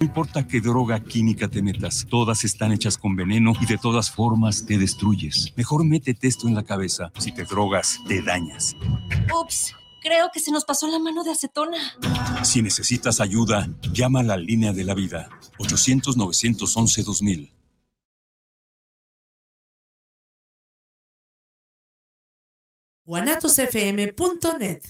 No importa qué droga química te metas, todas están hechas con veneno y de todas formas te destruyes. Mejor métete esto en la cabeza. Si te drogas, te dañas. Ups, creo que se nos pasó la mano de acetona. Si necesitas ayuda, llama a la línea de la vida. 800-911-2000. guanatosfm.net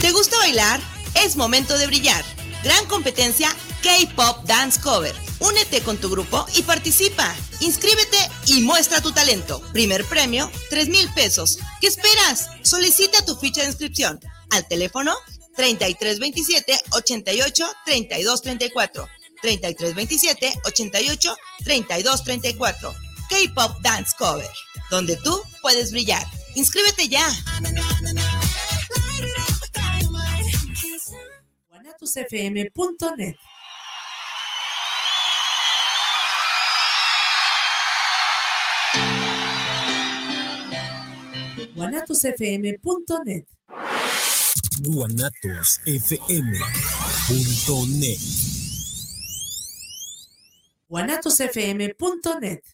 ¿Te gusta bailar? Es momento de brillar. Gran competencia K-Pop Dance Cover. Únete con tu grupo y participa. Inscríbete y muestra tu talento. Primer premio, 3 mil pesos. ¿Qué esperas? Solicita tu ficha de inscripción al teléfono 3327 88 32 34. 3327 88 32 34. K-Pop Dance Cover, donde tú puedes brillar. Inscríbete ya. guanatosfm.net guanatosfm.net guanatosfm.net guanatosfm.net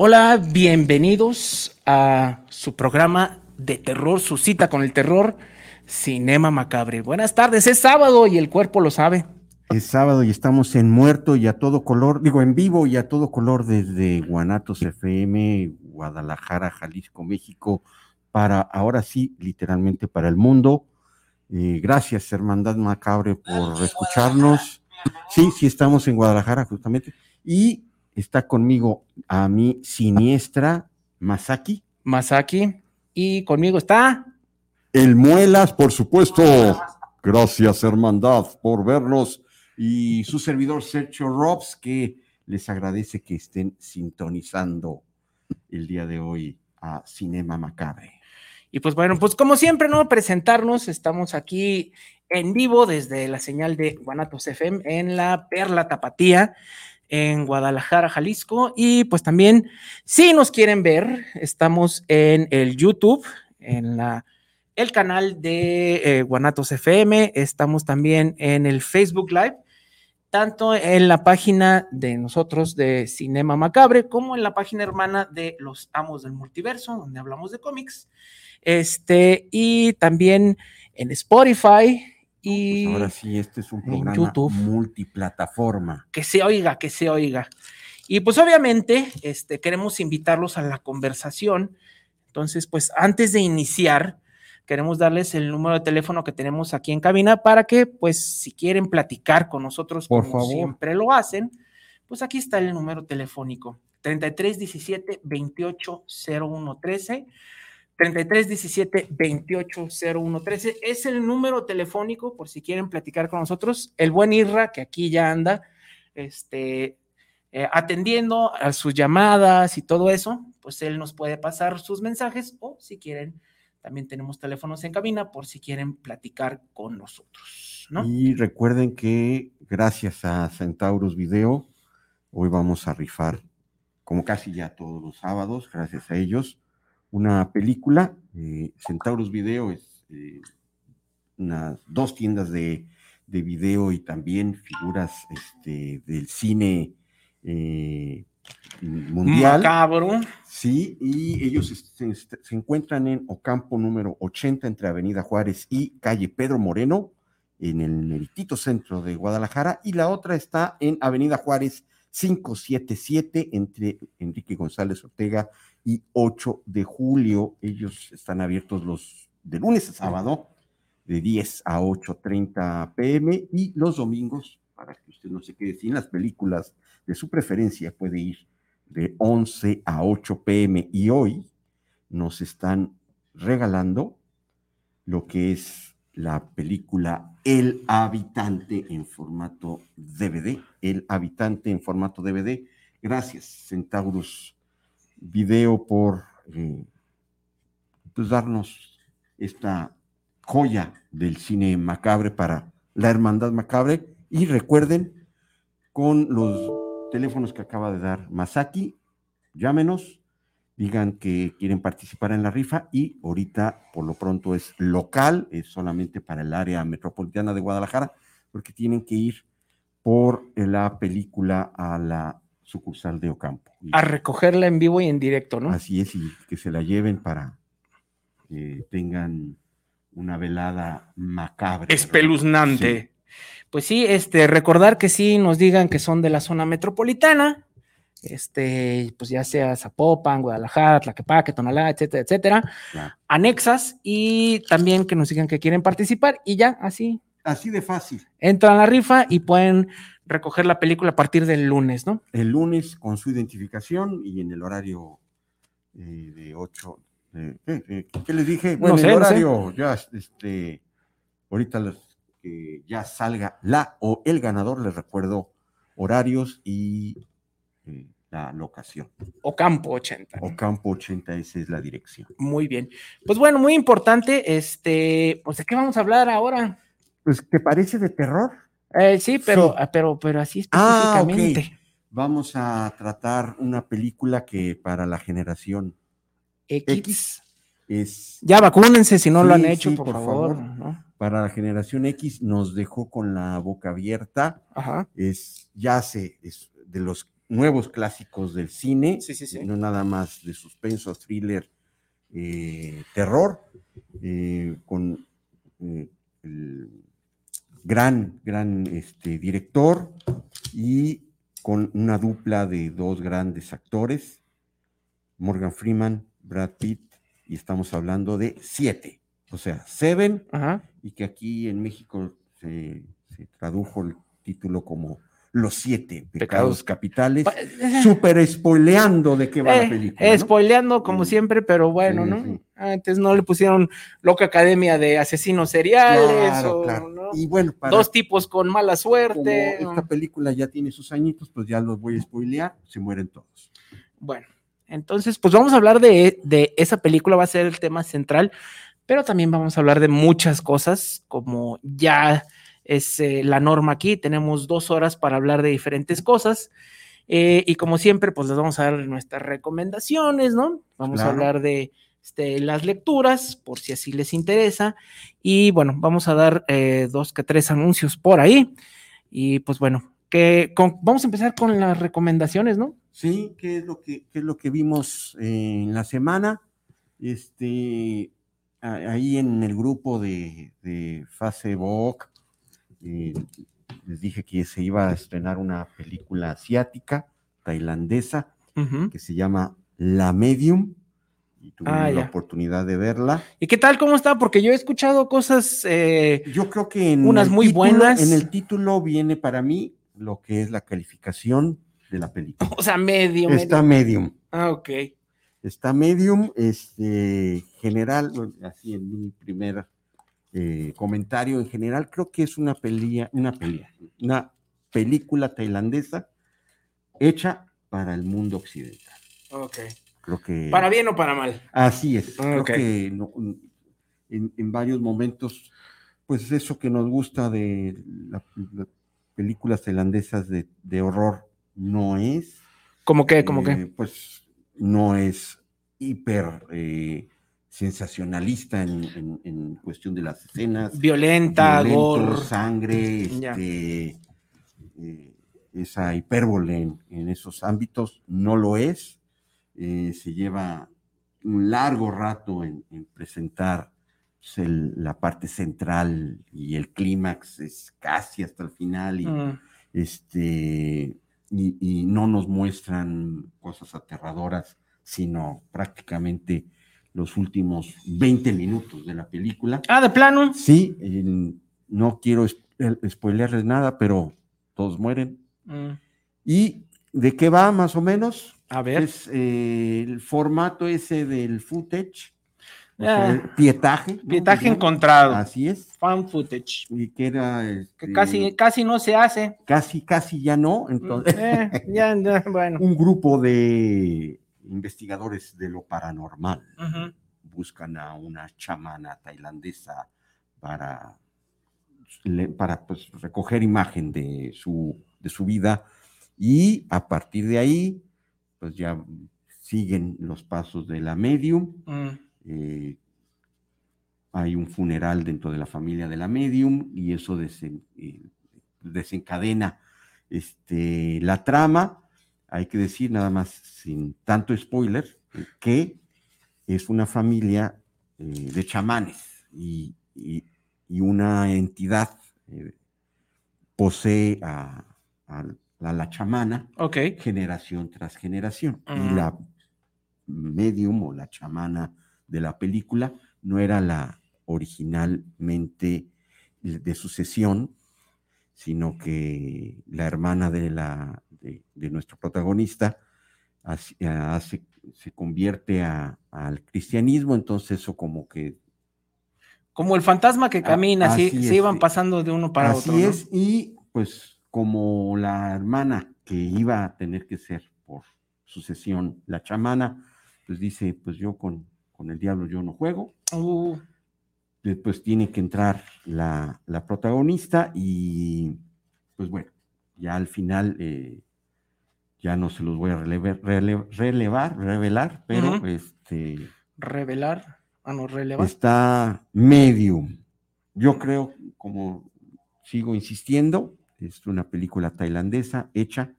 Hola, bienvenidos a su programa de terror, su cita con el terror, Cinema Macabre. Buenas tardes, es sábado y el cuerpo lo sabe. Es sábado y estamos en muerto y a todo color, digo en vivo y a todo color desde Guanatos FM, Guadalajara, Jalisco, México, para ahora sí, literalmente para el mundo. Eh, gracias, Hermandad Macabre, por escucharnos. Sí, sí, estamos en Guadalajara justamente. Y está conmigo a mi siniestra Masaki. Masaki. Y conmigo está. El Muelas, por supuesto. Gracias, hermandad, por vernos. Y su servidor Sergio Robs, que les agradece que estén sintonizando el día de hoy a Cinema Macabre. Y pues bueno, pues como siempre, ¿no? Presentarnos, estamos aquí en vivo desde la señal de Guanatos FM en la Perla Tapatía en Guadalajara, Jalisco. Y pues también, si nos quieren ver, estamos en el YouTube, en la, el canal de eh, Guanatos FM, estamos también en el Facebook Live, tanto en la página de nosotros de Cinema Macabre, como en la página hermana de Los Amos del Multiverso, donde hablamos de cómics. Este, y también en Spotify, y Pues ahora sí, este es un programa YouTube. multiplataforma. que se oiga, que se oiga. Y pues obviamente este, queremos invitarlos a la conversación. Entonces, pues antes de iniciar, queremos darles el número de teléfono que tenemos aquí en cabina para que, pues, si quieren platicar con nosotros, Por como favor. siempre lo hacen, pues aquí está el número telefónico: 33 17 28 01 13. 33 17 28 01 13 es el número telefónico por si quieren platicar con nosotros. El buen Irra, que aquí ya anda, este, eh, atendiendo a sus llamadas y todo eso, pues él nos puede pasar sus mensajes o si quieren, también tenemos teléfonos en cabina por si quieren platicar con nosotros, ¿no? Y recuerden que gracias a Centaurus Video, hoy vamos a rifar como casi ya todos los sábados, gracias a ellos, una película. eh, Centaurus Video es eh, unas dos tiendas de, de video y también figuras este, del cine eh, mundial. Macabro. Sí, y ellos se, se encuentran en Ocampo número 80 entre Avenida Juárez y calle Pedro Moreno, en el meritito centro de Guadalajara, y la otra está en Avenida Juárez 577 entre Enrique González Ortega y 8 de julio. Ellos están abiertos los de lunes a sábado de 10 a 8.30 pm y los domingos, para que usted no se quede sin las películas de su preferencia, puede ir de 11 a 8 pm y hoy nos están regalando lo que es la película El Habitante en formato DVD, El Habitante en formato DVD. Gracias, Centaurus Video, por eh, pues, darnos esta joya del cine macabre para la Hermandad Macabre. Y recuerden, con los teléfonos que acaba de dar Masaki, llámenos, digan que quieren participar en la rifa y ahorita por lo pronto es local, es solamente para el área metropolitana de Guadalajara, porque tienen que ir por la película a la sucursal de Ocampo. A recogerla en vivo y en directo, ¿no? Así es, y que se la lleven para que tengan una velada macabra. Espeluznante. Pues sí, este, recordar que sí nos digan que son de la zona metropolitana, este, pues ya sea Zapopan, Guadalajara, Tlaquepaque, Tonalá, etcétera, etcétera, Claro. anexas y también que nos digan que quieren participar y ya, así, Así de fácil. entran a la rifa y pueden recoger la película a partir del lunes, ¿no? El lunes con su identificación y en el horario eh, de 8. ¿qué, qué les dije? Bueno, sé, el no sé. horario ya, este, ahorita que ya salga la o el ganador, les recuerdo horarios y eh, la locación. Ocampo 80. ¿no? Ocampo 80, esa es la dirección. Muy bien. Pues bueno, muy importante, este, pues de qué vamos a hablar ahora. Pues, ¿te parece de terror? Eh, sí, pero, Sí. ah, pero, pero así Ah, específicamente. Vamos a tratar una película que para la generación X. X es Ya vacúnense si no lo han hecho, sí, por, por favor. favor. ¿no? para la generación X nos dejó con la boca abierta. Ajá. Es ya se es de los nuevos clásicos del cine, Sí, sí, sí. no nada más de suspenso, thriller, eh, terror, eh, con el gran, gran este, director y con una dupla de dos grandes actores, Morgan Freeman, Brad Pitt, y estamos hablando de siete, o sea, Seven, Ajá. y que aquí en México se, se tradujo el título como Los siete pecados, Pecados. capitales, eh, súper spoileando de qué va la eh, película. ¿no? Spoileando como Sí. siempre, pero bueno, Sí, ¿no? sí. Antes no le pusieron loca academia de asesinos seriales Claro, o claro. ¿no? Y bueno, para dos tipos con mala como suerte. esta película ya tiene sus añitos, pues ya los voy a spoilear, se mueren todos. Bueno, entonces, pues vamos a hablar de, de esa película, va a ser el tema central, pero también vamos a hablar de muchas cosas, como ya es eh, la norma aquí, tenemos dos horas para hablar de diferentes cosas. eh, y como siempre, pues les vamos a dar nuestras recomendaciones, ¿no? Vamos a hablar de este, las lecturas, por si así les interesa. Y bueno, vamos a dar eh, dos que tres anuncios por ahí. Y pues bueno, que con- vamos a empezar con las recomendaciones, ¿no? Sí, ¿qué es lo que, qué es lo que vimos en la semana? Este, ahí en el grupo de, de Facebook, eh, les dije que se iba a estrenar una película asiática, tailandesa, que se llama La Medium, y tuve Ah, la ya. oportunidad de verla. ¿Y qué tal? ¿Cómo está? Porque yo he escuchado cosas. eh, Yo creo que en Unas muy título- buenas. En el título viene para mí lo que es la calificación de la película. o sea, medio, Está. Medium. Ah, ok. Está Medium, este, general, así en mi primer eh, comentario, en general, creo que es una pelea, una pelea, una película tailandesa hecha para el mundo occidental. Ok. Creo que ¿Para bien o para mal? así es. Creo Ok. que no- en, en varios momentos, pues eso que nos gusta de las películas tailandesas de, de horror no es. ¿Cómo que, como que? Eh, Pues no es hiper eh, sensacionalista en, en- en cuestión de las escenas. Violenta, sangre, este, eh, esa hipérbole en, en esos ámbitos no lo es. Eh, se lleva un largo rato en, en presentar pues, el- la parte central y el clímax es casi hasta el final y, Mm, este, y, y no nos muestran cosas aterradoras, sino prácticamente los últimos 20 minutos de la película. Ah, de plano. Sí, eh, no quiero es- el- spoilearles nada, pero todos mueren. Mm, ¿Y de qué va más o menos? A ver. Es eh, el formato ese del footage, o Ah. sea, el pietaje. ¿no? Pietaje Digamos. encontrado. Así es. Found footage. Y que era Que este, casi, casi no se hace. casi, casi ya no. Entonces, Eh, ya, ya, bueno. un grupo de investigadores de lo paranormal buscan a una chamana tailandesa para, para pues, recoger imagen de su, de su vida y a partir de ahí pues ya siguen los pasos de la medium. Mm, eh, hay un funeral dentro de la familia de la medium y eso desen- eh, desencadena este, la trama. Hay que decir nada más sin tanto spoiler que es una familia eh, de chamanes y, y- y una entidad eh, posee a, a la, la chamana generación tras generación. Y la medium o la chamana de la película no era la originalmente de sucesión, sino que la hermana de, la, de, de nuestro protagonista hace- se convierte a- al cristianismo, entonces eso como que Como el fantasma que Ah, camina, así, así se iban pasando de uno para Así otro. ¿no? es, y pues como la hermana que iba a tener que ser por sucesión la chamana, pues dice, pues yo con, con el diablo yo no juego, Uh, después tiene que entrar la, la protagonista y pues bueno, ya al final eh, ya no se los voy a relevar, rele- relevar, revelar, pero este revelar. Ah, no, relevar. está medium. Yo creo, como sigo insistiendo, es una película tailandesa hecha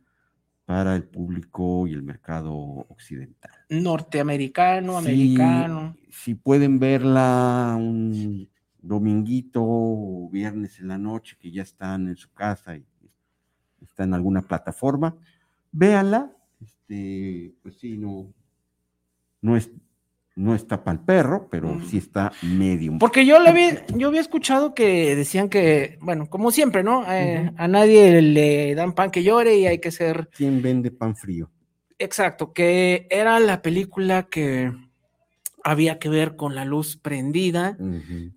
para el público y el mercado occidental. Norteamericano, Sí, americano. Si pueden verla un dominguito o viernes en la noche, que ya están en su casa y está en alguna plataforma, véanla. Este, pues sí, no, no es, no está para el perro, pero sí está medium. Porque yo le había, yo había escuchado que decían que, bueno, como siempre, ¿no? Eh. A nadie le dan pan que llore y hay que ser ¿Quién vende pan frío? exacto, que era la película que había que ver con la luz prendida,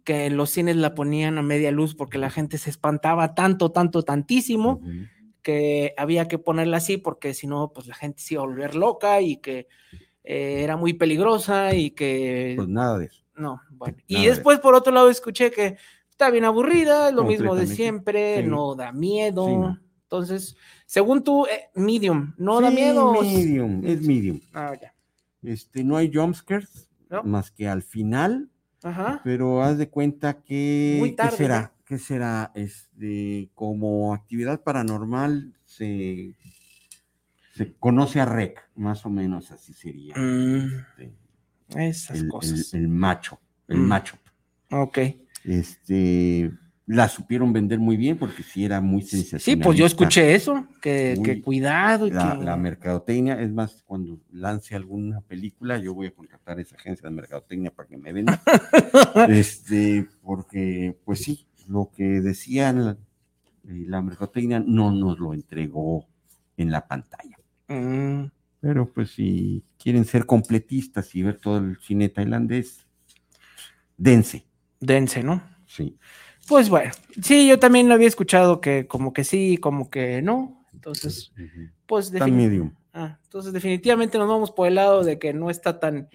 que los cines la ponían a media luz porque la gente se espantaba tanto, tanto, tantísimo. Que había que ponerla así porque si no, pues la gente se iba a volver loca y que eh, era muy peligrosa y que... Pues nada de eso. No, bueno. Nada Y de después, por otro lado, escuché que está bien aburrida, es lo mismo de siempre, Sí. no da miedo. Sí, no. Entonces, según tú, eh, medium, no da miedo. Medium, es medium. Ah, ya. Este, no hay jumpscares ¿No? más que al final, Ajá. pero haz de cuenta que Muy ¿qué tarde, será? ¿Qué será? Este, como actividad paranormal se, se conoce a REC, más o menos así sería. Mm, este, esas el, cosas. el- el macho, el Mm. macho. ok. Este, la supieron vender muy bien porque sí era muy sensacional. Sí, pues yo escuché eso, que, que cuidado y La, que... la mercadotecnia, es más, cuando lance alguna película, yo voy a contratar a esa agencia de mercadotecnia para que me venda. este, porque, pues sí, lo que decían la, eh, la mercadotecnia no nos lo entregó en la pantalla. Mm, Pero pues si quieren ser completistas y ver todo el cine tailandés, dense. dense, ¿no? Sí. Pues bueno, sí, yo también lo había escuchado que como que sí, como que no. Entonces, pues Está defini- medium. Ah, entonces definitivamente nos vamos por el lado de que no está tan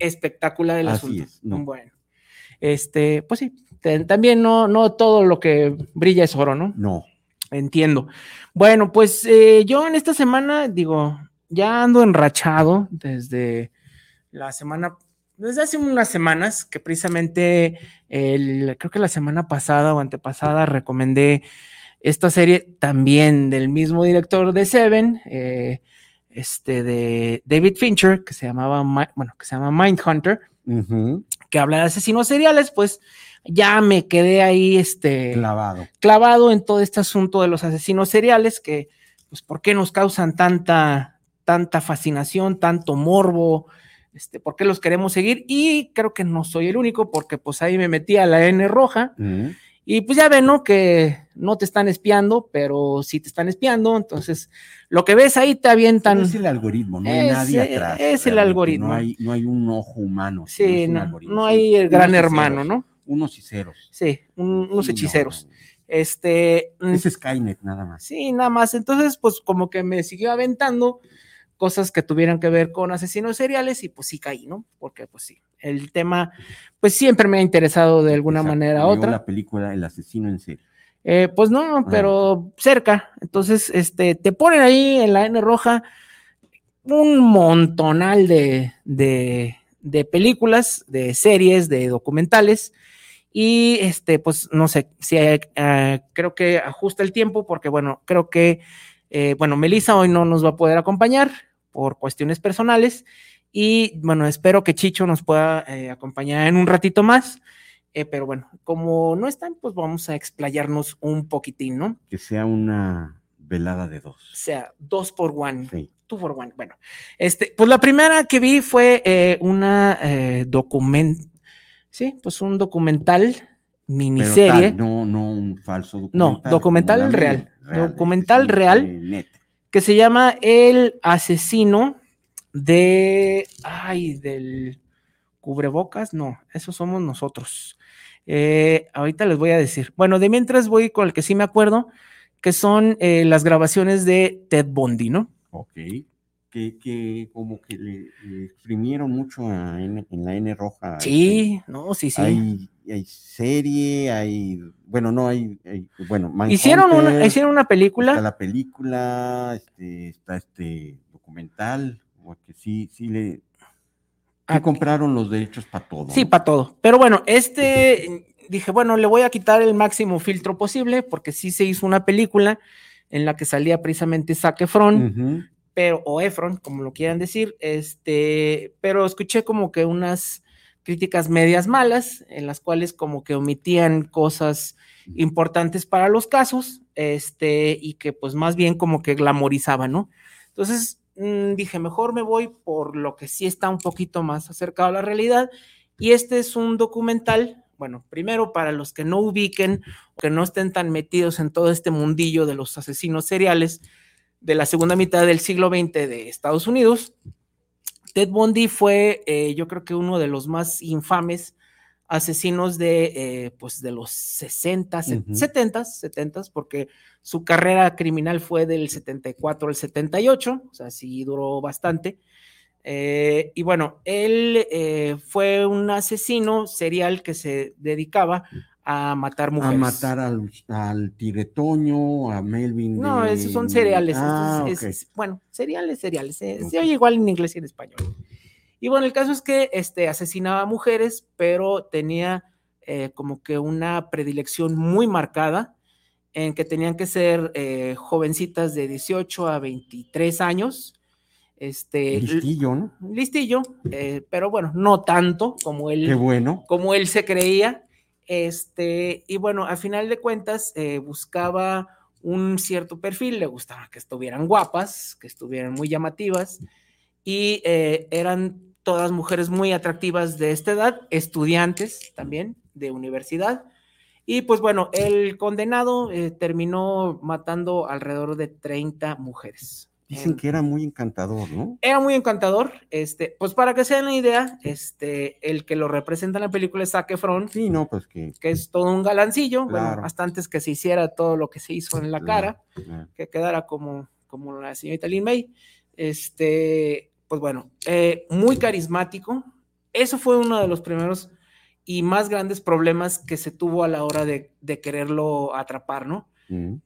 espectacular el Así asunto. es, no. Bueno, este, pues sí, también no, no todo lo que brilla es oro, ¿no? No. Entiendo. Bueno, pues eh, yo en esta semana, digo, ya ando enrachado desde la semana, desde hace unas semanas, que precisamente el, creo que la semana pasada o antepasada recomendé esta serie también del mismo director de Seven, eh, este de David Fincher, que se llamaba, bueno, que se llama Mindhunter, que habla de asesinos seriales, pues ya me quedé ahí, este, clavado. clavado en todo este asunto de los asesinos seriales, que, pues, ¿por qué nos causan tanta, tanta fascinación, tanto morbo? Este, ¿Por qué los queremos seguir? Y creo que no soy el único, porque pues ahí me metí a la N roja. Y pues ya ven, ¿no? Que no te están espiando, pero sí te están espiando. Entonces, lo que ves ahí te avientan. Es el algoritmo, no hay nadie atrás. Es el algoritmo. No hay, no hay un ojo humano. Sí, no, no, hay el gran hermano, ¿no? Unos ceros. Sí, unos hechiceros. Este. Mm, es Skynet, nada más. Sí, nada más. Entonces, pues como que me siguió aventando cosas que tuvieran que ver con asesinos seriales y pues sí caí, ¿no? Porque pues sí, el tema pues siempre me ha interesado de alguna manera u otra. la película El asesino en serie. Eh, pues no, pero cerca. Entonces, este, te ponen ahí en la N roja un montonal de, de, de películas, de series, de documentales. Y este, pues no sé, si eh, creo que ajusta el tiempo, porque bueno, creo que eh, bueno, Melissa hoy no nos va a poder acompañar por cuestiones personales y bueno, espero que Chicho nos pueda eh, acompañar en un ratito más. Eh, pero bueno, como no están, pues vamos a explayarnos un poquitín, ¿no? Que sea una velada de dos. O sea, dos por one. Sí. Two for one. Bueno, este, pues la primera que vi fue una document, sí, pues un documental miniserie. no, no un falso documental. No, documental real documental real que se llama El asesino de, ay, del cubrebocas, no, eso somos nosotros. Eh, ahorita les voy a decir. Bueno, de mientras voy con el que sí me acuerdo, que son eh, las grabaciones de Ted Bundy, ¿no? Ok. Que, como que le, exprimieron mucho en, la N roja. Sí, este, no, sí, sí hay serie, hay, bueno, no hay, bueno, hicieron una, hicieron una película. Está la película, este, está este documental, que sí, sí le, ah, compraron los derechos para todo. Sí, para todo. Pero bueno, este, dije, bueno, le voy a quitar el máximo filtro posible, porque sí se hizo una película en la que salía precisamente Zac Efron, pero, o Efron, como lo quieran decir, este, pero escuché como que unas críticas medias malas, en las cuales como que omitían cosas importantes para los casos, este, y que pues más bien como que glamorizaban, ¿no? Entonces mm, dije, mejor me voy por lo que sí está un poquito más acercado a la realidad, y este es un documental, bueno, primero para los que no ubiquen, que no estén tan metidos en todo este mundillo de los asesinos seriales de la segunda mitad del siglo XX de Estados Unidos, Ted Bundy fue, eh, yo creo que uno de los más infames asesinos de, eh, pues de los 60, 70, 70, porque su carrera criminal fue del 74 al 78, o sea, sí duró bastante. Eh, y bueno, él fue un asesino serial que se dedicaba a matar mujeres. A matar al, al tiretoño, a Melvin. No, esos son cereales. Ah, bueno, cereales, cereales. Se, oye igual en inglés y en español. Y bueno, el caso es que este, asesinaba mujeres, pero tenía eh, como que una predilección muy marcada en que tenían que ser eh, jovencitas de 18 a 23 años. Este, listillo, ¿no? Listillo, eh, pero bueno, no tanto como él, Qué bueno. como él se creía. Este, y bueno, a final de cuentas, eh, buscaba un cierto perfil, le gustaba que estuvieran guapas, que estuvieran muy llamativas, y eh, eran todas mujeres muy atractivas de esta edad, estudiantes también de universidad. Y pues bueno, el condenado eh, terminó matando alrededor de 30 mujeres. Dicen que era muy encantador, ¿no? Era muy encantador. Este, pues para que se den una idea, este, el que lo representa en la película es Zac Efron. Sí, no, pues que. Que es todo un galancillo. Bueno, hasta antes que se hiciera todo lo que se hizo en la cara, que quedara como, como la señorita Lin May. Este, pues bueno, eh, muy carismático. Eso fue uno de los primeros y más grandes problemas que se tuvo a la hora de, de quererlo atrapar, ¿no?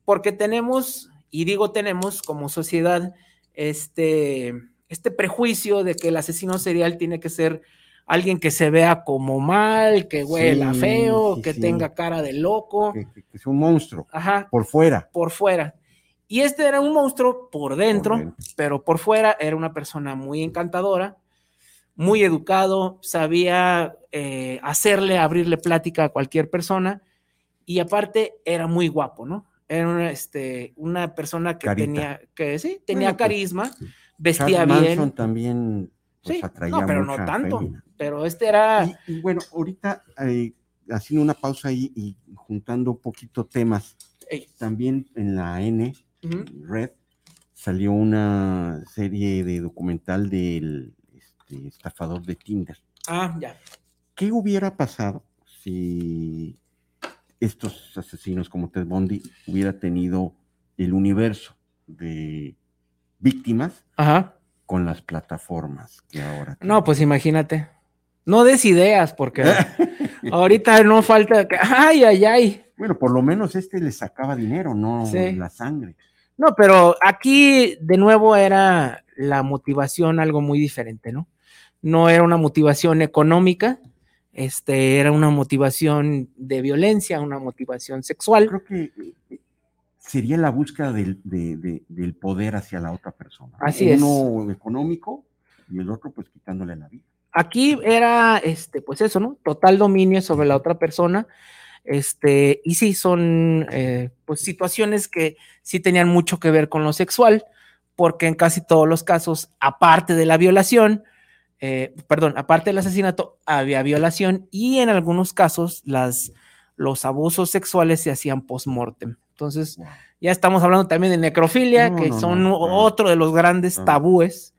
Porque tenemos y digo tenemos como sociedad este, este prejuicio de que el asesino serial tiene que ser alguien que se vea como mal, que huela Sí, feo, sí, que sí. tenga cara de loco, Que, que- que es un monstruo, ajá, por fuera. por fuera. Y este era un monstruo por dentro, Por dentro. pero por fuera era una persona muy encantadora, muy educado, sabía eh, hacerle, abrirle plática a cualquier persona y aparte era muy guapo, ¿no? Era una, este, una persona que Carita. tenía, que sí, tenía Bueno, pues, carisma, vestía Charles bien. Manson también pues, Sí, atraía no, pero no tanto. Pero este era. Y, y bueno, ahorita eh, haciendo una pausa ahí y juntando un poquito temas, Ey, también en la N, Red, salió una serie de documental del este, estafador de Tinder. Ah, ya. ¿Qué hubiera pasado si estos asesinos como Ted Bundy hubiera tenido el universo de víctimas Ajá. con las plataformas que ahora No, pues imagínate. No des ideas, porque ahorita no falta. ¡Ay, ay, ay! Bueno, por lo menos este le sacaba dinero, no Sí. la sangre. No, pero aquí de nuevo era la motivación algo muy diferente, ¿no? No era una motivación económica, este, era una motivación de violencia, una motivación sexual. Creo que eh, sería la búsqueda del, de- de- del poder hacia la otra persona. Así es. Uno económico y el otro pues quitándole la vida. Aquí era, este, pues eso, ¿no? Total dominio sobre la otra persona. Este, y sí, son eh, pues situaciones que sí tenían mucho que ver con lo sexual, porque en casi todos los casos, aparte de la violación, eh, perdón, aparte del asesinato, había violación y en algunos casos las, los abusos sexuales se hacían post-mortem. Entonces, ya estamos hablando también de necrofilia, No, que no, son no, otro de los grandes tabúes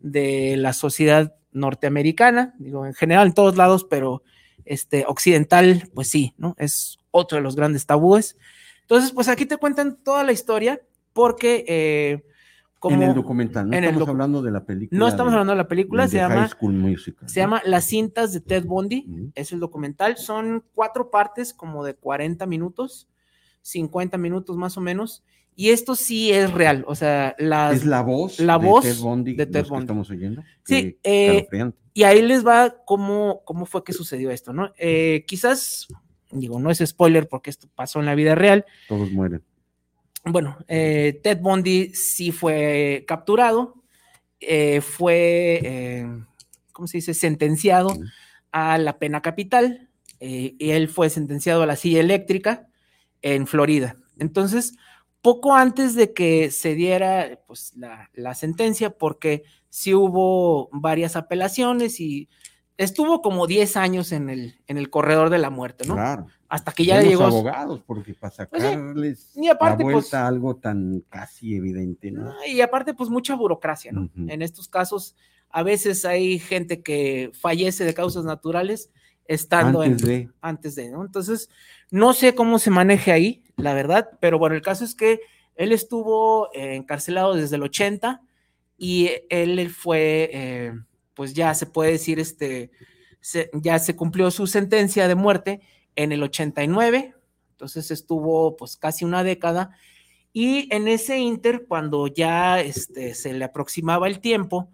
de la sociedad norteamericana, digo, en general en todos lados, pero este occidental, pues sí, ¿no? Es otro de los grandes tabúes. Entonces, pues aquí te cuentan toda la historia, porque eh, como en el documental, no en el estamos docu- hablando de la película. no estamos de- hablando de la película, del se de llama, High School Musical. se ¿no? llama Las cintas de Ted Bundy, es el documental, son cuatro partes como de 40 minutos, 50 minutos más o menos, y esto sí es real, o sea, las, Es la voz la de voz Ted Bundy, de Ted los que Bundy. estamos oyendo. Sí, eh, y ahí les va cómo, cómo fue que sucedió esto, ¿no? Eh, quizás, digo, no es spoiler porque esto pasó en la vida real. Todos mueren. Bueno, eh, Ted Bundy sí fue capturado, eh, fue, eh, ¿cómo se dice?, sentenciado a la pena capital. y él fue sentenciado a la silla eléctrica en Florida. Entonces, poco antes de que se diera pues, la, la sentencia, porque sí hubo varias apelaciones y estuvo como 10 años en el, en el corredor de la muerte, ¿no? Claro. Hasta que ya llegó. abogados, porque para Pues sí, sacarles y aparte, la pues- vuelta a algo tan casi evidente, ¿no? No, Y aparte, pues mucha burocracia, ¿no? En estos casos, a veces hay gente que fallece de causas naturales estando Antes en, de. antes de, ¿no? Entonces, no sé cómo se maneje ahí, la verdad, pero bueno, el caso es que él estuvo eh, encarcelado desde el 80 y él fue, eh, pues ya se puede decir, este, ya se cumplió su sentencia de muerte en el 89, entonces estuvo pues casi una década y en ese inter, cuando ya este, se le aproximaba el tiempo,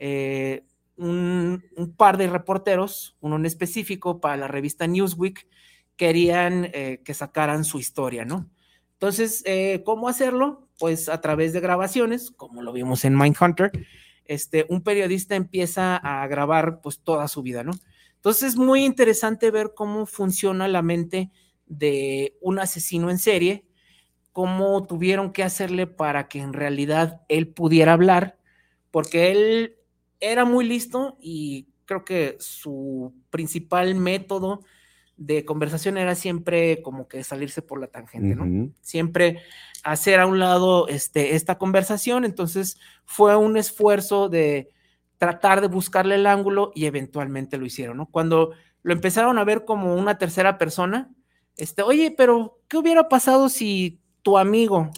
eh, un, par de reporteros, uno en específico para la revista Newsweek, querían eh, que sacaran su historia, ¿no? Entonces, eh, ¿cómo hacerlo? Pues a través de grabaciones, como lo vimos en Mindhunter, este, un periodista empieza a grabar pues toda su vida, ¿no? Entonces es muy interesante ver cómo funciona la mente de un asesino en serie, cómo tuvieron que hacerle para que en realidad él pudiera hablar, porque él era muy listo y creo que su principal método de conversación era siempre como que salirse por la tangente, ¿no? Siempre hacer a un lado este, esta conversación, entonces fue un esfuerzo de tratar de buscarle el ángulo y eventualmente lo hicieron, ¿no? Cuando lo empezaron a ver como una tercera persona, este, oye, pero ¿qué hubiera pasado si tu amigo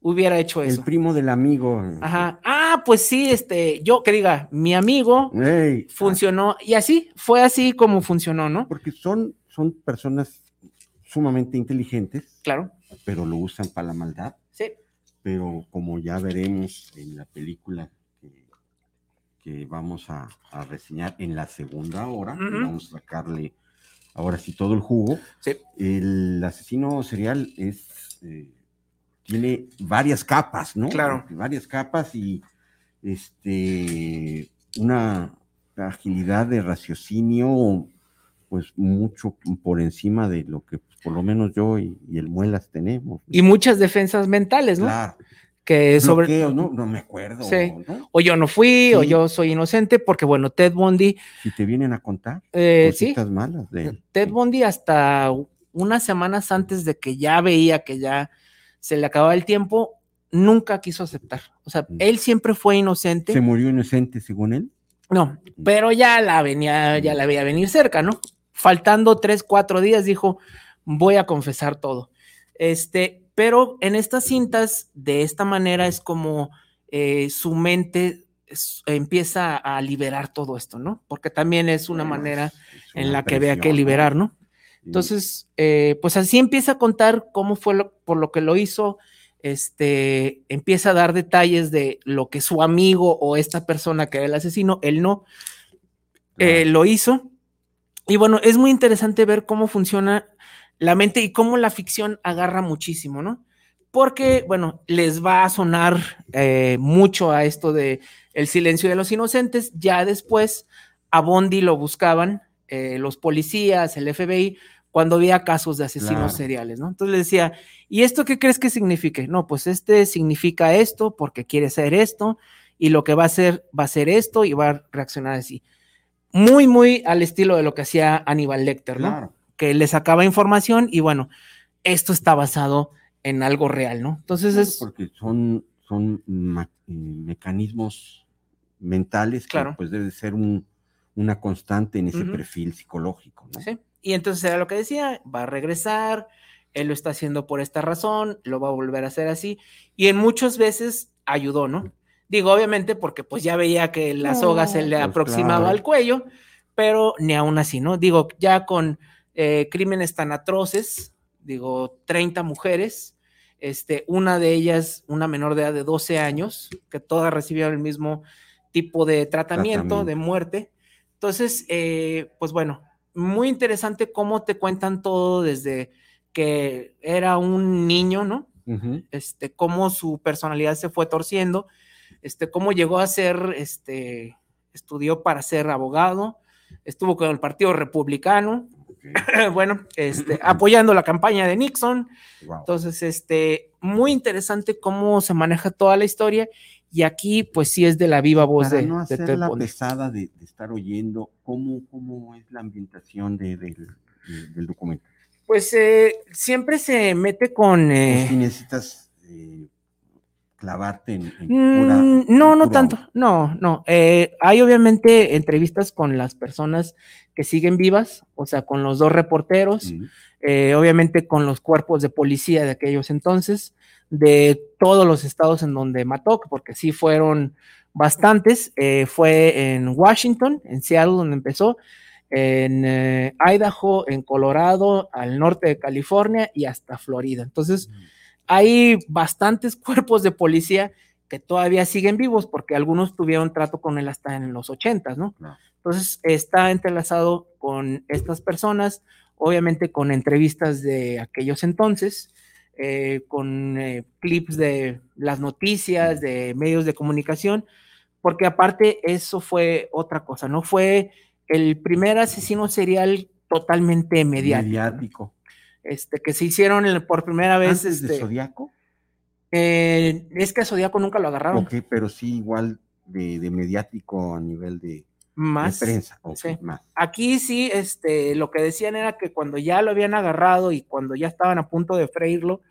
hubiera hecho eso? El primo del amigo. Ajá. Ah, pues sí, este, yo que diga, mi amigo Ey, funcionó y así, fue así como funcionó, ¿no? porque son, son personas sumamente inteligentes, Claro, pero lo usan para la maldad. sí. pero como ya veremos en la película que, que vamos a, a reseñar en la segunda hora, vamos a sacarle ahora sí todo el jugo. Sí. El asesino serial es eh, tiene varias capas, ¿no? Claro. Varias capas y este una agilidad de raciocinio pues mucho por encima de lo que pues, por lo menos yo y, y el Muelas tenemos. Y muchas defensas mentales, ¿no? Claro. Que sobre. Bloqueos, ¿no? No me acuerdo. Sí. ¿no? O yo no fui, o yo soy inocente, porque bueno, Ted Bundy, Si te vienen a contar eh, sí, malas de él. Ted. Bundy hasta unas semanas antes de que ya veía que ya se le acababa el tiempo, nunca quiso aceptar. O sea, Mm. él siempre fue inocente. Se murió inocente, según él. No, pero ya la venía, ya la veía venir cerca, ¿no? Faltando tres, cuatro días, dijo, voy a confesar todo. Este, pero en estas cintas, de esta manera es como eh, su mente es- empieza a liberar todo esto, ¿no? Porque también es una Bueno, manera es en la que vea que liberar, ¿no? Entonces, eh, pues así empieza a contar cómo fue lo- por lo que lo hizo, este, empieza a dar detalles de lo que su amigo o esta persona que era el asesino, él no, eh, lo hizo. Y bueno, es muy interesante ver cómo funciona la mente y cómo la ficción agarra muchísimo, ¿no? Porque, bueno, les va a sonar eh, mucho a esto de El silencio de los inocentes. Ya después a Bondi lo buscaban eh, los policías, el FBI, cuando había casos de asesinos Claro. seriales, ¿no? Entonces le decía, ¿y esto qué crees que signifique? No, pues este significa esto porque quiere hacer esto y lo que va a hacer va a ser esto y va a reaccionar así. Muy, muy al estilo de lo que hacía Aníbal Lecter, ¿no? Claro. Que le sacaba información y bueno, esto está basado en algo real, ¿no? Entonces Claro, es, porque son, son eh, mecanismos mentales que Claro. pues debe ser un- una constante en ese perfil psicológico, ¿no? Sí. Y entonces era lo que decía, va a regresar, él lo está haciendo por esta razón, lo va a volver a hacer así, y en muchas veces ayudó, ¿no? Digo, obviamente, porque pues ya veía que la soga se le pues, aproximaba claro. al cuello, pero ni aún así, ¿no? Digo, ya con eh, crímenes tan atroces, digo, 30 mujeres, este, una de ellas, una menor de edad de 12 años, que todas recibieron el mismo tipo de tratamiento, Tratamiento. de muerte. Entonces, eh, pues bueno, muy interesante cómo te cuentan todo desde que era un niño, ¿no? Este, cómo su personalidad se fue torciendo, este, cómo llegó a ser, este, estudió para ser abogado, estuvo con el Partido Republicano, bueno, este, apoyando la campaña de Nixon. wow. Entonces, este, muy interesante cómo se maneja toda la historia. Y aquí, pues sí es de la viva voz Para de, no de hacerla Bundy. pesada de, de estar oyendo, ¿cómo, cómo es la ambientación de- del, de- del documento? Pues eh, siempre se mete con. ¿O eh, si necesitas eh, clavarte en, en Mm, pura- no, en no tanto, no, no. Eh, hay obviamente entrevistas con las personas que siguen vivas, o sea, con los dos reporteros, eh, obviamente con los cuerpos de policía de aquellos entonces, de todos los estados en donde mató, porque sí fueron bastantes. eh, fue en Washington, en Seattle, donde empezó, en eh, Idaho, en Colorado, al norte de California y hasta Florida. Entonces, hay bastantes cuerpos de policía que todavía siguen vivos porque algunos tuvieron trato con él hasta en los ochentas, ¿no? Claro. Entonces está entrelazado con estas personas, obviamente con entrevistas de aquellos entonces, eh, con eh, clips de las noticias, de medios de comunicación, porque aparte eso fue otra cosa, ¿no? Fue el primer asesino serial totalmente mediático, ¿no? mediático. Este, que se hicieron por primera vez. ¿Antes de este, Zodíaco? eh, es que a Zodíaco nunca lo agarraron. Ok, pero sí igual de, de mediático a nivel de, de Más. prensa. ok, sí. más. Aquí sí, este, lo que decían era que cuando ya lo habían agarrado y cuando ya estaban a punto de freírlo,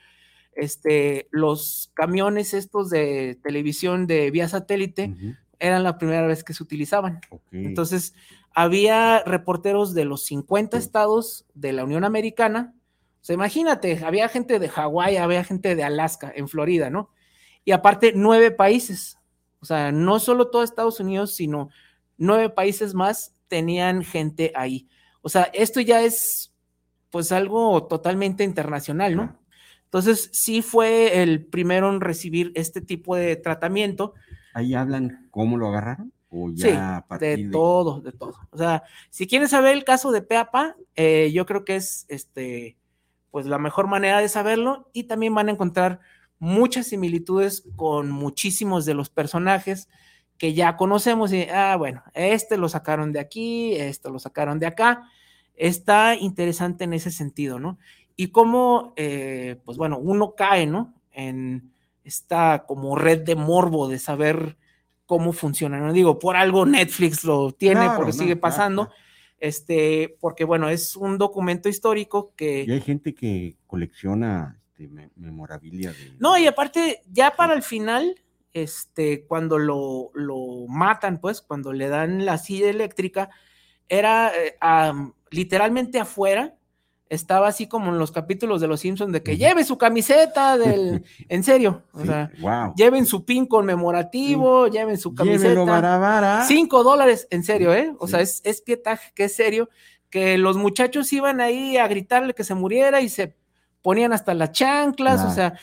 este, los camiones estos de televisión de vía satélite eran la primera vez que se utilizaban. ok. Entonces, había reporteros de los 50 estados de la Unión Americana. O sea, imagínate, había gente de Hawái, había gente de Alaska, en Florida, ¿no? Y aparte, nueve países. O sea, no solo todo Estados Unidos, sino nueve países más tenían gente ahí. O sea, esto ya es, pues, algo totalmente internacional, ¿no? Entonces, sí fue el primero en recibir este tipo de tratamiento. Ahí hablan cómo lo agarraron. O ya Sí, a partir de todo, de todo. O sea, si quieren saber el caso de Peapa, eh, yo creo que es este, pues la mejor manera de saberlo y también van a encontrar muchas similitudes con muchísimos de los personajes que ya conocemos y, ah, bueno, este lo sacaron de aquí, esto lo sacaron de acá. Está interesante en ese sentido, ¿no? Y cómo, eh, pues bueno, uno cae, ¿no? En esta como red de morbo de saber cómo funciona, ¿no? Digo, por algo Netflix lo tiene, Claro, porque no, sigue claro, pasando, claro. Este, porque bueno, es un documento histórico que... Y hay gente que colecciona este, me- memorabilia de. No, y aparte, ya para el final, este, cuando lo, lo matan, pues, cuando le dan la silla eléctrica, era eh, literalmente afuera, estaba así como en los capítulos de Los Simpsons de que lleve su camiseta del, en serio, o Sí, sea, wow. lleven su pin conmemorativo, lleven su camiseta. vara, vara. Cinco dólares, en serio, ¿eh? O Sí. sea, es, es pietaje, que es serio, que los muchachos iban ahí a gritarle que se muriera y se ponían hasta las chanclas, o sea,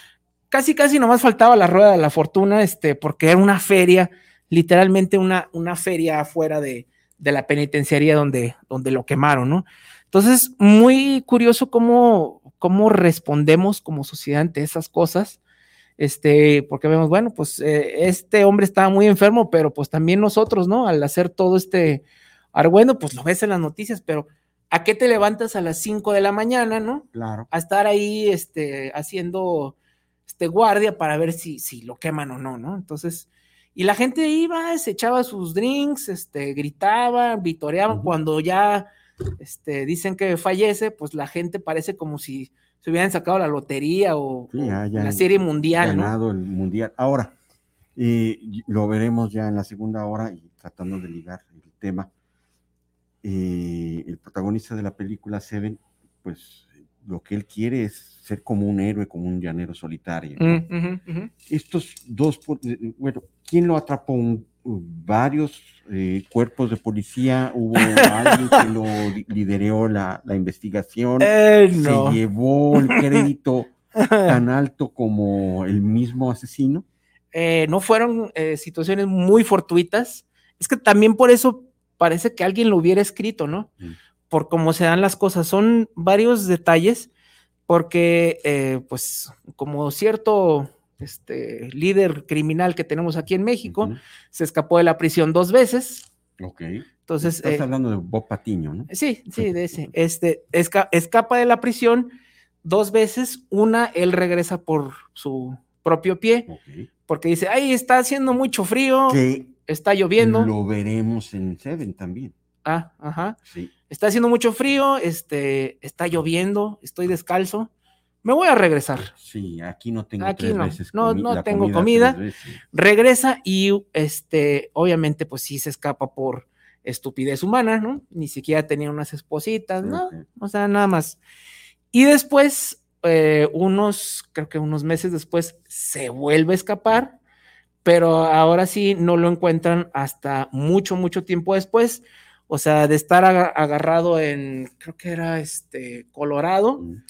casi, casi nomás faltaba la rueda de la fortuna, este, porque era una feria, literalmente una, una feria afuera de, de la penitenciaría donde, donde lo quemaron, ¿no? Entonces, muy curioso cómo, cómo respondemos como sociedad ante esas cosas este, porque vemos, bueno, pues eh, este hombre estaba muy enfermo, pero pues también nosotros, ¿no? Al hacer todo este argüendo, pues lo ves en las noticias, pero ¿a qué te levantas a las 5 de la mañana, ¿no? Claro. A estar ahí, este, haciendo, este, guardia para ver si, si lo queman o no, ¿no? Entonces, y la gente iba, se echaba sus drinks, este, gritaba, vitoreaban, Ujú. cuando ya, este, dicen que fallece, pues la gente parece como si se hubieran sacado la lotería o, Sí, ya- ya la serie mundial, ¿no? ganado el mundial. Ahora, eh, lo veremos ya en la segunda hora y tratando de ligar el tema. eh, el protagonista de la película Seven, pues lo que él quiere es ser como un héroe, como un llanero solitario. ¿no? Mm, ujú, ujú. Estos dos, eh, bueno, ¿quién lo atrapó? Un- varios eh, cuerpos de policía, hubo alguien que lo li- lideró la, la investigación, Eh, no. se llevó el crédito tan alto como el mismo asesino. Eh, no fueron situaciones muy fortuitas. Es que también por eso parece que alguien lo hubiera escrito, ¿no? Mm. Por cómo se dan las cosas. Son varios detalles, porque, pues, como cierto este, líder criminal que tenemos aquí en México, se escapó de la prisión dos veces. Ok. Entonces, Estás eh, hablando de Bob Patiño, ¿no? Sí, sí, de ese. Este, esca- escapa de la prisión dos veces. Una, él regresa por su propio pie, porque dice, ay, está haciendo mucho frío, Que está lloviendo. lo veremos en Seven también. Ah, ajá. Sí. Está haciendo mucho frío, este, está lloviendo, estoy descalzo. Me voy a regresar. Sí, aquí no tengo Aquí tres no, veces no, no la tengo comida. Regresa y, este, obviamente, pues sí se escapa por estupidez humana, ¿no? Ni siquiera tenía unas espositas, ¿no? O sea, nada más. Y después, eh, unos, creo que unos meses después, se vuelve a escapar, pero ahora sí no lo encuentran hasta mucho, mucho tiempo después. O sea, de estar aga- agarrado en, creo que era este, Colorado, Mm.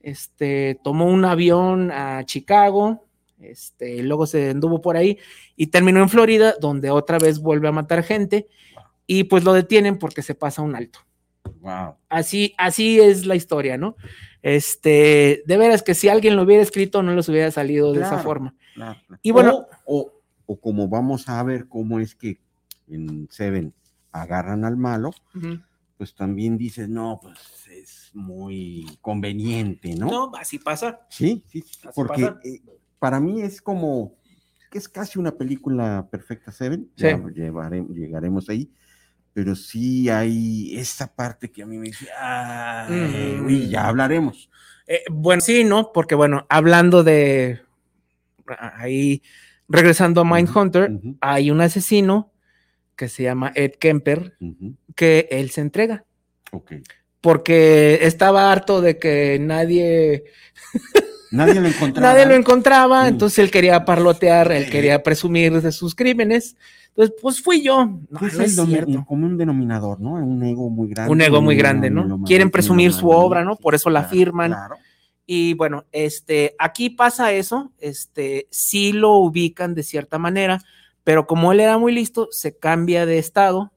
Este, tomó un avión a Chicago, este, luego se anduvo por ahí y terminó en Florida, donde otra vez vuelve a matar gente y pues lo detienen porque se pasa un alto. Wow. Así, así es la historia, ¿no? Este, de veras que si alguien lo hubiera escrito no les hubiera salido de esa forma. Claro, claro. Y bueno- o, o- o como vamos a ver cómo es que en Seven agarran al malo. Pues también dices, no, pues es muy conveniente, ¿no? No, así pasa. Sí, sí, sí, Así porque eh, para mí es como que es casi una película perfecta, Seven. Sí. Ya llegaremos ahí. Pero sí hay esa parte que a mí me dice, Mm. uy, ya hablaremos. Eh, bueno, sí, ¿no? Porque bueno, hablando de ahí, regresando a Mindhunter, Ujú, hay un asesino que se llama Ed Kemper, ujú, que él se entrega. Porque estaba harto de que nadie, Nadie lo encontraba. nadie lo encontraba, Mm. entonces él quería parlotear, él quería presumir de sus crímenes. Entonces, pues fui yo. No, Que es no es cierto. como un denominador, ¿no? Un ego muy grande. Un ego muy grande, ¿no? Quieren presumir su obra, ¿no? Por eso la claro, firman. Claro. Y bueno, este, aquí pasa eso, este, sí lo ubican de cierta manera, pero como él era muy listo, se cambia de estado.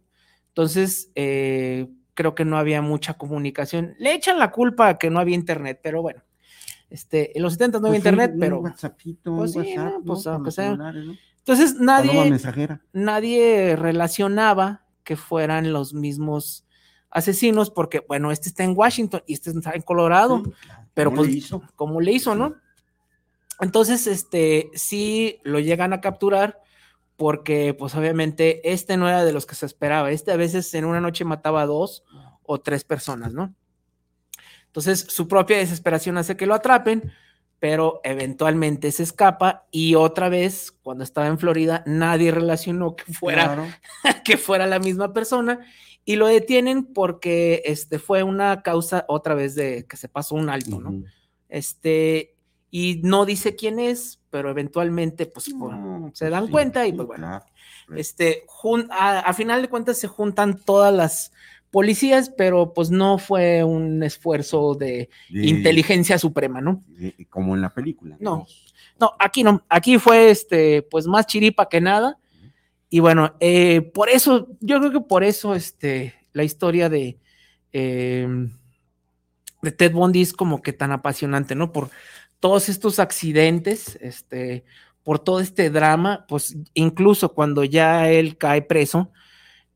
Entonces, eh, creo que no había mucha comunicación. Le echan la culpa a que no había internet, pero bueno. Este, en los 70 no había Pues internet, un pero WhatsAppito, pues un sí, WhatsApp, no, ¿no? pues, entonces nadie, nadie relacionaba que fueran los mismos asesinos, porque bueno, este está en Washington y este está en Colorado, Sí, claro. pero ¿Cómo pues, le hizo? como le hizo, ¿no? Entonces, este, sí lo llegan a capturar porque, pues, obviamente, este no era de los que se esperaba. Este a veces en una noche mataba a dos o tres personas, ¿no? Entonces, su propia desesperación hace que lo atrapen, pero eventualmente se escapa y otra vez, cuando estaba en Florida, nadie relacionó que fuera Claro. que fuera la misma persona y lo detienen porque este fue una causa otra vez de que se pasó un alto, ¿no? Este y no dice quién es, pero eventualmente pues se pues dan sí, cuenta y pues bueno, claro. este jun- a, a final de cuentas se juntan todas las policías, pero pues no fue un esfuerzo de De- inteligencia suprema, ¿no? de- como en la película. No. No, aquí no, aquí fue este, pues más chiripa que nada. Y bueno, eh, por eso, yo creo que por eso, este, la historia de, eh, de Ted Bundy es como que tan apasionante, ¿no? Por todos estos accidentes, este, por todo este drama, pues incluso cuando ya él cae preso,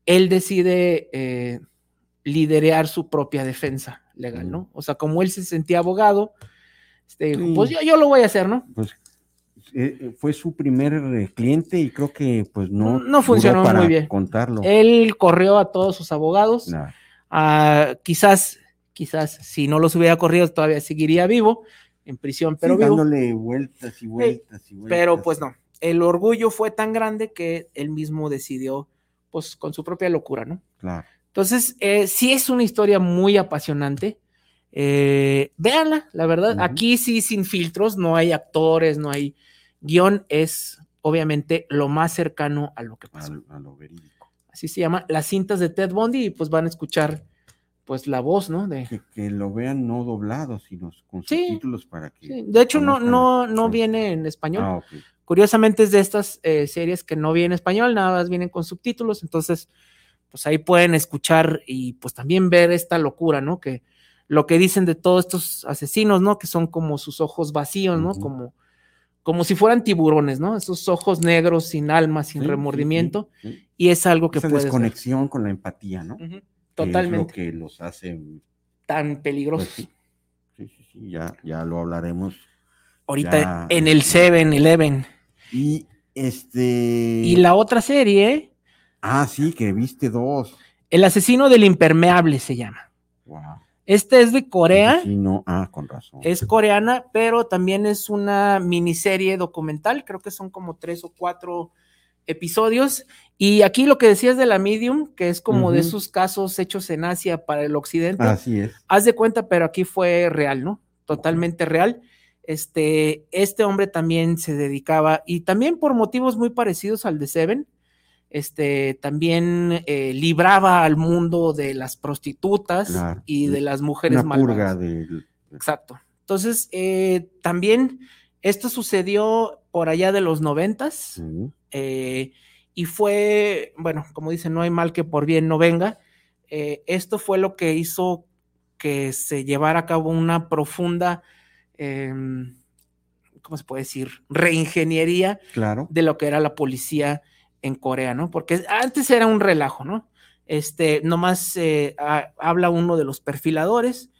él decide eh, liderear su propia defensa legal, ¿no? O sea, como él se sentía abogado, este, Sí. pues yo, yo lo voy a hacer, ¿no? Pues eh, fue su primer eh, cliente y creo que pues no, No funcionó para muy bien. Contarlo. Él corrió a todos sus abogados. Ah, quizás, quizás, si no los hubiera corrido, todavía seguiría vivo en prisión, pero Sí, vivo. dándole vueltas y vueltas y vueltas. Pero pues no. El orgullo fue tan grande que él mismo decidió, pues con su propia locura, ¿no? Claro. Entonces, eh, sí es una historia muy apasionante. Eh, véanla, la verdad. Aquí sí, sin filtros, no hay actores, no hay guion, es obviamente lo más cercano a lo que pasó. A, a lo verídico. Así se llama, las cintas de Ted Bundy, y pues van a escuchar pues la voz, ¿no? De, Que, que lo vean no doblado, sino con Sí. subtítulos para que. Sí, de hecho, no, no, no viene en español. Ah. Curiosamente es de estas eh, series que no viene en español, nada más vienen con subtítulos, entonces pues ahí pueden escuchar y pues también ver esta locura, ¿no? Que lo que dicen de todos estos asesinos, ¿no? Que son como sus ojos vacíos, ¿no? Como, como si fueran tiburones, ¿no? Esos ojos negros, sin alma, sin Sí, remordimiento, sí, sí. y es algo que Esa puedes ver. desconexión con la empatía, ¿no? Totalmente, Es lo que los hace. tan pues, peligrosos. sí, sí, sí, sí, ya, ya lo hablaremos. Ahorita ya, en el este, 7-Eleven. Y este. Y la otra serie, Ah, sí, que viste dos. El asesino del impermeable se llama. Wow. Este es de Corea. Sí, no, ah, con razón. Es coreana, pero también es una miniserie documental, creo que son como tres o cuatro episodios. Y aquí lo que decías de la Medium, que es como de esos casos hechos en Asia para el occidente, Así es. haz de cuenta, pero aquí fue real, ¿no? Totalmente real. Este, este hombre también se dedicaba, y también por motivos muy parecidos al de Seven, este, también eh, libraba al mundo de las prostitutas Claro. y de las mujeres Una purga. Exacto. Entonces, eh, también esto sucedió por allá de los noventas eh, y fue, bueno, como dicen, no hay mal que por bien no venga. Eh, esto fue lo que hizo que se llevara a cabo una profunda, em, ¿cómo se puede decir? Reingeniería Claro. de lo que era la policía en Corea, ¿no? Porque antes era un relajo, ¿no? Este, nomás eh, ha- habla uno de los perfiladores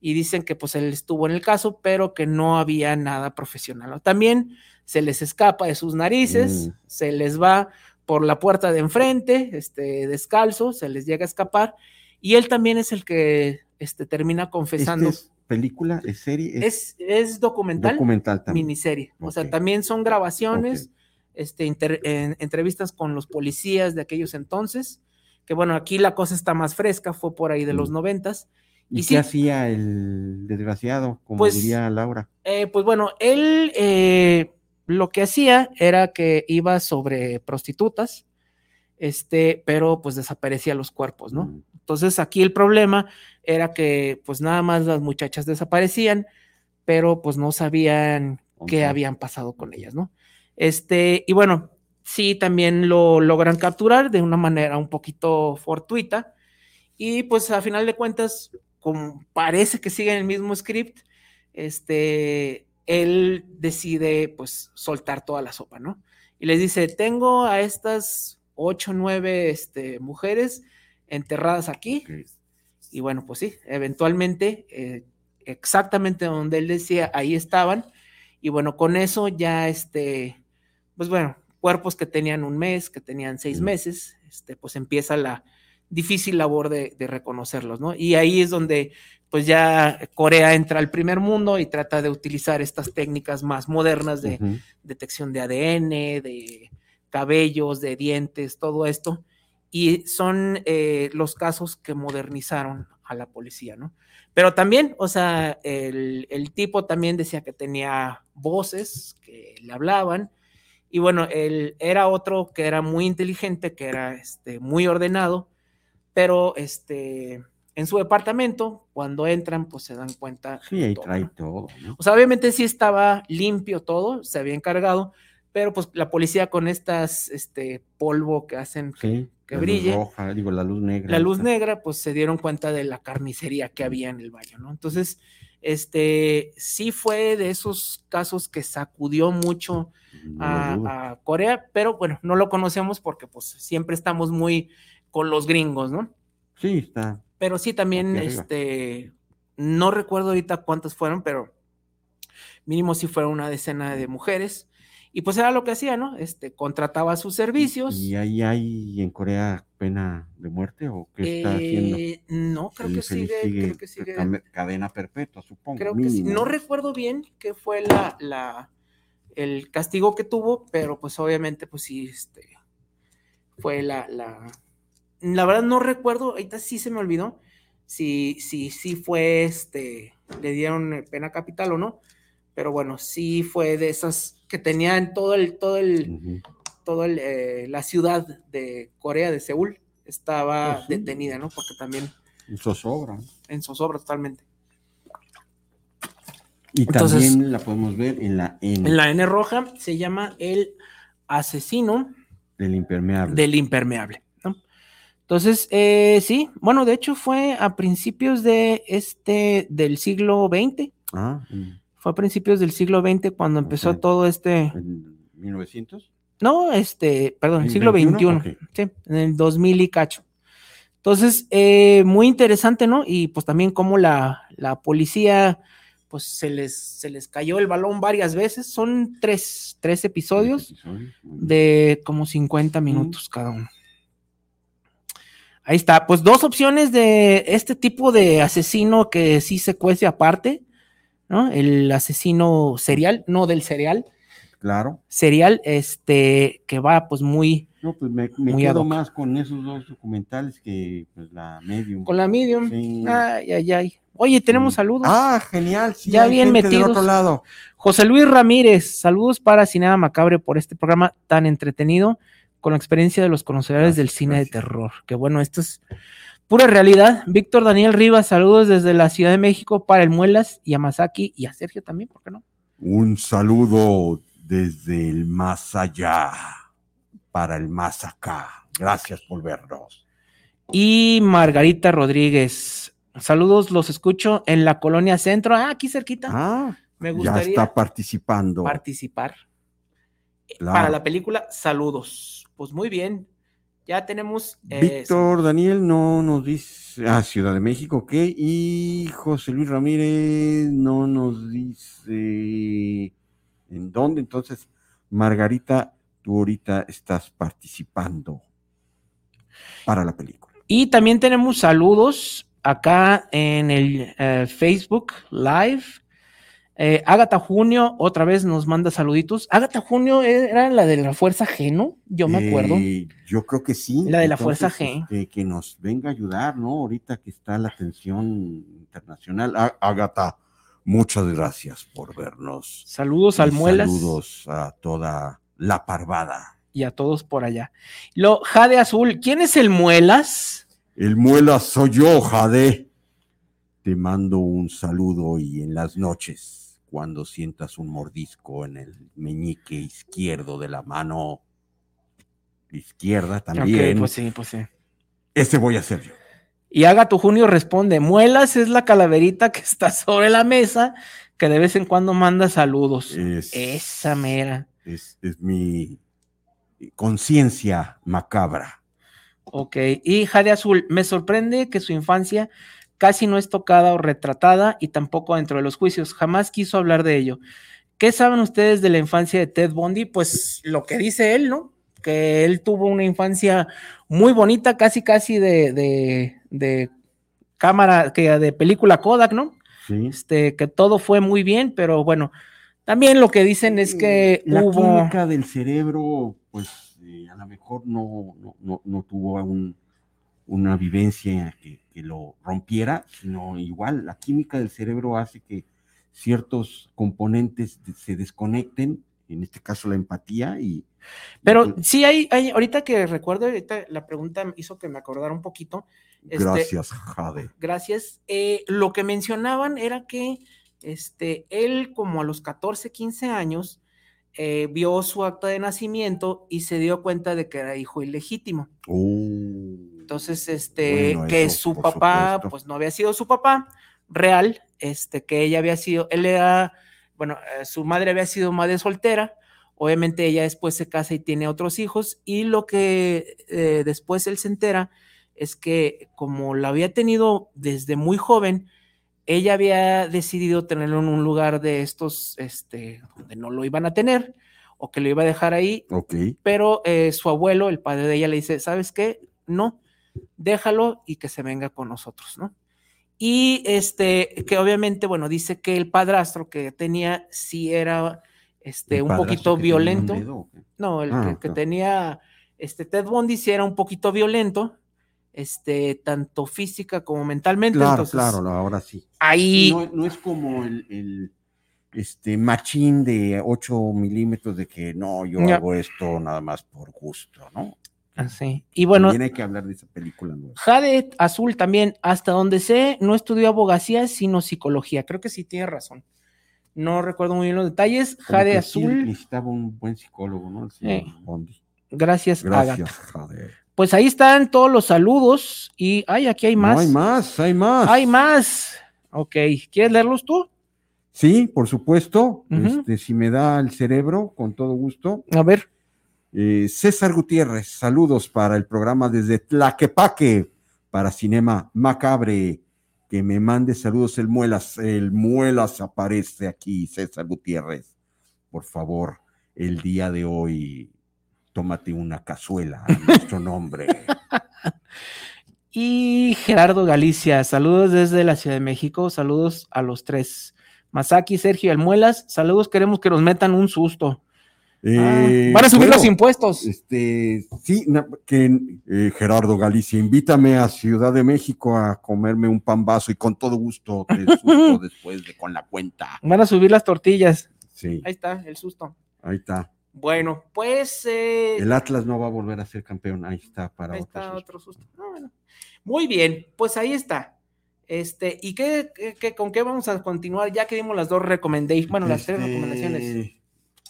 y dicen que pues él estuvo en el caso, pero que no había nada profesional. ¿no? También se les escapa de sus narices, Mm. se les va por la puerta de enfrente, este, descalzo, se les llega a escapar y él también es el que este, termina confesando. ¿Este es película? ¿Es serie? es, es documental documental también. miniserie. O sea, también son grabaciones, este, inter- en- entrevistas con los policías de aquellos entonces, que bueno, aquí la cosa está más fresca, fue por ahí de los Mm. noventas. ¿Y, y qué sí. hacía el desgraciado? Como Pues- diría Laura. Eh, pues bueno, él eh, lo que hacía era que iba sobre prostitutas, este, pero pues desaparecía los cuerpos, ¿no? Mm, Entonces aquí el problema era que pues nada más las muchachas desaparecían, pero pues no sabían qué habían pasado con ellas, ¿no? Este, y bueno, sí, también lo logran capturar de una manera un poquito fortuita, y pues a final de cuentas, como parece que sigue el mismo script, este, él decide pues soltar toda la sopa, ¿no? Y les dice, tengo a estas ocho, nueve este, mujeres enterradas aquí. Y bueno, pues sí, eventualmente, eh, exactamente donde él decía, ahí estaban. Y bueno, con eso ya, este, pues bueno, cuerpos que tenían un mes, que tenían seis meses, este, pues empieza la difícil labor de, de reconocerlos, ¿no? Y ahí es donde pues ya Corea entra al primer mundo y trata de utilizar estas técnicas más modernas de detección de ADN, de cabellos, de dientes, todo esto. Y son eh, los casos que modernizaron a la policía, ¿no? Pero también, o sea, el, tipo también decía que tenía voces que le hablaban. Y bueno, él era otro que era muy inteligente, que era este, muy ordenado, pero este, en su departamento, cuando entran, pues se dan cuenta. Sí, ahí trae todo. O sea, obviamente sí estaba limpio todo, se había encargado, pero pues la policía con estas, este, polvo que hacen que, brille. roja, digo, la luz negra. La luz negra, pues se dieron cuenta de la carnicería que había en el baño, ¿no? Entonces, este, sí fue de esos casos que sacudió mucho a, a Corea, pero bueno, no lo conocemos porque pues siempre estamos muy con los gringos, ¿no? Sí, está pero sí, también, este, no recuerdo ahorita cuántas fueron, pero mínimo sí fueron una decena de mujeres. Y pues era lo que hacía, ¿no? Este, contrataba sus servicios. ¿Y ahí hay en Corea pena de muerte o qué está haciendo? Eh, no, creo que sigue, creo que sigue, Cadena perpetua, supongo. Creo que sí. No recuerdo bien qué fue la, la, el castigo que tuvo, pero pues obviamente, pues sí, este, fue la, la, la verdad no recuerdo, ahorita sí se me olvidó si, si, si fue este, le dieron pena capital o no, pero bueno, sí fue de esas que tenían todo el, todo el, todo el, eh, la ciudad de Corea, de Seúl, estaba pues detenida, ¿no? Porque también. En zozobra. En zozobra, totalmente. Y también la podemos ver en la N. En la N roja se llama el asesino. Del impermeable. Del impermeable. Entonces, eh, sí, bueno, de hecho fue a principios de este, del siglo XX. Ah. Fue a principios del siglo XX cuando empezó todo este. ¿En 1900? No, este, perdón, el siglo XXI. Sí, en el 2000 y cacho. Entonces, eh, muy interesante, ¿no? Y pues también como la, la policía, pues se les, se les cayó el balón varias veces. Son tres, tres episodios, de como 50 minutos cada uno. Ahí está, pues dos opciones de este tipo de asesino que sí se cuece aparte, ¿no? El asesino serial, no del cereal. Claro. Serial, este, que va pues muy. No, pues me, quedo más con esos dos documentales que pues la Medium. Con la Medium. Ay, ay, ay. Oye, tenemos saludos. Ah, genial. Sí, ya bien metidos. otro lado. José Luis Ramírez, saludos para Cinema Macabre por este programa tan entretenido con la experiencia de los conocedores del cine de terror. Que bueno, esto es pura realidad. Víctor Daniel Rivas, saludos desde la Ciudad de México para el Muelas y a Masaki y a Sergio también, ¿por qué no? Un saludo desde el más allá para el más acá. Gracias por vernos. Y Margarita Rodríguez, saludos, los escucho en la colonia centro. Ah, aquí cerquita. Ah, me gustaría. Ya está participando. Participar. Para la película, saludos pues muy bien. Ya tenemos. Eh, Víctor Daniel no nos dice. Ah, Ciudad de México, ¿qué? Y José Luis Ramírez no nos dice. ¿En dónde? Entonces, Margarita, tú ahorita estás participando para la película. Y también tenemos saludos acá en el eh, Facebook Live eh, Ágata Junio otra vez nos manda saluditos. Ágata Junio era la de la Fuerza G, ¿no? Yo me acuerdo. Eh, yo creo que sí. La de la Fuerza G. Este, que nos venga a ayudar, ¿no? Ahorita que está la atención internacional. Ágata, muchas gracias por vernos. Saludos al Muelas. Saludos a toda la parvada. Y a todos por allá. Lo, Jade Azul, ¿quién es el Muelas? El Muelas soy yo, Jade. Te mando un saludo y en las noches cuando sientas un mordisco en el meñique izquierdo de la mano izquierda también. Ok, pues sí, pues sí. Ese voy a ser yo. Y Agato Junio responde, Muelas es la calaverita que está sobre la mesa, que de vez en cuando manda saludos. Es, Esa mera. es, es mi conciencia macabra. Ok, y Jade Azul, me sorprende que su infancia casi no es tocada o retratada y tampoco dentro de los juicios, jamás quiso hablar de ello. ¿Qué saben ustedes de la infancia de Ted Bundy? Pues lo que dice él, ¿no? Que él tuvo una infancia muy bonita, casi casi de, de, de cámara, que de película Kodak, ¿no? ¿sí? Este, que todo fue muy bien, pero bueno, también lo que dicen es que la hubo... química del cerebro, pues eh, a lo mejor no, no, no, no tuvo un- una vivencia que, que lo rompiera, sino igual la química del cerebro hace que ciertos componentes se desconecten, en este caso la empatía y... Pero y, sí hay, hay, ahorita que recuerdo, ahorita la pregunta hizo que me acordara un poquito. este, gracias, Jade. Gracias. Eh, lo que mencionaban era que este, él, como a los 14, 15 años, eh, vio su acta de nacimiento y se dio cuenta de que era hijo ilegítimo. Oh, Entonces, este, Bueno, que eso, su papá, supuesto. pues no había sido su papá real, este, que ella había sido, él era, bueno, eh, su madre había sido madre soltera, obviamente ella después se casa y tiene otros hijos, y lo que eh, después él se entera es que como la había tenido desde muy joven, ella había decidido tenerlo en un lugar de estos, este, donde no lo iban a tener, o que lo iba a dejar ahí, pero eh, su abuelo, el padre de ella, le dice, ¿sabes qué? No, déjalo y que se venga con nosotros, ¿no? Y este, que obviamente, bueno, dice que el padrastro que tenía sí era este, ¿El un poquito un violento. dedo? No, el Ah, que, tenía, este, Ted Bundy sí era un poquito violento, este, tanto física como mentalmente. Claro, entonces, claro, ahora sí. Ahí, No, no es como el, el, este machín de 8 milímetros de que no, yo hago esto nada más por gusto, ¿no? Así. Y bueno, hay que hablar de esa película nueva. Jade Azul también, hasta donde sé, no estudió abogacía, sino psicología. Creo que sí tiene razón. No recuerdo muy bien los detalles. Como Jade que sí Azul, necesitaba un buen psicólogo, ¿no? Bondi. gracias. Gracias, Jade. Pues ahí están todos los saludos. Y, ay, aquí hay más. No hay más, hay más. Hay más. Ok, ¿quieres leerlos tú? Sí, por supuesto. Este, si me da el cerebro, con todo gusto. A ver. Eh, César Gutiérrez, saludos para el programa desde Tlaquepaque, para Cinema Macabre. Que me mande saludos el Muelas. El Muelas aparece aquí, César Gutiérrez. Por favor, el día de hoy, tómate una cazuela a nuestro nombre. Y Gerardo Galicia, saludos desde la Ciudad de México. Saludos a los tres. Masaki, Sergio Almuelas, saludos. Queremos que nos metan un susto. Eh, van a subir los impuestos. Este, sí, que eh, Gerardo Galicia, invítame a Ciudad de México a comerme un pambazo y con todo gusto te susto después de con la cuenta. Van a subir las tortillas. Sí, Ahí está el susto. ahí está. Bueno, pues eh, El Atlas no va a volver a ser campeón. Ahí está para ahí otro está susto. otro susto. Ah, bueno. Muy bien, pues ahí está. Este, ¿y qué, qué- qué- con qué vamos a continuar? Ya que dimos las dos recomendaciones, bueno, las tres Este, recomendaciones.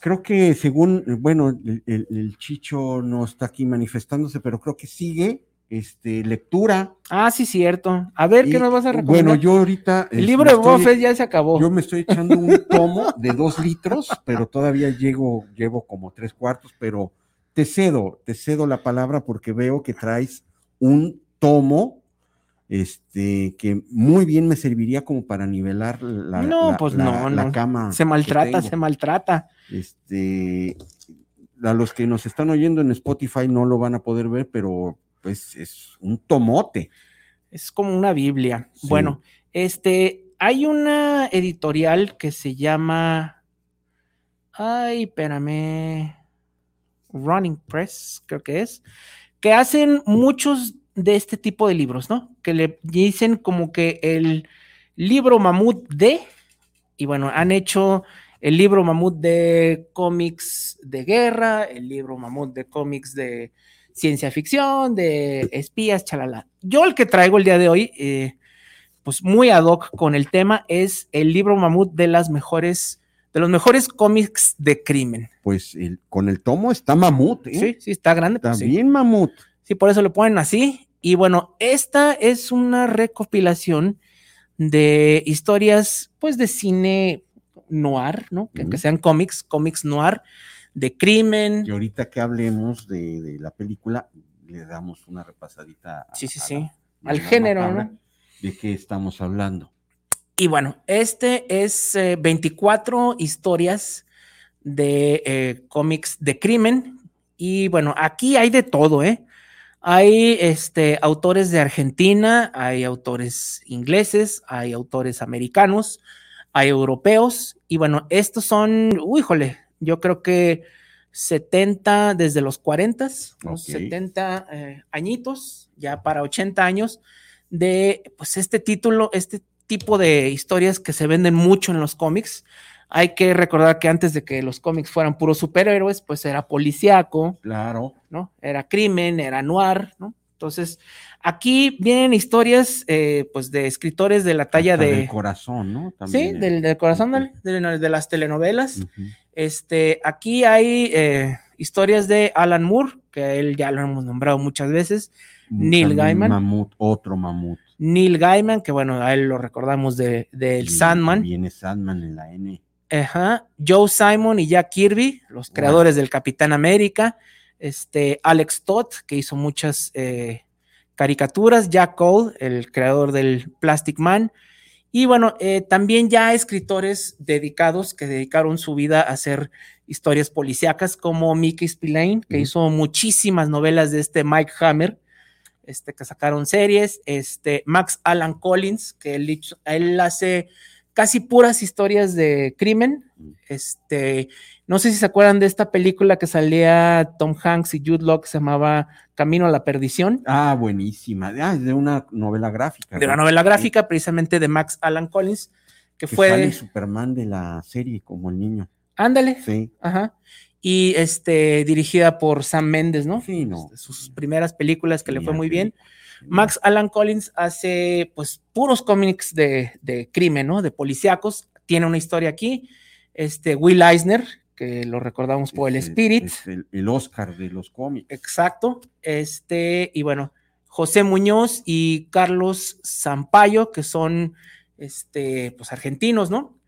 Creo que según, bueno, el, el- el Chicho no está aquí manifestándose, pero creo que sigue este, lectura. Ah, sí, cierto. A ver, ¿qué nos vas a recomendar? Bueno, yo ahorita... el este, libro de Buffett ya se acabó. Yo me estoy echando un tomo de dos litros, pero todavía llego, llevo como tres cuartos, pero te cedo, te cedo la palabra porque veo que traes un tomo, este, que muy bien me serviría como para nivelar la, No, la- pues la- no, la no. cama. se maltrata, se maltrata. Este, a los que nos están oyendo en Spotify no lo van a poder ver, pero pues es un tomote. Es como una Biblia. Sí. Bueno, este, hay una editorial que se llama. Ay, espérame. Running Press, creo que es. Que hacen muchos de este tipo de libros, ¿no? Que le dicen como que el libro mamut de. Y bueno, han hecho el libro mamut de cómics de guerra, el libro mamut de cómics de ciencia ficción, de espías, chalala. Yo el que traigo el día de hoy, eh, pues muy ad hoc con el tema, es el libro mamut de las mejores, de los mejores cómics de crimen. Pues el, con el tomo está mamut, ¿eh? Sí, sí, está grande. Está pues sí. bien mamut. Sí, por eso lo ponen así. Y bueno, esta es una recopilación de historias, pues, de cine noir, ¿no? Que, que sean cómics, cómics noir, de crimen. Y ahorita que hablemos de, de la película, le damos una repasadita. a- Sí, sí, a sí. la- Al género, ¿no? ¿De qué estamos hablando? Y bueno, este es eh, 24 historias de eh, cómics de crimen. Y bueno, aquí hay de todo, ¿eh? Hay este, autores de Argentina, hay autores ingleses, hay autores americanos, hay europeos. Y bueno, estos son, uy, híjole, yo creo que 70 desde los 40, unos Ok. 70 eh, añitos, ya para 80 años, de pues este título, este tipo de historias que se venden mucho en los cómics. Hay que recordar que antes de que los cómics fueran puros superhéroes, pues era policíaco, Claro. ¿no? Era crimen, era noir, ¿no? Entonces, aquí vienen historias, eh, pues, de escritores de la talla hasta de... del corazón, ¿no? Sí, También, del, del corazón de, las telenovelas. Este, aquí hay eh, historias de Alan Moore, que él ya lo hemos nombrado muchas veces. Neil También Gaiman. Mamut, otro mamut. Neil Gaiman, que bueno, a él lo recordamos de, del Sandman. Viene Sandman en la N. Ajá. Joe Simon y Jack Kirby, los Wow. creadores del Capitán América. Este, Alex Todd, que hizo muchas eh, caricaturas. Jack Cole, el creador del Plastic Man. Y bueno, eh, también ya escritores dedicados que dedicaron su vida a hacer historias policíacas, como Mickey Spillane, que hizo muchísimas novelas de este Mike Hammer, este, que sacaron series. Este, Max Alan Collins, que él hace casi puras historias de crimen. Este, no sé si se acuerdan de esta película que salía Tom Hanks y Jude Law que se llamaba Camino a la Perdición. Ah, buenísima. Ah, es de una novela gráfica. De una ¿no? novela gráfica, precisamente de Max Alan Collins, que, Que fue. sale Superman de la serie como el niño. Ándale. Sí. Ajá. Y este, dirigida por Sam Mendes, ¿no? Sí, no. Este, sus primeras películas que le fue muy bien. Max Alan Collins hace pues puros cómics de, de crimen, ¿no? De policíacos. Tiene una historia aquí. Este Will Eisner, que lo recordamos por el Es- Spirit. es el, el Oscar de los cómics. Exacto. Este, y bueno, José Muñoz y Carlos Zampayo, que son este, pues argentinos, ¿no?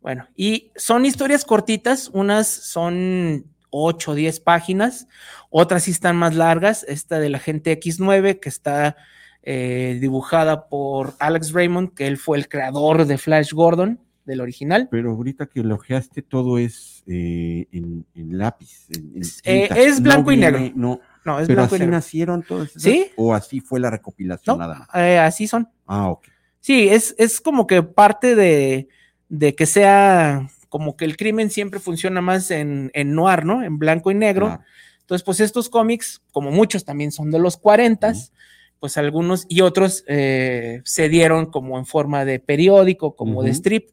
Bueno, y son historias cortitas, unas son 8 o 10 páginas, otras sí están más largas. Esta de la gente X9, que está eh, dibujada por Alex Raymond, que él fue el creador de Flash Gordon, del original. Pero ahorita que elogiaste todo es eh, en, en lápiz. en- en Eh, es blanco y negro. No, No, es pero blanco y negro. nacieron todos. esos? ¿Sí? ¿O así fue la recopilación No, nada más? eh, así son. Ah, ok. Sí, es, es como que parte de, de que sea como que el crimen siempre funciona más en, en noir, ¿no? En blanco y negro. Claro. Entonces, pues estos cómics, como muchos también son de los 40, pues algunos y otros eh, se dieron como en forma de periódico, como de strip,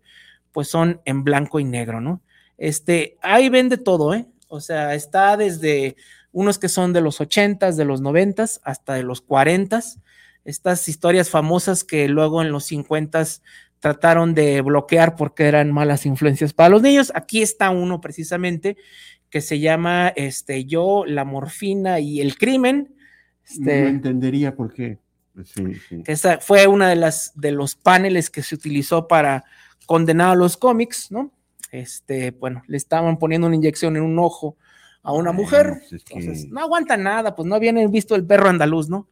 pues son en blanco y negro, ¿no? Este, ahí vende todo, ¿eh? O sea, está desde unos que son de los 80s, de los 90s, hasta de los 40s. Estas historias famosas que luego en los 50s trataron de bloquear porque eran malas influencias para los niños. Aquí está uno precisamente que se llama este, Yo, la morfina y el crimen. Este, No entendería por qué. Sí, sí. que esa fue una de las de los paneles que se utilizó para condenar a los cómics, ¿no? Este, bueno, le estaban poniendo una inyección en un ojo a una mujer, pues es que- entonces no aguanta nada, pues no habían visto el perro andaluz, ¿no?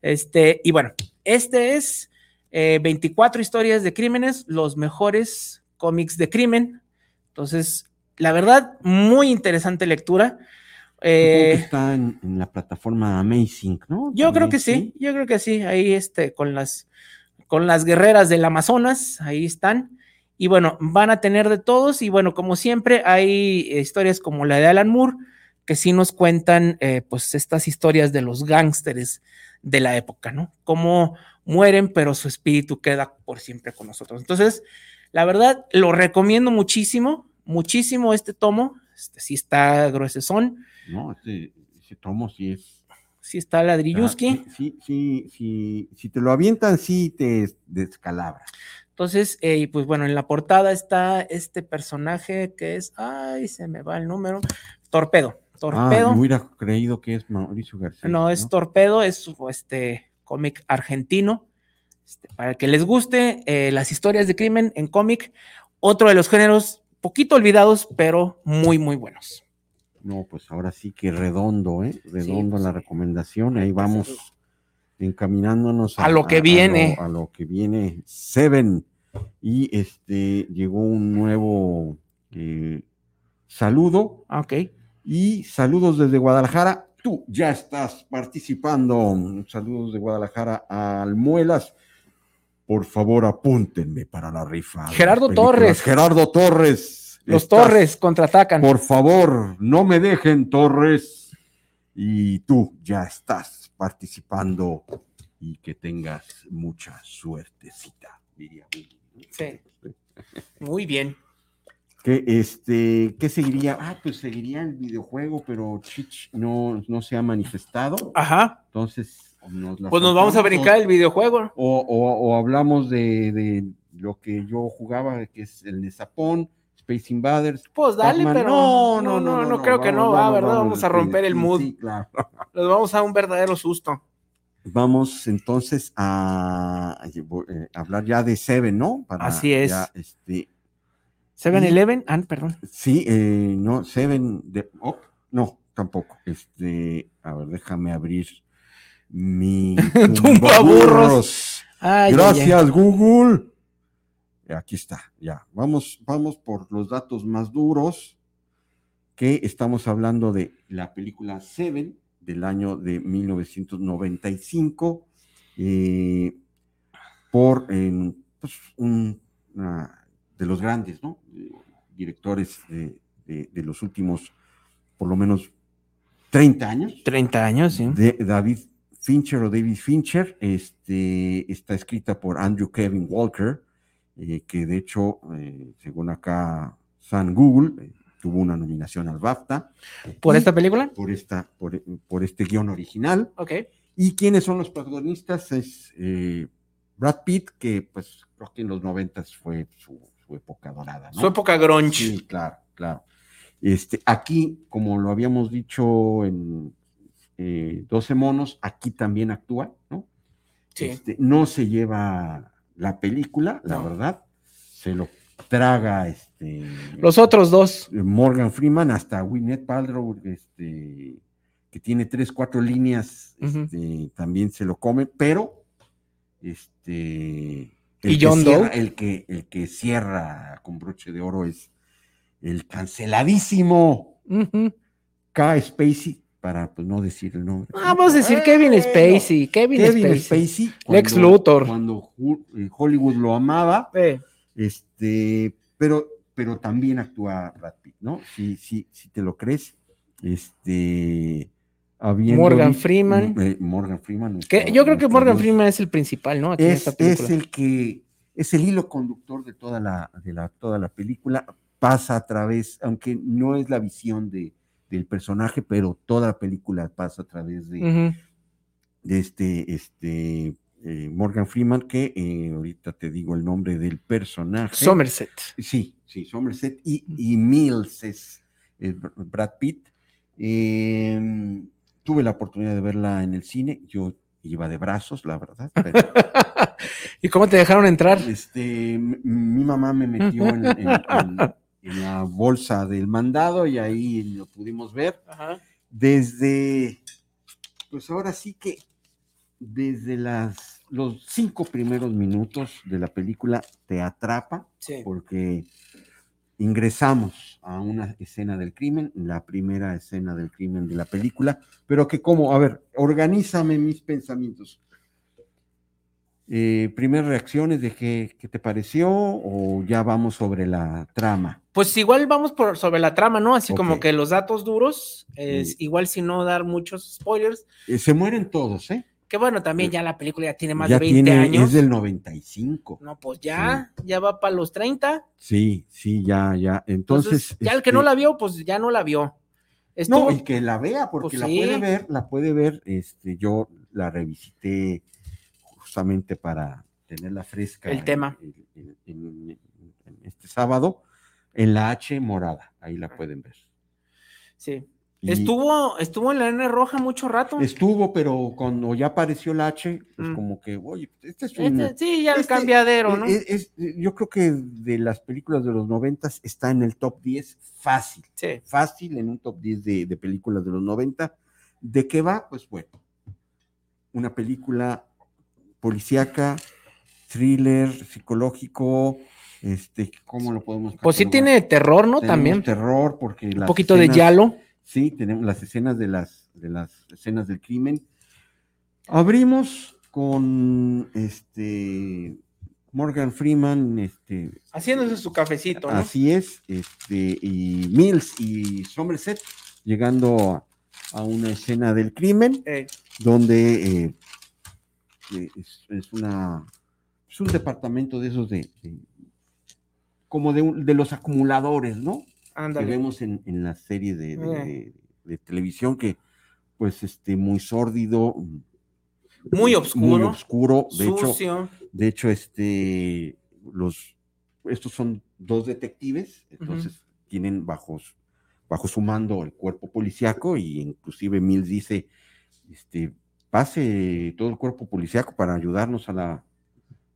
Este, y bueno, este es eh, 24 historias de crímenes, los mejores cómics de crimen. Entonces, la verdad, muy interesante lectura. Que Eh, está en, en la plataforma Amazing, ¿no? yo creo También, que sí, yo creo que sí, ahí este, con las, con las guerreras del Amazonas, ahí están. Y bueno, van a tener de todos y bueno, como siempre, hay historias como la de Alan Moore, que sí nos cuentan eh, pues estas historias de los gángsteres de la época, ¿no? Cómo mueren, pero su espíritu queda por siempre con nosotros. Entonces, la verdad, lo recomiendo muchísimo, muchísimo este tomo, este sí está gruesezón, No, ese, ese tomo sí es Sí está ladrilluski. Ah, sí, sí, sí, si te lo avientan, sí te descalabra. Entonces, eh, y pues bueno, en la portada está este personaje que es, ay, se me va el número, Torpedo. Torpedo. Ah, me hubiera creído que es Mauricio García. No, es Torpedo, es este cómic argentino. Este, para que les guste eh, las historias de crimen en cómic, otro de los géneros poquito olvidados, pero muy, muy buenos. No, pues ahora sí que redondo, ¿eh? Redondo pues la recomendación. Ahí vamos encaminándonos A lo que viene. A lo, a lo que viene. Seven. Y este llegó un nuevo eh, saludo. Ah, Ok. Y saludos desde Guadalajara. Tú ya estás participando. Saludos de Guadalajara a Almuelas. Por favor, apúntenme para la rifa. Gerardo. Torres. Gerardo Torres. Los estás- Torres contraatacan. Por favor, no me dejen, Torres. Y tú ya estás participando y que tengas mucha suertecita, diría. Sí. Muy bien. Que este, ¿qué seguiría? Ah, pues seguiría el videojuego, pero Chich no, no se ha manifestado. Ajá. Entonces, nos Pues nos vamos a brincar el videojuego. O, o- o hablamos de, de lo que yo jugaba, que es el Nesapón, Space Invaders. Pues dale, pero no, no, no, no, creo que no va, ¿verdad? vamos, Vamos a romper el sí, mood. sí, claro. Les vamos a un verdadero susto. Vamos entonces a, eh, hablar ya de Seven, ¿no? Para Así es. ya, este, 7-Eleven, ah, perdón. sí, eh, no, Seven, de, oh, no, tampoco. Este, a ver, déjame abrir mi Tumbaburros. Ay, Gracias, Google. Aquí está, ya. Vamos, vamos por los datos más duros, que estamos hablando de la película Seven del año de 1995, eh, por eh, pues, un una de los grandes, ¿no? Directores de, de- de los últimos, por lo menos, 30 años. ay. 30 años, sí. De David Fincher o David Fincher, este, está escrita por Andrew Kevin Walker, eh, que de hecho, eh, según acá San Google, eh, tuvo una nominación al BAFTA. ¿Por esta película? Por, esta, por, por este guion original. Ok. ¿Y quiénes son los protagonistas? Es eh, Brad Pitt, que pues creo que en los noventas fue su, su época dorada. ¿no? Su época grunge. Sí, claro, claro. Este, aquí, como lo habíamos dicho en eh, 12 monos, aquí también actúa, ¿no? Sí. Este, no se lleva la película, la No. verdad, se lo traga este Los otros dos. Morgan Freeman hasta Gwyneth Paltrow, este, que tiene tres, cuatro líneas, este, también se lo come, pero este el ¿Y que John cierra- Doe? el que, el que cierra con broche de oro es el canceladísimo. K. Spacey, para pues no decir el nombre. Ah, vamos a decir Kevin Spacey. Kevin, Kevin Spacey. Spacey. Lex Luthor. Cuando eh, Hollywood lo amaba, Eh, este, pero, pero también actúa Brad Pitt, ¿no? Si, si, si te lo crees, este, Morgan Freeman. eh, Morgan Freeman. que yo creo que nuestro Morgan Freeman es el principal, ¿no? Aquí en es, esta película. es el que es el hilo conductor de toda la, de la, toda la película. Pasa a través, aunque no es la visión de, del personaje, pero toda la película pasa a través de, de este, este eh, Morgan Freeman, que eh, ahorita te digo el nombre del personaje. Somerset. Sí, sí, Somerset y, y Mills es, es Brad Pitt. Eh, tuve la oportunidad de verla en el cine, yo iba de brazos, la verdad. pero, ¿Y cómo te dejaron entrar? este, mi mamá me metió en, en- en- en la bolsa del mandado y ahí lo pudimos ver Ajá. desde, pues ahora sí que desde las, los cinco primeros minutos de la película te atrapa Sí. porque ingresamos a una escena del crimen, la primera escena del crimen de la película, pero que como, a ver, organízame mis pensamientos. Eh, primeras reacciones de qué, qué te pareció o ya vamos sobre la trama. Pues igual vamos por sobre la trama, ¿no? Así como que los datos duros, es igual si no dar muchos spoilers, Eh, se mueren todos, ¿eh? Que bueno, también ya la película ya tiene más ya de 20 tiene, años. es del 95. No, pues ya, ya va para los 30. Sí, sí, ya, ya. Entonces, Entonces, ya el que no este, la vio, pues ya no la vio. Estuvo- No, y que la vea, porque Pues la sí. puede ver, la puede ver. Este, yo la revisité justamente para tenerla fresca. El en- tema. en- en este sábado, en la H morada, ahí la pueden ver. Sí. Y Estuvo, estuvo en la N roja mucho rato. Estuvo, pero cuando ya apareció la H, pues Mm. como que, oye, este es un. Este- sí, ya el este- cambiadero, ¿no? es- es- yo creo que de las películas de los noventas está en el top 10 fácil. Sí. fácil en un top 10 de, de películas de los 90. ¿De qué va? Pues bueno, una película policíaca, thriller, psicológico, este, ¿cómo lo podemos Pues sí tiene terror, ¿no? También. terror porque Un poquito de escenas- yalo. Sí, tenemos las escenas de las, de las escenas del crimen. Abrimos con este Morgan Freeman, este, Haciéndose su cafecito, ¿no? Así es, este, y Mills y Somerset llegando a, a una escena del crimen Eh, donde eh, eh, es, es una es un departamento de esos de, de- como de, un- de los acumuladores, ¿no? Que vemos en, en la serie de, de- Eh. de- de televisión que pues este muy sórdido, Muy oscuro. muy oscuro, de hecho sucio. de hecho, este, los, estos son dos detectives, entonces tienen bajo, su- bajo su mando el cuerpo policiaco y inclusive Mills dice, este, pase todo el cuerpo policiaco para ayudarnos a la,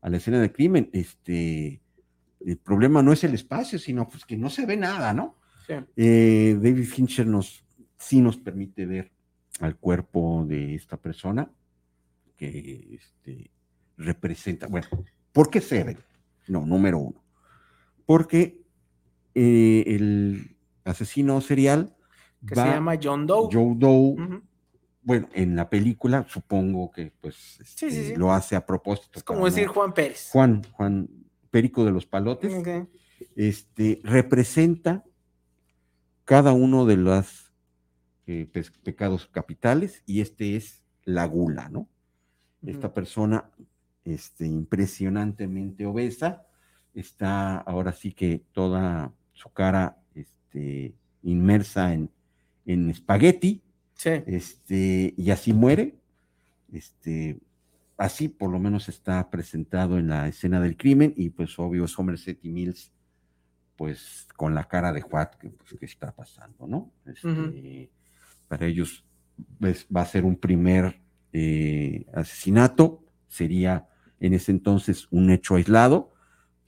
a la escena del crimen. Este, el problema no es el espacio, sino pues que no se ve nada, ¿no? Sí. Eh, David Fincher nos, sí nos permite ver al cuerpo de esta persona que este, representa, bueno, ¿por qué Seven? No, número uno. Porque eh, el asesino serial Que va- se llama John Doe. Joe Doe, bueno, en la película supongo que pues sí, este, sí. lo hace a propósito. Es como decir no- Juan Pérez. Juan, Juan Perico de los Palotes este, representa cada uno de los eh, pecados capitales y este es la gula, ¿no? Esta persona este, impresionantemente obesa, está ahora sí que toda su cara este, inmersa en, en espagueti, Sí. este, y así muere. Este, así por lo menos está presentado en la escena del crimen, y pues obvio Somerset y Mills, pues con la cara de Juan, que pues, ¿qué está pasando, no? Este. Para ellos pues, va a ser un primer eh, asesinato, sería en ese entonces un hecho aislado,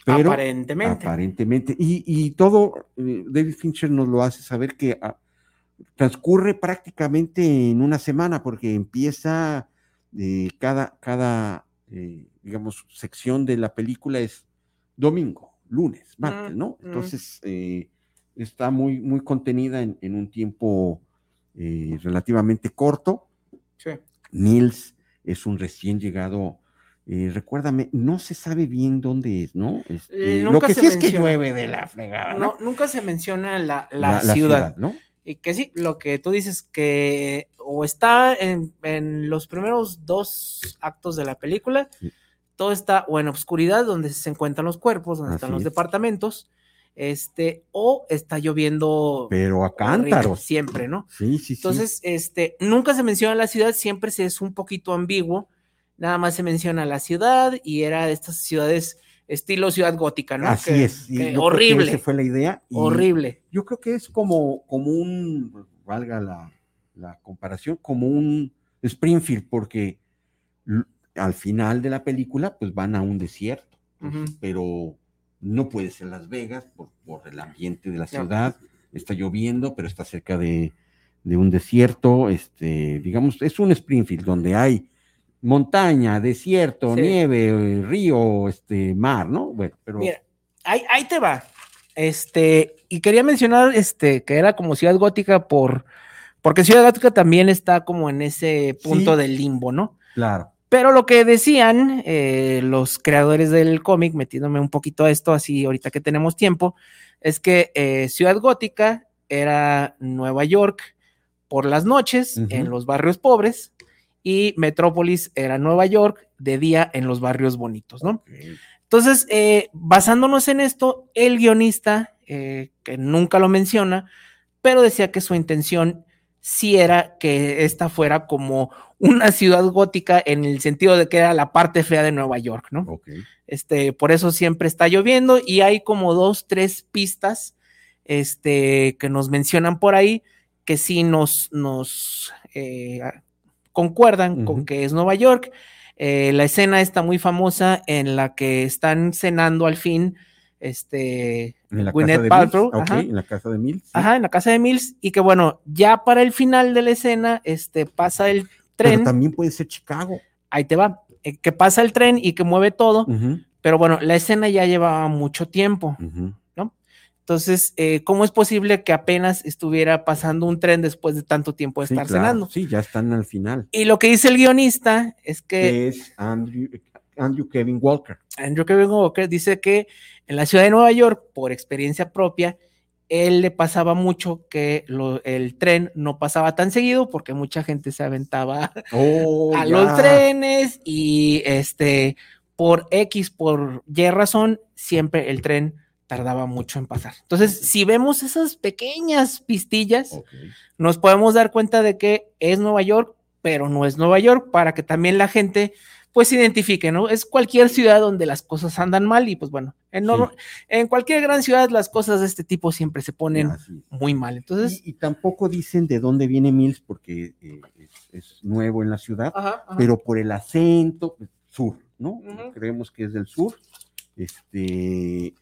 pero Aparentemente. Aparentemente. Y, y todo, eh, David Fincher nos lo hace saber que ah, transcurre prácticamente en una semana, porque empieza eh, cada, cada eh, digamos, sección de la película es domingo, lunes, martes, Mm, ¿no? mm. Entonces, eh, está muy, muy contenida en, en un tiempo eh, relativamente corto. Sí. Nils es un recién llegado. eh, recuérdame, no se sabe bien dónde es, ¿no? Este, Eh, lo nunca que se sí es que llueve de la fregada, No, ¿no? nunca se menciona la, la ciudad. ¿no? Y que sí, lo que tú dices que o está en, en los primeros dos actos de la película, Sí. todo está o en obscuridad donde se encuentran los cuerpos, donde están Así los es. departamentos, este, o está lloviendo Pero a cántaros. siempre, ¿no? Sí, sí, sí. Entonces, este, nunca se menciona la ciudad, siempre se es un poquito ambiguo, nada más se menciona la ciudad y era de estas ciudades estilo ciudad gótica, ¿no? Así Que- es. que horrible, esa fue la idea. y horrible. Yo creo que es como, como un, valga la, la comparación, como un Springfield, porque al final de la película, pues van a un desierto, pues, pero no puede ser Las Vegas por, por el ambiente de la ciudad. Está lloviendo, pero está cerca de, de un desierto. Este, digamos, es un Springfield donde hay montaña, desierto, Sí. nieve, río, este, mar, ¿no? Bueno, pero Mira, ahí, ahí te va. Este, y quería mencionar este, que era como Ciudad Gótica por, porque Ciudad Gótica también está como en ese punto Sí. del limbo, ¿no? claro. Pero lo que decían eh, los creadores del cómic, metiéndome un poquito a esto, así ahorita que tenemos tiempo, es que eh, Ciudad Gótica era Nueva York por las noches en los barrios pobres y Metrópolis era Nueva York de día en los barrios bonitos, ¿no? Entonces, eh, basándonos en esto, el guionista, que nunca lo menciona, pero decía que su intención sí era que esta fuera como una ciudad gótica en el sentido de que era la parte fea de Nueva York, ¿no? Este, por eso siempre está lloviendo y hay como dos, tres pistas, este, que nos mencionan por ahí que sí nos, nos eh, concuerdan con que es Nueva York. Eh, la escena está muy famosa en la que están cenando al fin, este, En la Gwyneth casa de Paltrow, Mills. En la casa de Mills. sí. Ajá, en la casa de Mills, y que bueno, ya para el final de la escena, este, pasa el Pero tren, también puede ser Chicago. ahí te va, eh, que pasa el tren y que mueve todo, pero bueno, la escena ya llevaba mucho tiempo. ujú. Entonces, eh, ¿cómo es posible que apenas estuviera pasando un tren después de tanto tiempo de Sí, estar claro, cenando? Sí, ya están al final. Y lo que dice el guionista es que Que es Andrew, Andrew Kevin Walker. Andrew Kevin Walker dice que en la ciudad de Nueva York, por experiencia propia, él le pasaba mucho que lo- el tren no pasaba tan seguido porque mucha gente se aventaba Oh, a ya. los trenes y este, por X, por Y razón, siempre el tren tardaba mucho en pasar. Entonces, si vemos esas pequeñas pistillas, nos podemos dar cuenta de que es Nueva York, pero no es Nueva York, para que también la gente pues se identifique, ¿no? Es cualquier ciudad donde las cosas andan mal y pues bueno, en, no- Sí. en cualquier gran ciudad las cosas de este tipo siempre se ponen muy mal. Entonces, y, y tampoco dicen de dónde viene Mills porque eh, es, es nuevo en la ciudad, ajá, ajá. pero por el acento, pues, sur, ¿no? Creemos que es del sur. Este,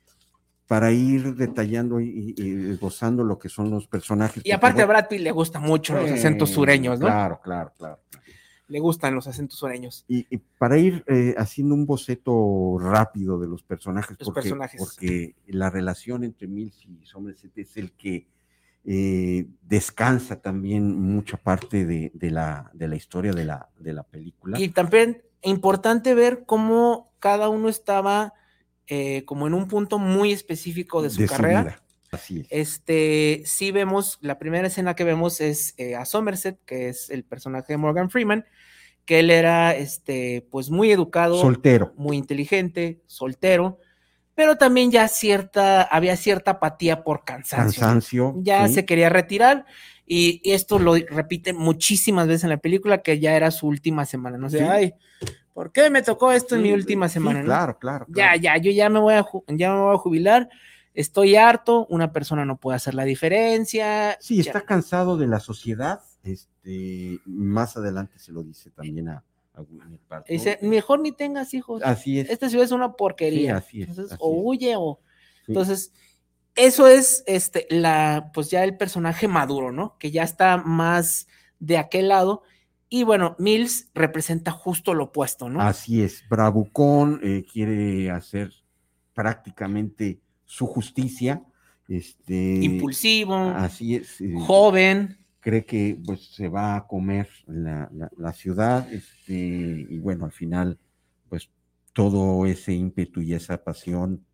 para ir detallando y, y- esbozando lo que son los personajes. y aparte a Brad Pitt le gustan mucho los eh, acentos sureños, ¿no? Claro, claro, claro. Le gustan los acentos sureños. Y, y para ir eh, haciendo un boceto rápido de los personajes, Los porque, personajes. porque la relación entre Mills y Somerset es el que eh, descansa también mucha parte de, de la, de la historia de la, de la película. Y también importante ver cómo cada uno estaba eh, como en un punto muy específico de su carrera. Así es. Este, sí vemos, la primera escena que vemos es eh, a Somerset, que es el personaje de Morgan Freeman, que él era, este, pues muy educado, Soltero. muy inteligente, soltero, pero también ya cierta, había cierta apatía por cansancio. Cansancio. Ya sí. se quería retirar y esto lo repite muchísimas veces en la película, que ya era su última semana, no sé, Sí. ay, ¿por qué me tocó esto en mi Sí, última sí, semana? no? Claro, claro. ya, claro. ya, yo ya me voy a, ya me voy a jubilar, estoy harto, una persona no puede hacer la diferencia. Sí, ya. está cansado de la sociedad. Este, más adelante se lo dice también a, a. Dice, mejor ni tengas hijos. Así es. Esta ciudad es una porquería. Sí, así es, Entonces, así o huye o. Sí. Entonces, eso es este, la, pues ya el personaje maduro, ¿no? Que ya está más de aquel lado. Y bueno, Mills representa justo lo opuesto, ¿no? Así es, Bravucón eh, quiere hacer prácticamente su justicia. Este, Impulsivo, Así es. eh, joven. cree que pues se va a comer la, la- la ciudad, este, y bueno, al final, pues todo ese ímpetu y esa pasión,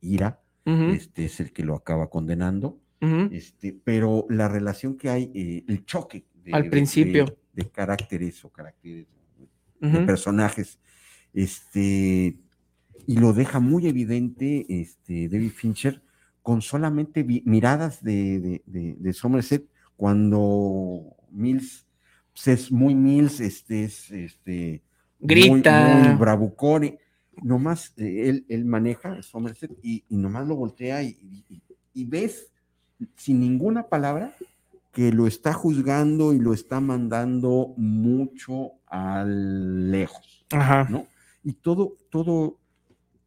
ira, este es el que lo acaba condenando. Este, pero la relación que hay, eh, el choque de, Al principio. de- de caracteres o caracteres de personajes, este, y lo deja muy evidente este, David Fincher con solamente miradas de, de- de- de Somerset cuando Mills pues, es muy Mills, este es este muy- Grita. muy, bravucón, y nomás eh, él, él maneja Somerset y, y nomás lo voltea y, y- y ves sin ninguna palabra que lo está juzgando y lo está mandando mucho al lejos, Ajá. ¿no? Y todo, todo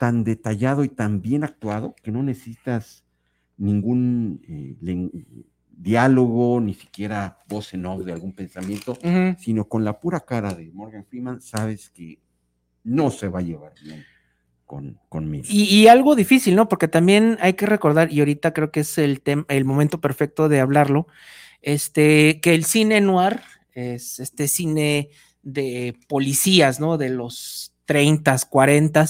tan detallado y tan bien actuado que no necesitas ningún eh, diálogo, ni siquiera voz en off de algún pensamiento, sino con la pura cara de Morgan Freeman sabes que no se va a llevar bien con, conmigo. Y, y algo difícil, ¿no? Porque también hay que recordar, y ahorita creo que es el, el momento perfecto de hablarlo, este, que el cine noir es este cine de policías, ¿no? De los 30, 40,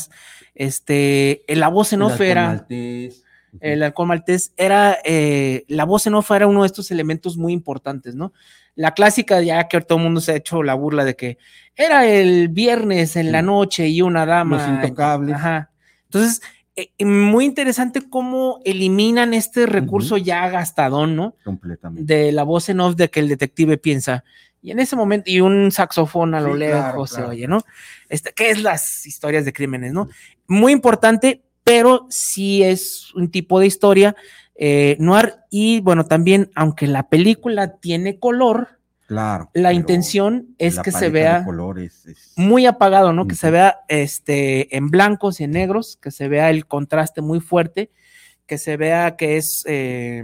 este, la voz en off era, maltés, el halcón maltés, era, eh, la voz en off era uno de estos elementos muy importantes, ¿no? La clásica, ya que todo el mundo se ha hecho la burla de que era el viernes en Sí. la noche y una dama. Los intocables. Ajá. Entonces, eh, muy interesante cómo eliminan este recurso ya gastadón, ¿no? Completamente. De la voz en off de que el detective piensa. Y en ese momento, y un saxofón a lo Sí, lejos claro, se claro. oye, ¿no? Este, ¿Qué es las historias de crímenes, no? Muy importante, pero sí es un tipo de historia eh, noir. Y bueno, también, aunque la película tiene color, Claro. la intención es la que se vea colores es- muy apagado, ¿no? Que se vea este, en blancos y en negros, que se vea el contraste muy fuerte, que se vea que es eh,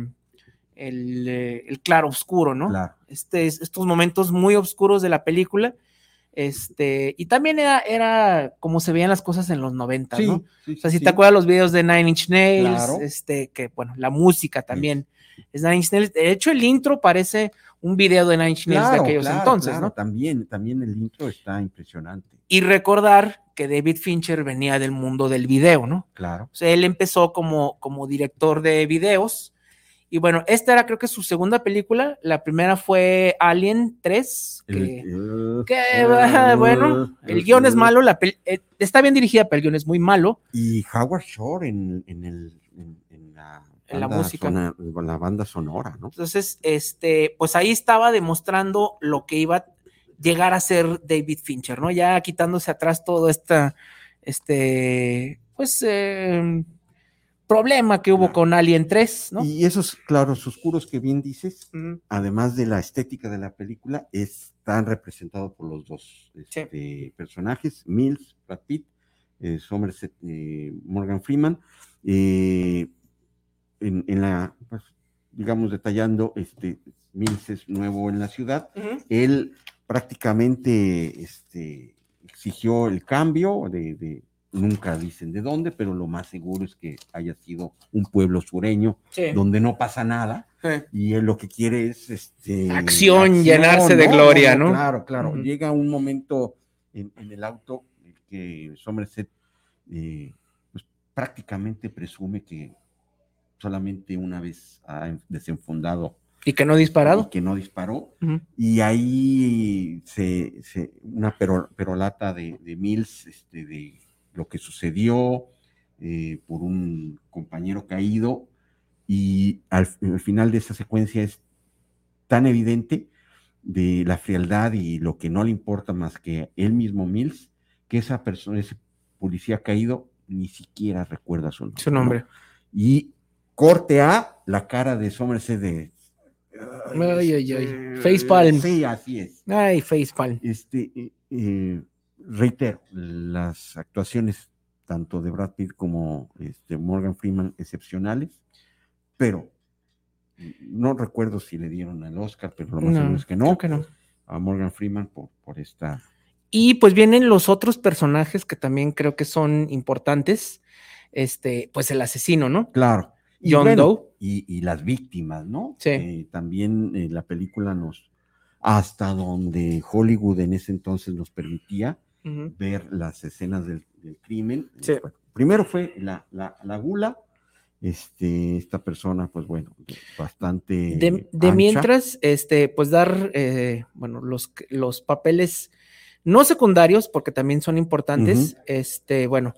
el, eh, el claro oscuro, ¿no? Claro. Este, es- estos momentos muy oscuros de la película. Este, y también era, era como se veían las cosas en los 90, Sí, ¿no? sí, O sea, si sí. te acuerdas los videos de Nine Inch Nails, Claro. este, que bueno, la música también es Nine Inch Nails. De hecho, el intro parece un video de Nine Inch Nails de aquellos claro, entonces, ¿no? También, también el intro está impresionante. Y recordar que David Fincher venía del mundo del video, ¿no? Claro. O sea, él empezó como, como director de videos. Y bueno, esta era creo que su segunda película. La primera fue Alien 3. Que, El- que, eh, bueno, el eh, guion es malo. La pel- eh, está bien dirigida, pero el guion es muy malo. Y Howard Shore en, en el, en, en la, En la banda música. sona- la banda sonora, ¿no? Entonces, este, pues ahí estaba demostrando lo que iba a llegar a ser David Fincher, ¿no? Ya quitándose atrás todo esta, este, pues, eh, problema que hubo Claro. con Alien 3, ¿no? Y esos claros oscuros que bien dices, además de la estética de la película, están representados por los dos este, personajes, Mills, Brad Pitt, eh, Somerset, eh, Morgan Freeman, eh, en, en la, pues, digamos, detallando, este, Mills es nuevo en la ciudad, él prácticamente este, exigió el cambio de, de- nunca dicen de dónde, pero lo más seguro es que haya sido un pueblo sureño Sí. donde no pasa nada Sí. y él lo que quiere es este, Acción, llenarse de gloria, ¿no? Claro, claro. Llega un momento en, en el auto que Somerset eh, pues, prácticamente presume que solamente una vez ha desenfundado Y que no ha disparado. y que no disparó. Y ahí se, se- una pero- perolata de, de Mills, este, de lo que sucedió eh, por un compañero caído, y al, al final de esa secuencia es tan evidente de la frialdad y lo que no le importa más que él mismo Mills, que esa persona, ese policía caído, ni siquiera recuerda su nombre. Su nombre. ¿no? Y corte a la cara de Somerset de... Ay, ay, ay. este, Facepalm. Sí, así es. Ay, facepalm. Este, eh, eh, reitero, las actuaciones tanto de Brad Pitt como este, Morgan Freeman excepcionales, pero no recuerdo si le dieron el Oscar, pero lo más No, seguro es que no, que no. a Morgan Freeman por, por esta... Y pues vienen los otros personajes que también creo que son importantes. Este, pues el asesino, ¿no? Claro. Y John bueno, Doe. Y, y las víctimas, ¿no? Sí. Eh, también eh, la película nos, hasta donde Hollywood en ese entonces nos permitía, Ver las escenas del, del crimen. Sí. Primero fue la, la, la gula, este, esta persona, pues bueno, bastante. De, mientras, este, pues dar, eh, bueno, los, los papeles no secundarios, porque también son importantes. Este, bueno,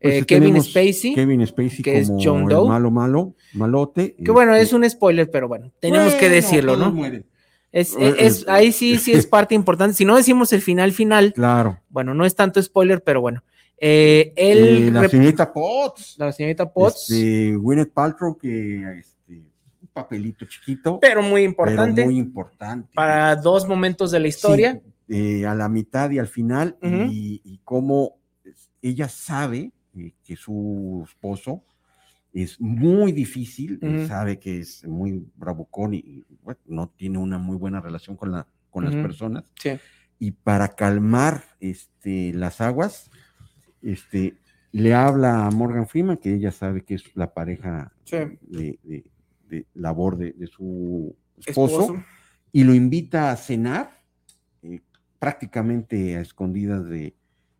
Pues, eh, Kevin Spacey, Kevin Spacey que es John Doe. malo, malo, malote. que bueno, este, es un spoiler, pero bueno, tenemos que decirlo, ¿no? mueren. Es, Eh, es- eh, ahí sí, sí es parte importante. Si no decimos el final final, Claro. bueno, no es tanto spoiler, pero bueno. Eh, él Eh, la señorita Potts. la señorita Potts, Este, Gwyneth Paltrow, que este, un papelito chiquito, pero muy pero importante muy importante. para dos momentos de la historia. Sí, eh, a la mitad y al final, Ujú. y, y cómo ella sabe eh, que su esposo es muy difícil, Ujú. sabe que es muy bravucón y, y, bueno, no tiene una muy buena relación con, la, con las personas. Sí. Y para calmar este, las aguas, este, le habla a Morgan Freeman, que ella sabe que es la pareja Sí. de, de- de labor de, de su esposo Esposo. y lo invita a cenar, eh, prácticamente a escondidas de,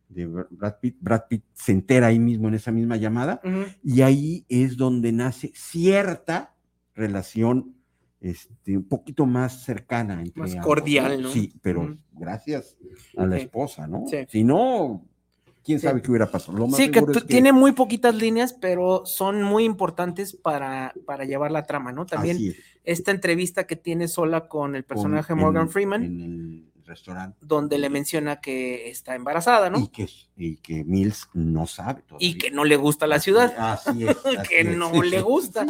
de Brad Pitt. Brad Pitt se entera ahí mismo en esa misma llamada, y ahí es donde nace cierta relación este, un poquito más cercana. Entre Más ambos, cordial, ¿no? Sí, pero gracias a la esposa, ¿no? Sí. Si no, quién Sí. sabe qué hubiera pasado. Lo más Sí, que, tiene muy poquitas líneas, pero son muy importantes para, para llevar la trama, ¿no? También es, esta entrevista que tiene sola con el con- personaje en- Morgan Freeman, En el restaurante. donde le menciona que está embarazada, ¿no? Y que, y que Mills no sabe todavía. Y que no le gusta la ciudad. Así es. así que es. no le gusta.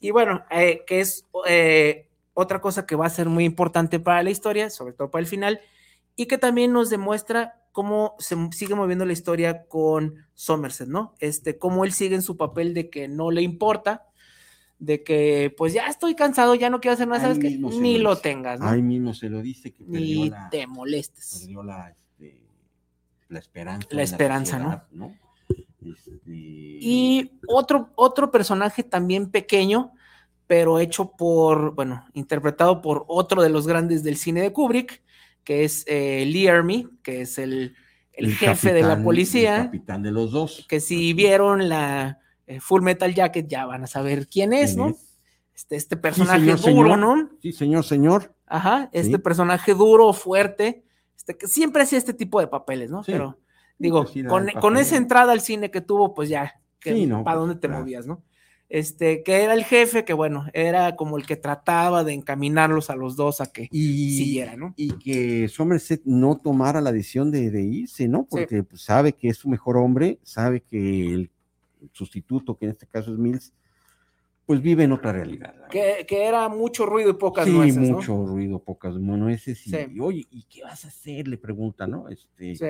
Y bueno, eh, que es eh, otra cosa que va a ser muy importante para la historia, sobre todo para el final, y que también nos demuestra cómo se sigue moviendo la historia con Somerset, ¿no? Este, cómo él sigue en su papel de que no le importa, de que pues ya estoy cansado, ya no quiero hacer nada, Ahí ¿sabes se Ni lo tengas, ¿no? Ahí mismo se lo dice que perdió Ni la, te molestes. perdió la, este, la esperanza. La esperanza, ¿no? Este, Y otro, otro personaje también pequeño, pero hecho por, bueno, interpretado por otro de los grandes del cine de Kubrick, que es eh, Lee Ermey, que es el, el jefe de la capitán- el policía, capitán de los dos. que si vieron la eh, Full Metal Jacket ya van a saber quién es, ¿Quién ¿no? es? Este, este personaje señor, duro, señor. ¿no? Sí, señor, señor. Ajá, este Sí. personaje duro, fuerte, este, que siempre hacía este tipo de papeles, ¿no? Sí. Pero digo, con, esa entrada al cine que tuvo, pues ya, que, no, ¿para pues, dónde te claro. movías, no? Este, que era el jefe, que bueno, era como el que trataba de encaminarlos a los dos a que Y, siguieran, ¿no? y que Somerset no tomara la decisión de, de irse, ¿no? Porque pues, sabe que es su mejor hombre, sabe que el sustituto, que en este caso es Mills, pues vive en otra realidad. Que, que era mucho ruido y pocas sí, nueces, ¿no? mucho ruido, pocas nueces. Y, Sí. y, oye, ¿y qué vas a hacer? Le pregunta, ¿no? Este, Sí.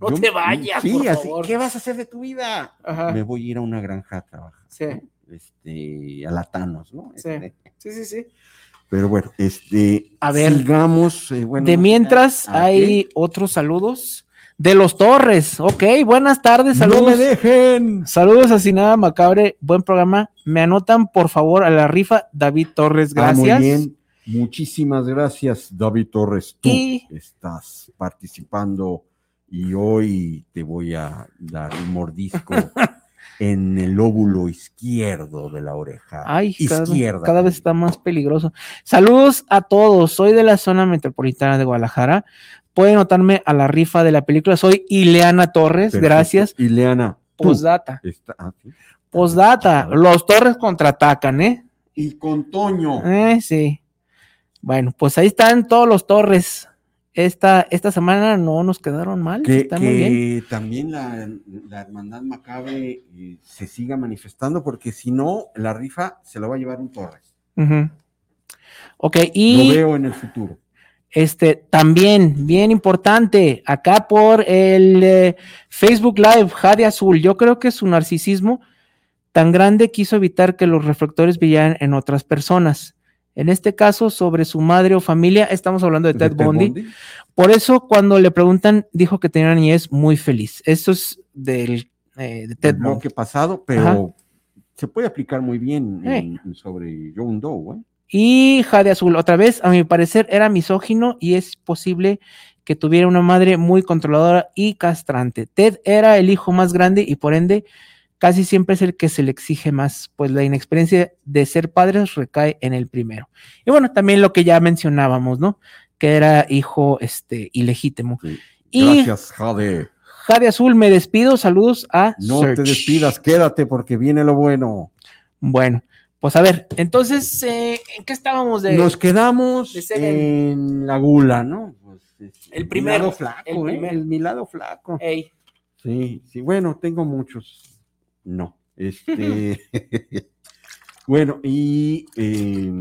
No yo- te vayas, sí, por así, favor. ¿qué vas a hacer de tu vida? Ajá. Me voy a ir a una granja a trabajar. Sí. ¿no? Este, a la Thanos, ¿no? Sí. Este, Sí, sí, sí. pero bueno, este, A ver, sigamos. eh, bueno, de mientras ¿a hay otros saludos de los Torres. Ok, buenas tardes, saludos. ¡No me dejen! Saludos a Sinada Macabre, buen programa. Me anotan por favor a la rifa David Torres, Ah, gracias. muy bien. Muchísimas gracias, David Torres. Tú Y- estás participando y hoy te voy a dar un mordisco en el lóbulo izquierdo de la oreja. Ay, cada, izquierda. cada vez está más peligroso. Saludos a todos, soy de la zona metropolitana de Guadalajara. Pueden anotarme a la rifa de la película. Soy Ileana Torres, Perfecto. gracias. Ileana. Postdata, ah, postdata. Los Torres contraatacan, ¿eh? Y con Toño. Eh, sí. Bueno, pues ahí están todos los Torres. Esta, esta semana no nos quedaron mal. que, está muy bien. también la, la hermandad macabre eh, se siga manifestando porque si no, la rifa se la va a llevar un Torres. Ujú. Ok, Lo y veo en el futuro. Este también, bien importante, acá por el eh, Facebook Live, Jade Azul, yo creo que su narcisismo tan grande quiso evitar que los reflectores brillaran en otras personas. En este caso, sobre su madre o familia, estamos hablando de ¿De Ted Bundy. Por eso, cuando le preguntan, dijo que tenía una niñez muy feliz. Esto es del, eh, de Ted Bundy. pasado, pero Ajá. se puede aplicar muy bien Eh. en- en sobre John Doe. ¿eh? Y Jade Azul, otra vez, a mi parecer, era misógino y es posible que tuviera una madre muy controladora y castrante. Ted era el hijo más grande y por ende casi siempre es el que se le exige más, pues la inexperiencia de ser padres recae en el primero. Y bueno, también lo que ya mencionábamos, ¿no? Que era hijo este, ilegítimo. Sí. Y Gracias, Jade. Jade Azul, me despido, saludos a No Search. te despidas, quédate porque viene lo bueno. Bueno, pues a ver, entonces, eh, ¿en qué estábamos de...? Nos quedamos de en la gula, ¿no? Pues, es- El mi primero, lado flaco, el ¿eh? primero. El mi lado flaco. Ey, Sí, sí, bueno, tengo muchos. No, este. bueno, y eh,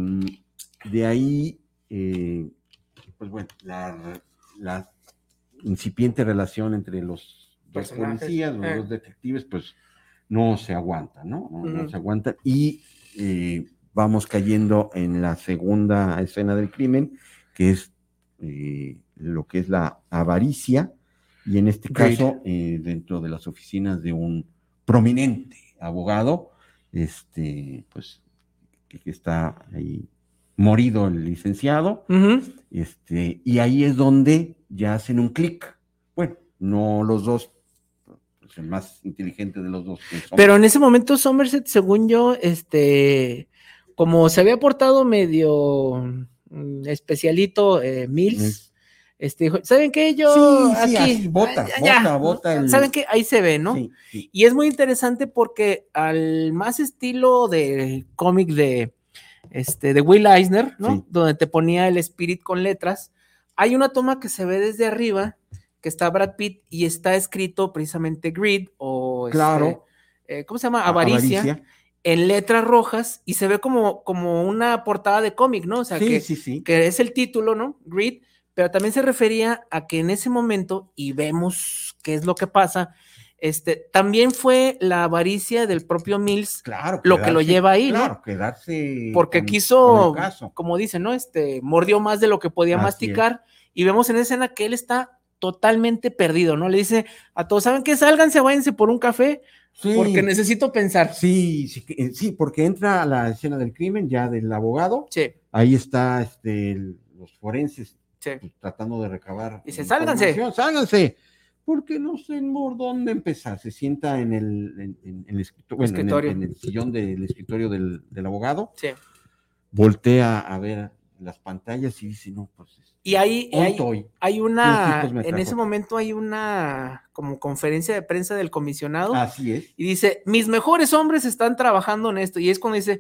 de ahí, eh, pues bueno, la, la incipiente relación entre los dos policías, los eh. dos detectives, pues no se aguanta, ¿no? No, no se aguanta. Y eh, vamos cayendo en la segunda escena del crimen, que es eh, lo que es la avaricia, y en este caso, eh, dentro de las oficinas de un prominente abogado, este, pues, que, que está ahí morido el licenciado, este, y ahí es donde ya hacen un clic. Bueno, no los dos, pues el más inteligente de los dos. Pero en ese momento Somerset, según yo, este, como se había portado medio mm, especialito eh, Mills, este, dijo, ¿saben qué? Yo Sí, sí, aquí, así, bota, ah, ya, bota, bota el- ¿Saben qué? Ahí se ve, ¿no? Sí. Y es muy interesante porque al más estilo del cómic de, este, de Will Eisner, ¿no? Donde te ponía el Spirit con letras, hay una toma que se ve desde arriba, que está Brad Pitt y está escrito precisamente Greed o... este, Claro. eh, ¿Cómo se llama? Avaricia, en letras rojas y se ve como, como una portada de cómic, ¿no? O sea, sí, que, sí, sí. que es el título, ¿no? Greed, pero también se refería a que en ese momento, y vemos qué es lo que pasa, este, también fue la avaricia del propio Mills Claro. lo que lo lleva ahí, ¿no? Claro, quedarse. porque con- quiso, con como dicen, ¿no? Este, mordió más de lo que podía Así masticar y vemos en esa escena que él está totalmente perdido, ¿no? Le dice a todos, ¿saben qué? Sálganse, váyanse por un café Sí, porque necesito pensar. sí, sí, eh, sí, porque entra a la escena del crimen ya del abogado. Sí, Ahí está este, los forenses sí. pues, tratando de recabar. Dice. "Sálganse". Sálganse. Porque no sé por dónde empezar. Se sienta en el, en, en- en el escrito- bueno, en el- Escritorio. en el sillón del escritorio del, del abogado, Sí. voltea a ver las pantallas y dice, no, pues Y ahí, tonto hoy. hay una, en ese momento hay una como conferencia de prensa del comisionado Así es. y dice, mis mejores hombres están trabajando en esto. Y es cuando dice,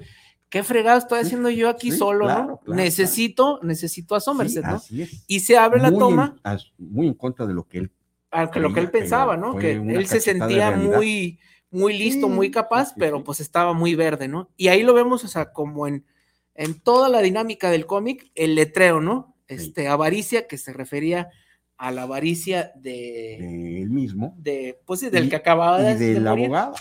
qué fregado estoy haciendo yo aquí sí, solo, claro, ¿no? claro, necesito, necesito a Sí, Somerset, ¿no? así es. Y se abre la Muy toma, muy en contra de lo que él. aunque lo que él creía, pero pensaba, ¿no? Que él se sentía muy, muy listo, Sí, muy capaz, pero pues estaba muy verde, ¿no? Y ahí lo vemos, o sea, como en, en toda la dinámica del cómic, el letreo, ¿no? Este, avaricia, que se refería a la avaricia de, de él mismo de pues sí, del y- que acababa y de, de del morir, abogado.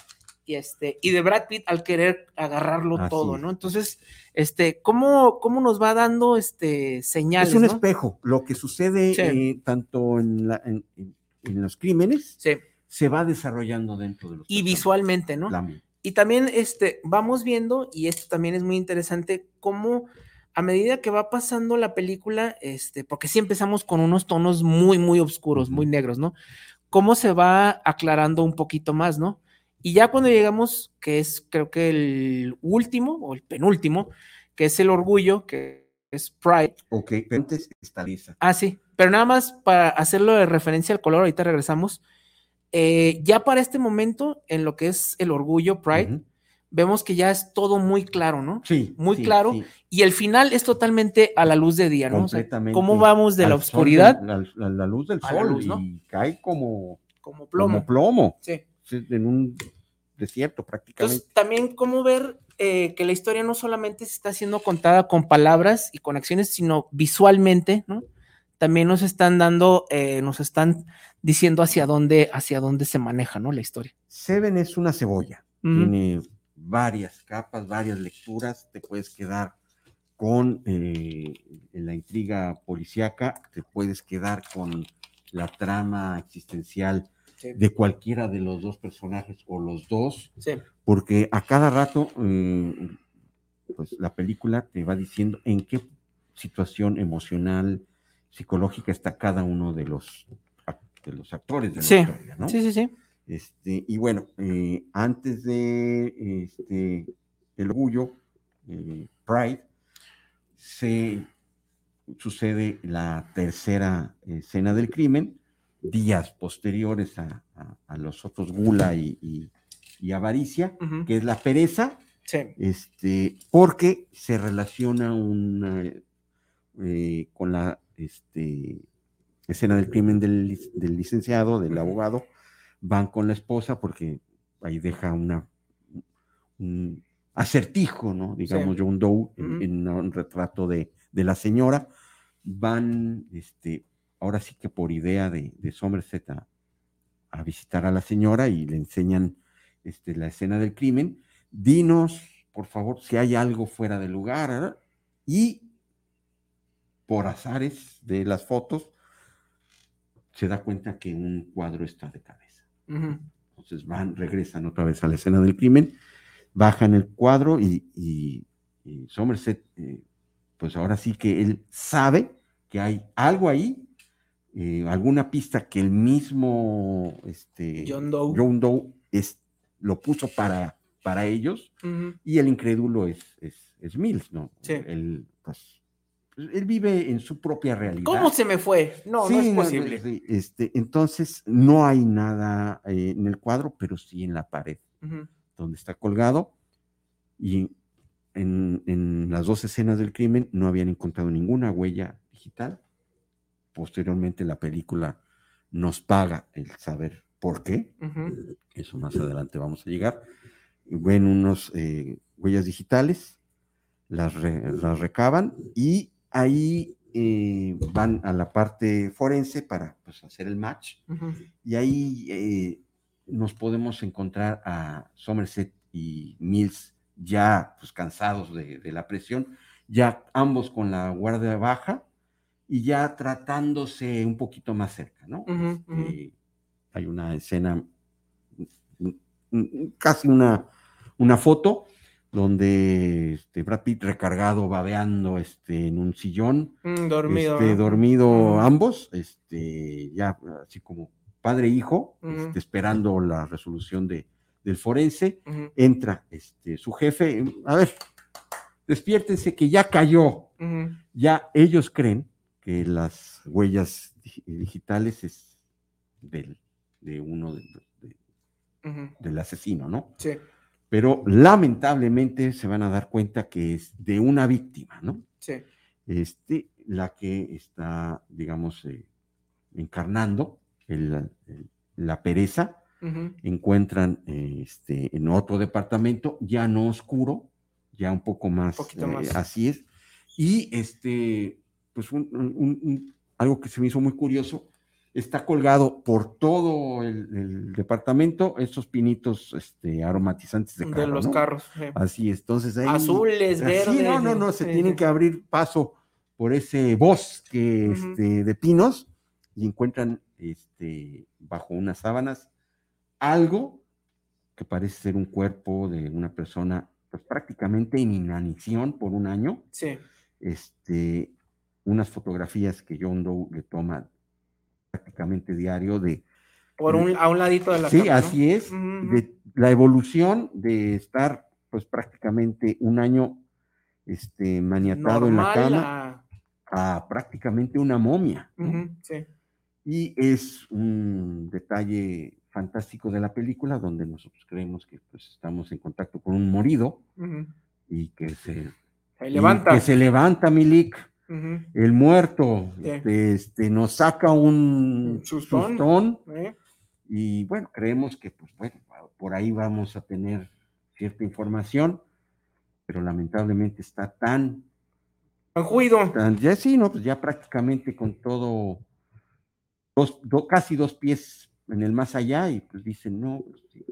y este, y de Brad Pitt al querer agarrarlo Así todo. ¿no? Entonces, este, ¿cómo, cómo nos va dando este señales? Es un ¿no? espejo. Lo que sucede Sí. eh, tanto en, la- en- en- en los crímenes Sí, se va desarrollando dentro de los y personajes. visualmente, ¿no? La- Y también este, vamos viendo, y esto también es muy interesante, cómo a medida que va pasando la película, este, porque sí empezamos con unos tonos muy, muy oscuros, muy negros, ¿no? Cómo se va aclarando un poquito más, ¿no? Y ya cuando llegamos, que es creo que el último o el penúltimo, que es el orgullo, que es Pride. Ok, pero antes está lisa. Ah, sí, pero nada más para hacerlo de referencia al color, ahorita regresamos. Eh, ya para este momento, en lo que es el orgullo, Pride, vemos que ya es todo muy claro, ¿no? Sí. muy sí, claro, sí, Y el final es totalmente a la luz de día, ¿no? O sea, completamente. ¿Cómo vamos de la al oscuridad del- la luz del sol luz, ¿no? y cae como como plomo. plomo? Como plomo Sí. sí, en un desierto prácticamente. Entonces, también cómo ver eh, que la historia no solamente se está siendo contada con palabras y con acciones, sino visualmente, ¿no? También nos están dando, eh, nos están diciendo hacia dónde, hacia dónde se maneja, ¿no? La historia. Seven es una cebolla. Tiene varias capas, varias lecturas. Te puedes quedar con eh, la intriga policíaca, te puedes quedar con la trama existencial Sí. de cualquiera de los dos personajes o los dos, Sí. porque a cada rato, eh, pues la película te va diciendo en qué situación emocional, psicológica está cada uno de los, de los actores de la Sí. historia, ¿no? Sí, sí, sí. Este, y bueno, eh, antes de este, el orgullo, eh, Pride, se sucede la tercera escena del crimen, días posteriores a, a- a los otros Gula y, y- y Avaricia, que es la pereza, Sí. este, porque se relaciona una, eh, con la este, escena del crimen del, lic- del licenciado, del abogado, van con la esposa porque ahí deja una, un acertijo, ¿no? Digamos, John Doe en, un retrato de, de la señora. Van, este, ahora sí que por idea de, de Somerset a, a visitar a la señora y le enseñan este, la escena del crimen. Dinos, por favor, si hay algo fuera de lugar. ¿verdad? Y por azares de las fotos, se da cuenta que un cuadro está de cabeza. Entonces van, regresan otra vez a la escena del crimen, bajan el cuadro y, y- y Somerset, eh, pues ahora sí que él sabe que hay algo ahí, eh, alguna pista que el mismo este, John Doe. John Doe es, lo puso para, para ellos y el incrédulo es, es, es Mills, ¿no? Sí. Él, pues, él vive en su propia realidad. ¿Cómo se me fue? No, no es posible. este, entonces, no hay nada eh, en el cuadro, pero sí en la pared donde está colgado. Y en, en las dos escenas del crimen no habían encontrado ninguna huella digital. Posteriormente, la película nos paga el saber por qué. Eso más adelante vamos a llegar. Ven unos eh, huellas digitales, las, re- las recaban y ahí eh, van a la parte forense para pues, hacer el match. Y ahí eh, nos podemos encontrar a Somerset y Mills ya pues, cansados de, de la presión, ya ambos con la guardia baja y ya tratándose un poquito más cerca, ¿no? Este, hay una escena, mm, mm, casi una, una foto donde este, Brad Pitt recargado, babeando este, en un sillón, Mm, dormido. este, dormido ambos, este, ya así como padre e hijo, este, esperando la resolución de, del forense, entra este, su jefe, a ver, despiértense que ya cayó, ya ellos creen que las huellas dig- digitales es del, de uno de- del asesino, ¿no? Sí. Pero lamentablemente se van a dar cuenta que es de una víctima, ¿no? Sí. este, la que está, digamos, eh, encarnando el- el- la pereza, encuentran eh, este, en otro departamento, ya no oscuro, ya un poco más, Poquito eh, más. así es, y este, pues un- un- un- algo que se me hizo muy curioso, está colgado por todo el, el departamento estos pinitos este, aromatizantes de, De, carro, los ¿no? carros. sí. Así es, entonces ahí... Azules, Sí, verdes. no, no, no, se sí, tienen que abrir paso por ese bosque este, de pinos y encuentran este, bajo unas sábanas algo que parece ser un cuerpo de una persona pues, prácticamente en inanición por un año. Sí. Este, unas fotografías que John Doe le toma prácticamente diario de Por un, a un ladito de la Sí, cama, ¿no? así es. De la evolución de estar, pues prácticamente un año este, maniatado en la cama a- a prácticamente una momia. sí. Y es un detalle fantástico de la película donde nosotros creemos que pues, estamos en contacto con un morido y que se, Se y levanta. que se levanta Milik, El muerto, este, este, nos saca un sustón. sustón ¿eh? y bueno, creemos que pues bueno, por ahí vamos a tener cierta información, pero lamentablemente está tan, Con juido. tan ya sí, no, pues ya prácticamente con todo, dos, do- casi dos pies en el más allá y pues dicen, no, pues, sí,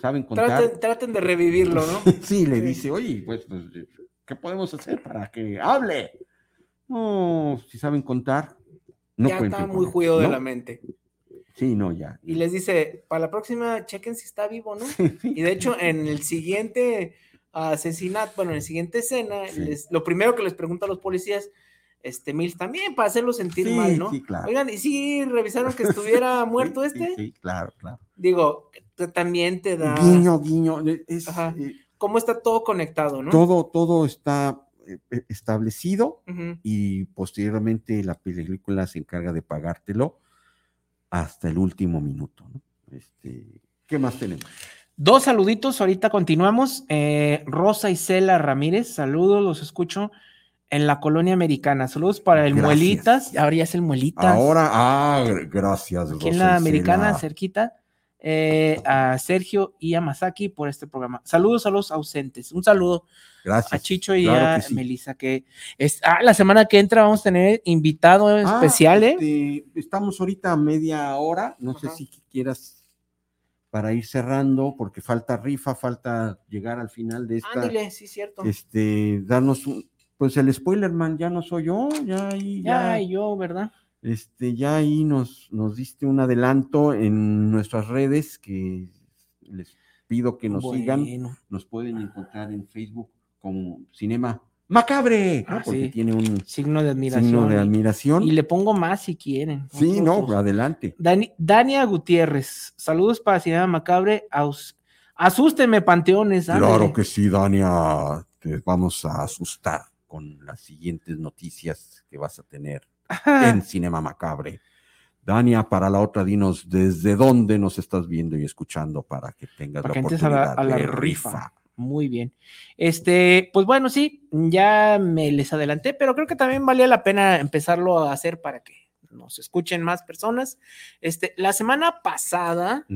saben contar. Traten, traten de revivirlo, ¿no? sí, le dice, oye, pues, pues, ¿qué podemos hacer para que hable? No, si saben contar, no ya está muy juido de ¿no? la mente. Sí, no, ya. Y les dice, para la próxima, chequen si está vivo, ¿no? Y de hecho, en el siguiente asesinato, bueno, en la siguiente escena, Sí. les- lo primero que les pregunta a los policías, este Mills también, para hacerlo sentir Sí, mal, ¿no? sí, claro. Oigan, ¿y si revisaron que estuviera muerto Sí, este? Sí, sí, claro, claro. Digo, también te da Guiño, guiño. es, Ajá. eh, cómo está todo conectado, ¿no? todo, todo está eh, eh, establecido y posteriormente la película se encarga de pagártelo hasta el último minuto. ¿no? Este, ¿Qué más tenemos? Dos saluditos, ahorita continuamos. Eh, Rosa Isela Ramírez, saludos, los escucho en la colonia americana. Saludos para el Gracias. Muelitas, ahora ya es el Muelitas. Ahora, ah, gracias. aquí en Rosa la Isela. americana, cerquita. Eh, a Sergio y a Masaki por este programa. Saludos a los ausentes. Un saludo Gracias. a Chicho y Claro a sí. Melissa, que es, ah, la semana que entra vamos a tener invitado Ah, especial, ¿eh? este, estamos ahorita a media hora. No sé si quieras para ir cerrando, porque falta rifa, falta llegar al final de esta. Ándale, sí, cierto. este, darnos un, pues el spoiler man ya no soy yo, ya ya, ya, y yo, ¿verdad? Este, ya ahí nos, nos diste un adelanto en nuestras redes que les pido que nos sigan, nos pueden encontrar en Facebook como Cinema Macabre, ¿no? Ah, porque sí. tiene un Signo de admiración. signo de admiración. Y le pongo más si quieren. sí, no, adelante. Dani- Dania Gutiérrez, saludos para Cinema Macabre. Aus- asústeme, panteones. ándale. Claro que sí, Dania, te vamos a asustar. con las siguientes noticias que vas a tener Ajá. en Cinema Macabre. Dania, para la otra, dinos desde dónde nos estás viendo y escuchando para que tengas Para la que entres a la, oportunidad a la de rifa. Muy bien. Este, pues bueno, sí, ya me les adelanté, pero creo que también valía la pena empezarlo a hacer para que nos escuchen más personas. Este, la semana pasada,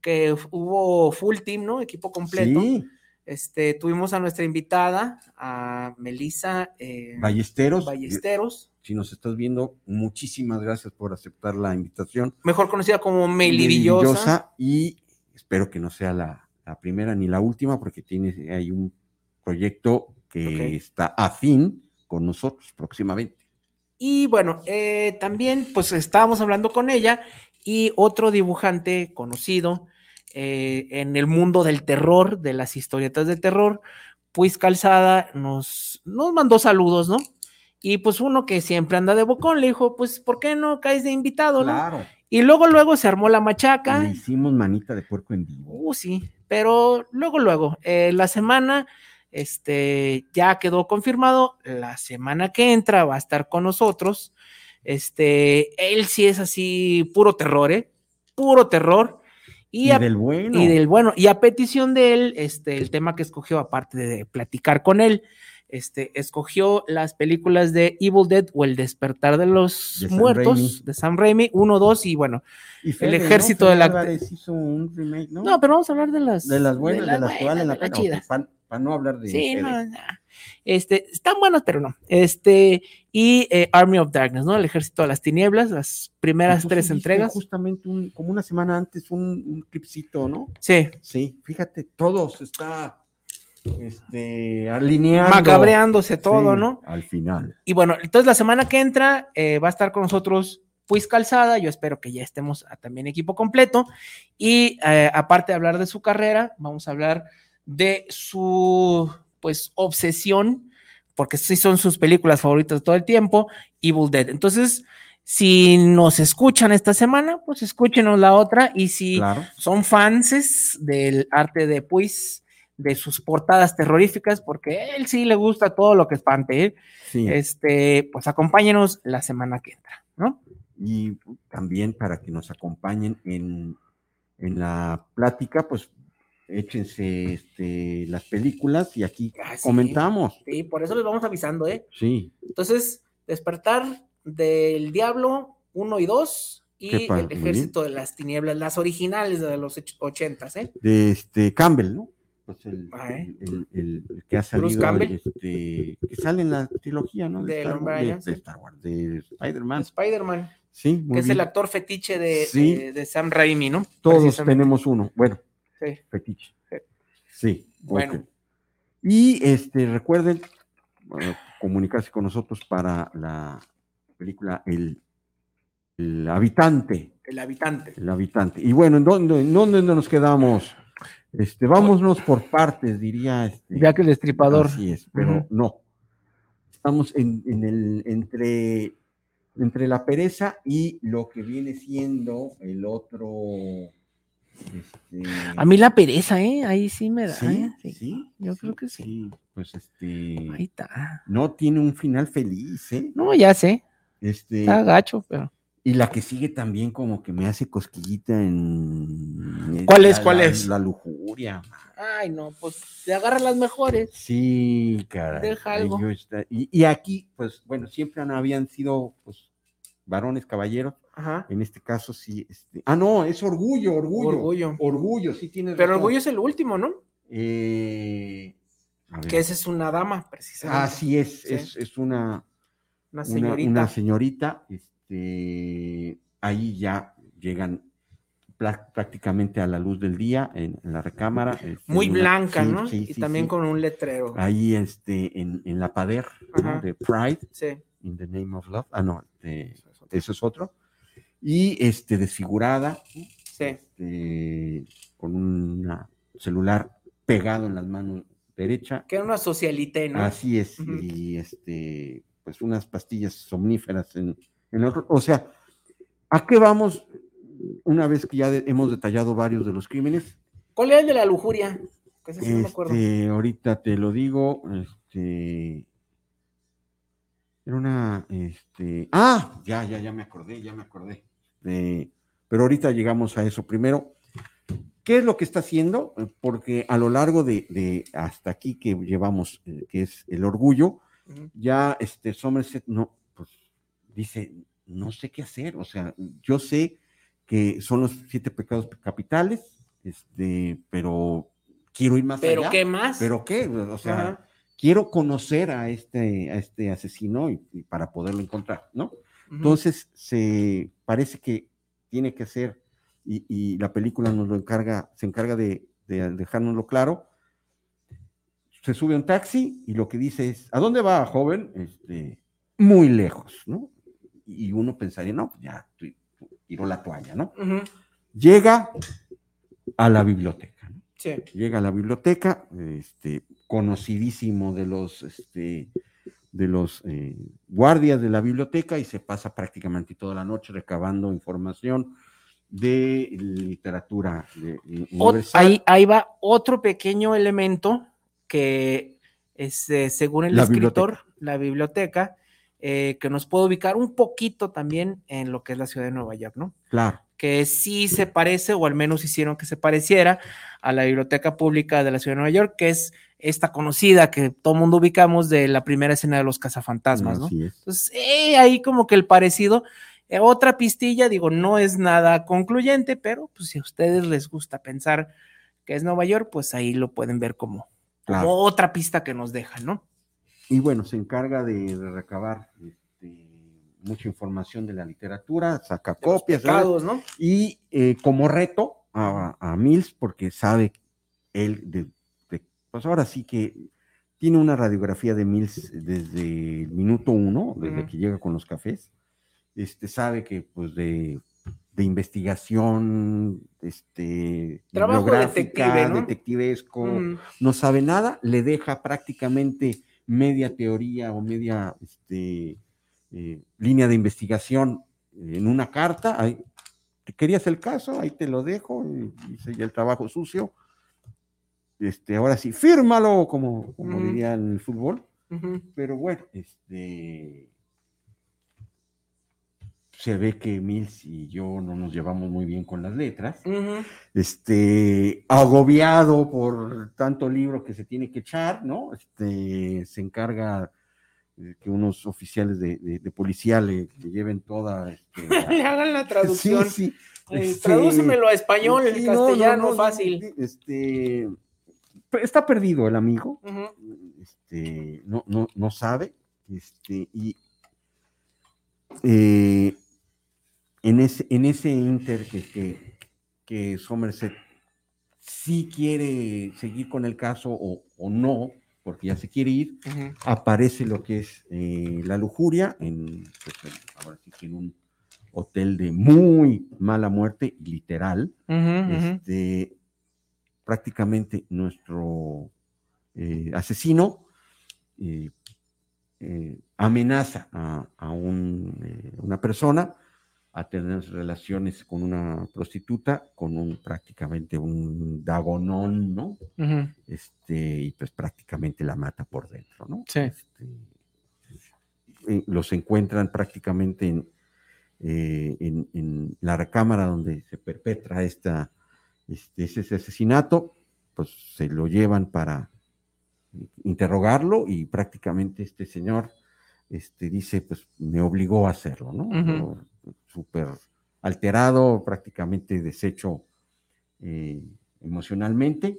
que hubo full team, ¿no? Equipo completo. Sí, Este, tuvimos a nuestra invitada, a Melissa eh, Ballesteros. Ballesteros, Si nos estás viendo, muchísimas gracias por aceptar la invitación. mejor conocida como. Melidillosa, Y espero que no sea la, la primera ni la última, porque tiene hay un proyecto que Ok. está afín con nosotros próximamente. Y bueno, eh, también pues estábamos hablando con ella y otro dibujante conocido eh, en el mundo del terror, de las historietas de terror, pues Calzada nos, nos mandó saludos, ¿no? Y pues uno que siempre anda de bocón le dijo, pues, ¿por qué no caes de invitado, no? Y luego, luego se armó la machaca. Le hicimos manita de puerco en vivo. Uh, sí, pero luego, luego, eh, la semana, este, ya quedó confirmado, la semana que entra va a estar con nosotros, este, él sí es así, puro terror, ¿eh? Puro terror. Y, Y, a, del bueno. y del bueno, y a petición de él, este, el tema que escogió, aparte de platicar con él, este, escogió las películas de Evil Dead o El despertar de los De muertos Raimi. de Sam Raimi, 1, 2 y bueno, Y el ejército de la- hizo un remake, ¿no? no, pero vamos a hablar de las de las buenas, de, las que valen la de las pena. chidas. Para no hablar de. Sí, Fede. no, no. Este, están buenas, pero no. Este, y eh, Army of Darkness, ¿no? El ejército de las tinieblas, las primeras tres entregas. Justamente un- como una semana antes un, un clipcito, ¿no? Sí, Sí, fíjate, todos está este, alineando. macabreándose todo, Sí, ¿no? Al final. Y bueno, entonces la semana que entra eh, va a estar con nosotros Pues Calzada, yo espero que ya estemos a- también equipo completo. Y eh, aparte de hablar de su carrera, vamos a hablar de su pues obsesión, porque sí son sus películas favoritas todo el tiempo, Evil Dead. Entonces, si nos escuchan esta semana, pues escúchenos la otra. Y si Claro. son fanses del arte de Puis, de sus portadas terroríficas, porque él sí le gusta todo lo que espante, ¿eh? Sí. este, pues acompáñenos la semana que entra, ¿no? y también para que nos acompañen en, en la plática, pues échense este, las películas y aquí Ah, sí. comentamos. Sí, por eso les vamos avisando, ¿eh? Sí, Entonces, despertar del diablo 1 y 2 y padre, el ejército de las tinieblas, las originales de los och- ochentas, ¿eh? de este Campbell, ¿no? Pues el, Ah, ¿eh? el- el- el- el que ha Bruce salido, Campbell. este, que sale en la trilogía, ¿no? Del Star Hombre Wars, de, de. Star Wars, de Spider-Man. Spider-Man, Sí, muy que es el actor fetiche de, Sí. de- de Sam Raimi, ¿no? Todos tenemos uno. Bueno, Sí. fetiche. Sí. Sí. Bueno. ok. Y este, recuerden bueno, comunicarse con nosotros para la película El, el Habitante. El habitante. El Habitante. Y bueno, ¿en dónde, en dónde nos quedamos? Este, vámonos por partes, diría. Este, Ya que el destripador. Así es, pero no. Estamos en, en el, entre, entre la pereza y lo que viene siendo el otro. Este, A mí la pereza, ¿eh? Ahí sí me da. sí, ¿eh? Sí, sí, yo creo que sí. Pues este. Ahí está. No tiene un final feliz, ¿eh? No, ya sé. Este, Está gacho, pero. y la que sigue también como que me hace cosquillita en. ¿Cuál es? la- ¿Cuál la- es? La lujuria. Ay, no, pues te agarra las mejores. Sí, caray. Deja algo. está- y, y aquí, pues, bueno, siempre han- habían sido, pues, varones caballeros. Ajá. En este caso, sí. Este, ah, no, es orgullo, orgullo. Orgullo. Orgullo, sí tienes Pero razón. Orgullo es el último, ¿no? Eh. Que esa es una dama, precisamente. Así es, Sí. es, es una, Una señorita. una señorita. Este, ahí ya llegan prácticamente a la luz del día en, en la recámara. este, Muy una- blanca, sí, ¿no? sí, y también con un letrero. Ahí este, en, en la pader de Pride, in the name of love. Ah, no, este, eso es otro. Y este, desfigurada, Sí. este, con un celular pegado en las manos derecha. Que era una socialité, ¿no? Así es, y este, pues unas pastillas somníferas en, en el- o sea, ¿a qué vamos una vez que ya de- hemos detallado varios de los crímenes? ¿Cuál era el de la lujuria? Que ese sí no me acuerdo. Este, ahorita te lo digo, este, Era una, este, ah, ya, ya, ya me acordé, ya me acordé. De- pero ahorita llegamos a eso. Primero, ¿qué es lo que está haciendo? Porque a lo largo de, de hasta aquí que llevamos, eh, que es el orgullo, ya este Somerset no, pues dice, no sé qué hacer. O sea, yo sé que son los siete pecados capitales, este, pero quiero ir más ¿Pero allá. qué más? ¿Pero qué? O sea, quiero conocer a este, a este asesino y, y para poderlo encontrar, ¿no? Entonces, se parece que tiene que ser, y, y la película nos lo encarga, se encarga de, de dejárnoslo claro. Se sube a un taxi y lo que dice es, ¿a dónde va, joven? Este, muy lejos, ¿no? Y uno pensaría, no, pues ya tiró la toalla, ¿no? Llega a la biblioteca, ¿no? Sí. llega a la biblioteca, este, conocidísimo de los, este, de los eh, guardias de la biblioteca y se pasa prácticamente toda la noche recabando información de literatura de- Ot- universal. ahí, ahí va otro pequeño elemento que, este, según el La escritor, la biblioteca, eh, que nos puede ubicar un poquito también en lo que es la ciudad de Nueva York, ¿no? Claro, Que sí se parece, o al menos hicieron que se pareciera a la biblioteca pública de la ciudad de Nueva York, que es esta conocida que todo mundo ubicamos de la primera escena de los cazafantasmas, ¿no? así es. Entonces, eh, ahí como que el parecido. Eh, otra pistilla, digo, no es nada concluyente, pero pues si a ustedes les gusta pensar que es Nueva York, pues ahí lo pueden ver como, como otra pista que nos deja, ¿no? Y bueno, se encarga de, de recabar este, mucha información de la literatura, saca copias, ¿no? y eh, como reto a, a Mills, porque sabe él, de- pues ahora sí que tiene una radiografía de Mills desde el minuto uno, desde que llega con los cafés, este, sabe que pues de, de investigación, este, Trabajo bibliográfica, detective, ¿no? detectivesco, no sabe nada, le deja prácticamente media teoría o media este, eh, línea de investigación en una carta. Ahí, ¿te querías el caso? Ahí te lo dejo, y ya el trabajo sucio. Este, ahora sí, fírmalo, como, como diría en el fútbol. Pero bueno, este se ve que Mills y yo no nos llevamos muy bien con las letras este, agobiado por tanto libro que se tiene que echar, ¿no? Este, se encarga que unos oficiales de, de- de policía le, le lleven toda... este, Le hagan la traducción. Sí, sí. Eh, este, tradúcemelo a español, sí, en no, no, castellano, no, fácil. Este, está perdido el amigo, este, no, no, no sabe, este, y eh, en, ese, en ese inter que, que, que Somerset sí quiere seguir con el caso o, o no, porque ya se quiere ir, aparece lo que es eh, la lujuria, en, pues, ahora sí que en un hotel de muy mala muerte, literal, este, prácticamente nuestro eh, asesino eh, eh, amenaza a, a un, una persona a tener relaciones con una prostituta, con un prácticamente un dagonón, ¿no? Este, y pues prácticamente la mata por dentro, ¿no? Sí. Este, los encuentran prácticamente en, en, en la recámara donde se perpetra esta, este, ese ese asesinato, pues se lo llevan para interrogarlo y prácticamente este señor este, dice, pues me obligó a hacerlo, ¿no? Súper alterado, prácticamente deshecho eh, emocionalmente,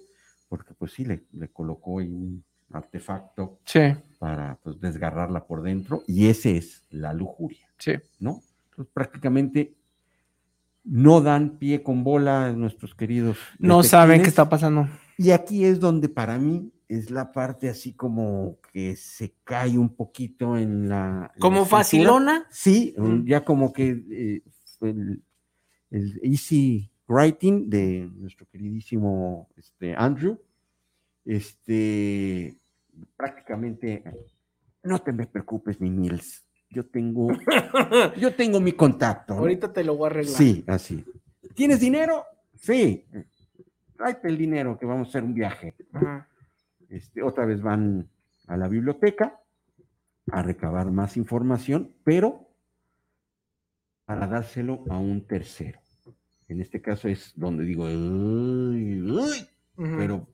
porque pues sí, le, le colocó ahí un artefacto Sí, para pues, desgarrarla por dentro, y ese es la lujuria, sí. ¿no? Entonces prácticamente no dan pie con bola nuestros queridos. No saben qué está pasando. Y aquí es donde para mí es la parte así como que se cae un poquito en la... Como facilona. Sí, Mm. ya como que eh, el, el easy writing de nuestro queridísimo este, Andrew, este, prácticamente, no te me preocupes, mi Mills, yo tengo, yo tengo mi contacto. ¿no? Ahorita te lo voy a arreglar. Sí, así. ¿Tienes dinero? Sí. Tráete el dinero que vamos a hacer un viaje. Ajá. Este, otra vez van a la biblioteca a recabar más información, pero para dárselo a un tercero. En este caso es donde digo, "Uy, uy", Ujú. pero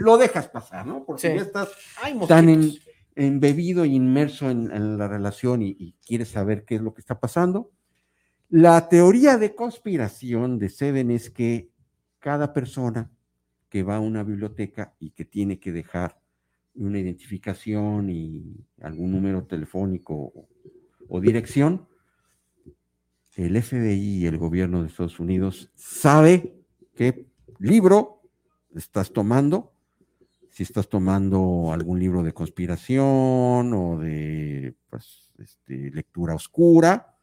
lo dejas pasar, ¿no? Porque Sí. ya estás Ay, tan en-. Embebido e inmerso en, la relación y, quieres saber qué es lo que está pasando. La teoría de conspiración de Seven es que cada persona que va a una biblioteca y que tiene que dejar una identificación y algún número telefónico o, o dirección, el FBI y el gobierno de Estados Unidos sabe qué libro estás tomando, si estás tomando algún libro de conspiración o de pues, este, lectura oscura,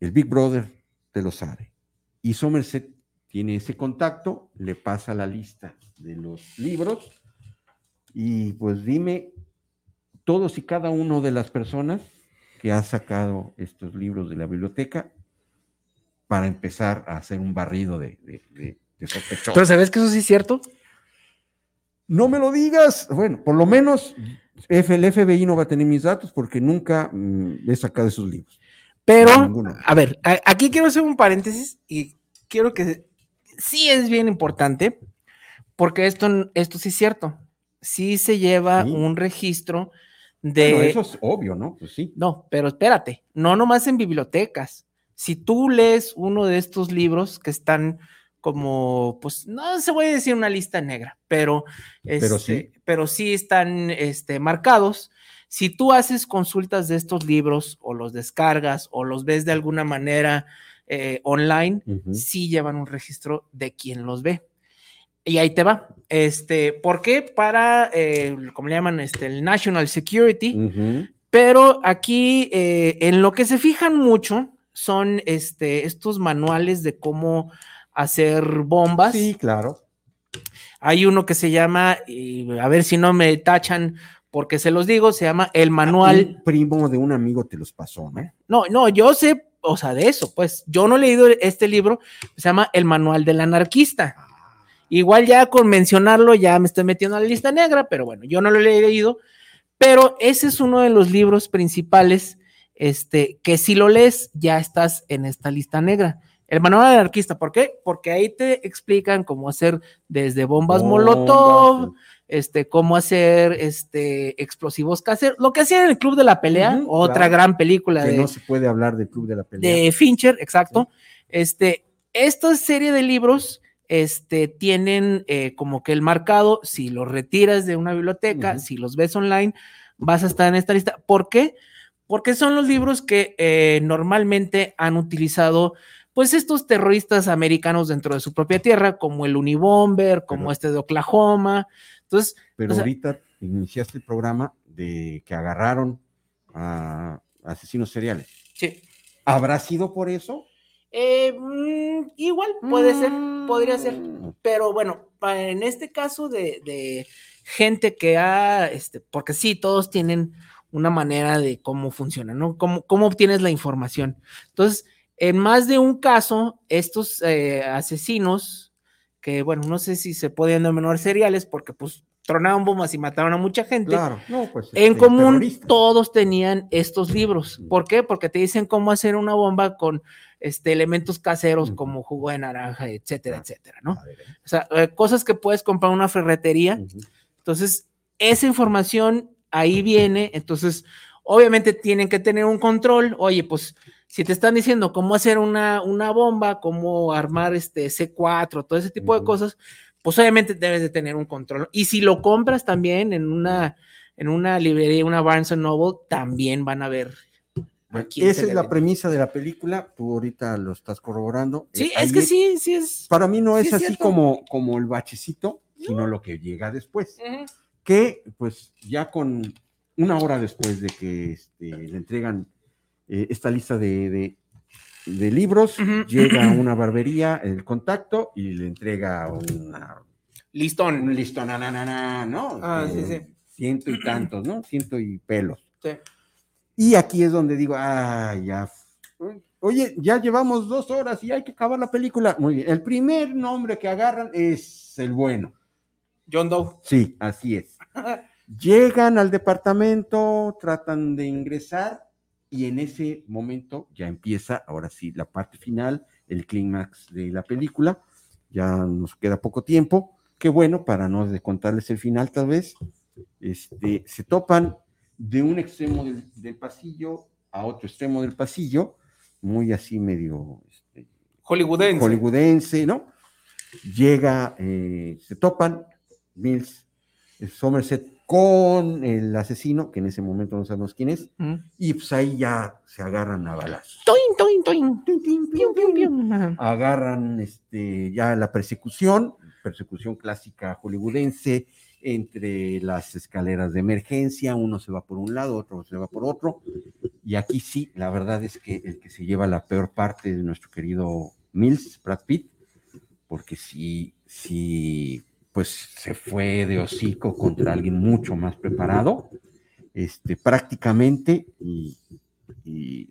el Big Brother te lo sabe. Y Somerset tiene ese contacto, le pasa la lista de los libros y pues dime todos y cada uno de las personas que ha sacado estos libros de la biblioteca para empezar a hacer un barrido de, de, sospechosos. Pero ¿sabes que eso sí es cierto? No me lo digas. Bueno, por lo menos el FBI no va a tener mis datos porque nunca mm, he sacado esos libros. Pero, a ver, a- aquí quiero hacer un paréntesis y quiero que sí es bien importante, porque esto, esto sí es cierto. Sí se lleva Sí. un registro de... Bueno, eso es obvio, ¿no? Pues sí. No, pero espérate, no nomás en bibliotecas. Si tú lees uno de estos libros que están como, pues, no se voy a decir una lista negra, pero, Pero este, sí. pero sí están este, marcados. Si tú haces consultas de estos libros o los descargas o los ves de alguna manera eh, online, Ujú. sí llevan un registro de quien los ve. Y ahí te va. Este, ¿por qué? Para, eh, como le llaman, este, el National Security. Ujú. Pero aquí eh, en lo que se fijan mucho son este, estos manuales de cómo hacer bombas. Sí, claro. Hay uno que se llama, y a ver si no me tachan porque se los digo, se llama el manual. Un primo de un amigo te los pasó, ¿no? No, no, yo sé, o sea, de eso, pues yo no he leído este libro, se llama El manual del anarquista. Igual ya con mencionarlo ya me estoy metiendo a la lista negra, pero bueno, yo no lo he leído, pero ese es uno de los libros principales, este, que si lo lees ya estás en esta lista negra. El manual anarquista, ¿por qué? Porque ahí te explican cómo hacer desde bombas molotov, este, cómo hacer este, explosivos caseros, lo que hacían en el Club de la Pelea, otra claro. gran película Que de, no se puede hablar del club de la pelea. de Fincher, exacto. Este, esta serie de libros este, tienen eh, como que el marcado, si los retiras de una biblioteca, si los ves online, vas a estar en esta lista. ¿Por qué? Porque son los libros que eh, normalmente han utilizado pues estos terroristas americanos dentro de su propia tierra, como el Unibomber, como Pero- este de Oklahoma. Entonces, Pero o sea- ahorita iniciaste el programa de que agarraron a asesinos seriales. sí. ¿Habrá sido por eso? Eh, mm, igual puede ser, podría ser. Mm. Pero bueno, en este caso de, de gente que ha, este, porque sí, todos tienen una manera de cómo funciona, ¿no? Cómo, cómo obtienes la información. Entonces, en más de un caso, estos eh, asesinos, que bueno, no sé si se pueden denominar seriales, porque pues tronaron bombas y mataron a mucha gente. Claro, no, pues. En este, común, todos tenían estos libros. ¿Por qué? Porque te dicen cómo hacer una bomba con este, elementos caseros como jugo de naranja, etcétera, Ah. etcétera, ¿no? Ver, eh. O sea, eh, cosas que puedes comprar en una ferretería. Entonces, esa información ahí viene. Entonces, obviamente tienen que tener un control. Oye, pues, si te están diciendo cómo hacer una, una bomba, cómo armar este C4, todo ese tipo de cosas, pues obviamente debes de tener un control. Y si lo compras también en una, en una librería, una Barnes Noble, también van a ver. esa es la vende. premisa de la película. Tú ahorita lo estás corroborando. Sí, Eh, es que sí, sí es. Para mí no es así como, como el bachecito, sino lo que llega después. Que pues ya con una hora después de que este, le entregan eh, esta lista de, de- de libros, llega a una barbería el contacto y le entrega una, Listón. un listón, na, na, na, na, ¿no? Ah, Eh, sí, sí. Ciento y tantos, ¿no? Ciento y pelos. Sí. Y aquí es donde digo, ah, ya. Oye, ya llevamos dos horas y hay que acabar la película. Muy bien. El primer nombre que agarran es el bueno. John Doe. Sí, así es. Llegan al departamento, tratan de ingresar y en ese momento ya empieza, ahora sí, la parte final, el clímax de la película. Ya nos queda poco tiempo. Qué bueno, para no contarles el final tal vez. Este, se topan de un extremo del, del pasillo a otro extremo del pasillo, muy así medio este, Hollywoodense. hollywoodense, ¿no? Llega, eh, se topan Mills, eh, Somerset con el asesino, que en ese momento no sabemos quién es, Mm. y pues ahí ya se agarran a balazos. Toin, toin, toin. Tin, tin, Pium, pium, pium. Ajá. Agarran este, ya la persecución, persecución clásica hollywoodense, entre las escaleras de emergencia, uno se va por un lado, otro se va por otro, y aquí sí, la verdad es que el que se lleva la peor parte de nuestro querido Mills, Brad Pitt, porque sí, sí, pues se fue de hocico contra alguien mucho más preparado, este, prácticamente, y, y,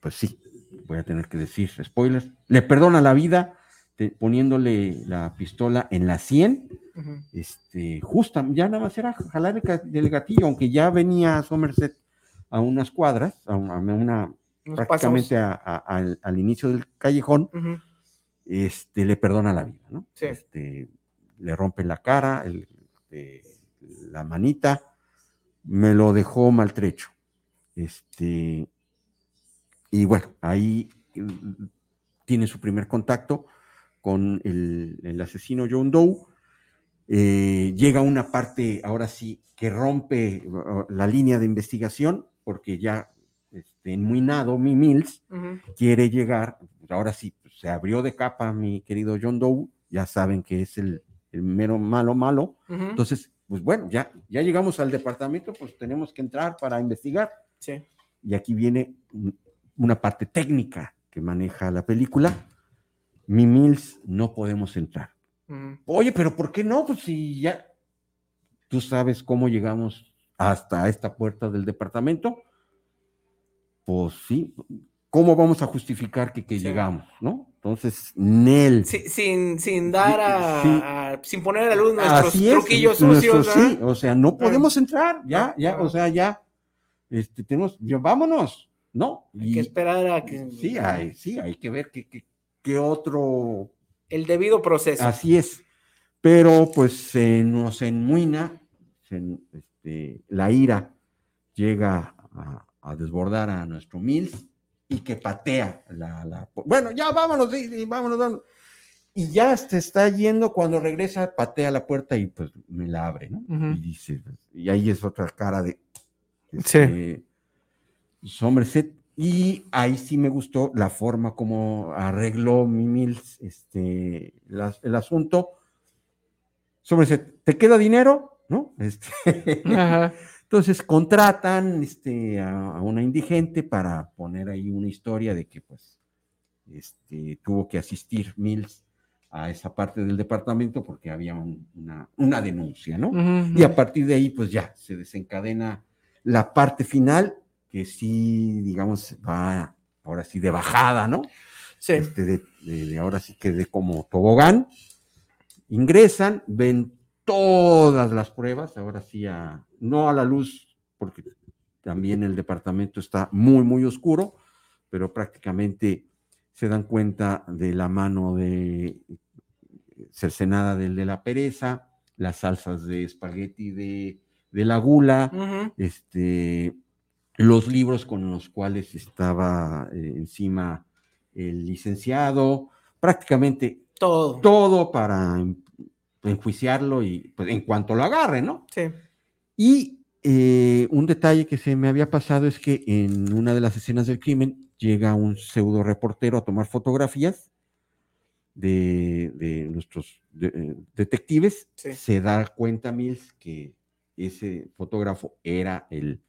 pues sí, voy a tener que decir spoilers, le perdona la vida te- poniéndole la pistola en la 100, Ujú. este, justa, ya nada más era jalar el, del gatillo, aunque ya venía Somerset a unas cuadras, a una, a una- prácticamente a- a- al, al inicio del callejón, este, le perdona la vida, ¿no? Sí. Este, le rompe la cara, el- eh, la manita, me lo dejó maltrecho. Este, y bueno, ahí mm, tiene su primer contacto con el, el asesino John Doe. Eh, llega una parte, ahora sí, que rompe la línea de investigación, porque ya este, enmuinado mi Mills quiere llegar, ahora sí, se abrió de capa mi querido John Doe, ya saben que es el, el mero malo malo, entonces, pues bueno, ya, ya llegamos al departamento, pues tenemos que entrar para investigar, Sí. y aquí viene un- una parte técnica que maneja la película, mi Mills, no podemos entrar. Oye, pero ¿por qué no? Pues si ya, tú sabes cómo llegamos hasta esta puerta del departamento, pues sí, ¿cómo vamos a justificar que, que Sí. llegamos, no? Entonces, Nel. Sí, sin, sin dar a, Sí. a- sin poner a la luz nuestros es, truquillos nuestro- sucios. sí, ¿verdad? o sea, no podemos entrar, ya, ya, o sea, ya, este, tenemos, ya, vámonos, ¿no? Hay que esperar a que sí, hay, sí, hay que ver qué, qué- qué otro el debido proceso. Así es. Pero pues se nos enmuina, se- este, la ira llega a, a desbordar a nuestro Mills y que patea la, la- Bueno, ya vámonos, sí, sí, vámonos, vámonos. Y ya se está yendo, cuando regresa, patea la puerta y pues me la abre, ¿no? Y dice, y ahí es otra cara de... Sí. este, Somerset. Y ahí sí me gustó la forma como arregló mi Mills este, el asunto. Somerset, ¿te queda dinero? ¿No? Este, Ajá. entonces contratan este, a, a una indigente para poner ahí una historia de que pues este, tuvo que asistir Mills a esa parte del departamento porque había un- una, una denuncia, ¿no? Y a partir de ahí, pues ya se desencadena la parte final, que sí, digamos, va ahora sí de bajada, ¿no? Sí. Este, de, de- de ahora sí que de como tobogán. Ingresan, ven todas las pruebas, ahora sí, a, no a la luz, porque también el departamento está muy, muy oscuro, pero prácticamente se dan cuenta de la mano de cercenada del de la pereza, las salsas de espagueti de, de la gula, este, los libros con los cuales estaba eh, encima el licenciado, prácticamente Todo. todo para en- enjuiciarlo y pues, en cuanto lo agarre, ¿no? Sí. Y eh, un detalle que se me había pasado es que en una de las escenas del crimen llega un pseudo reportero a tomar fotografías de, de nuestros de- eh, detectives. Sí. Se da cuenta Mills que ese fotógrafo era el,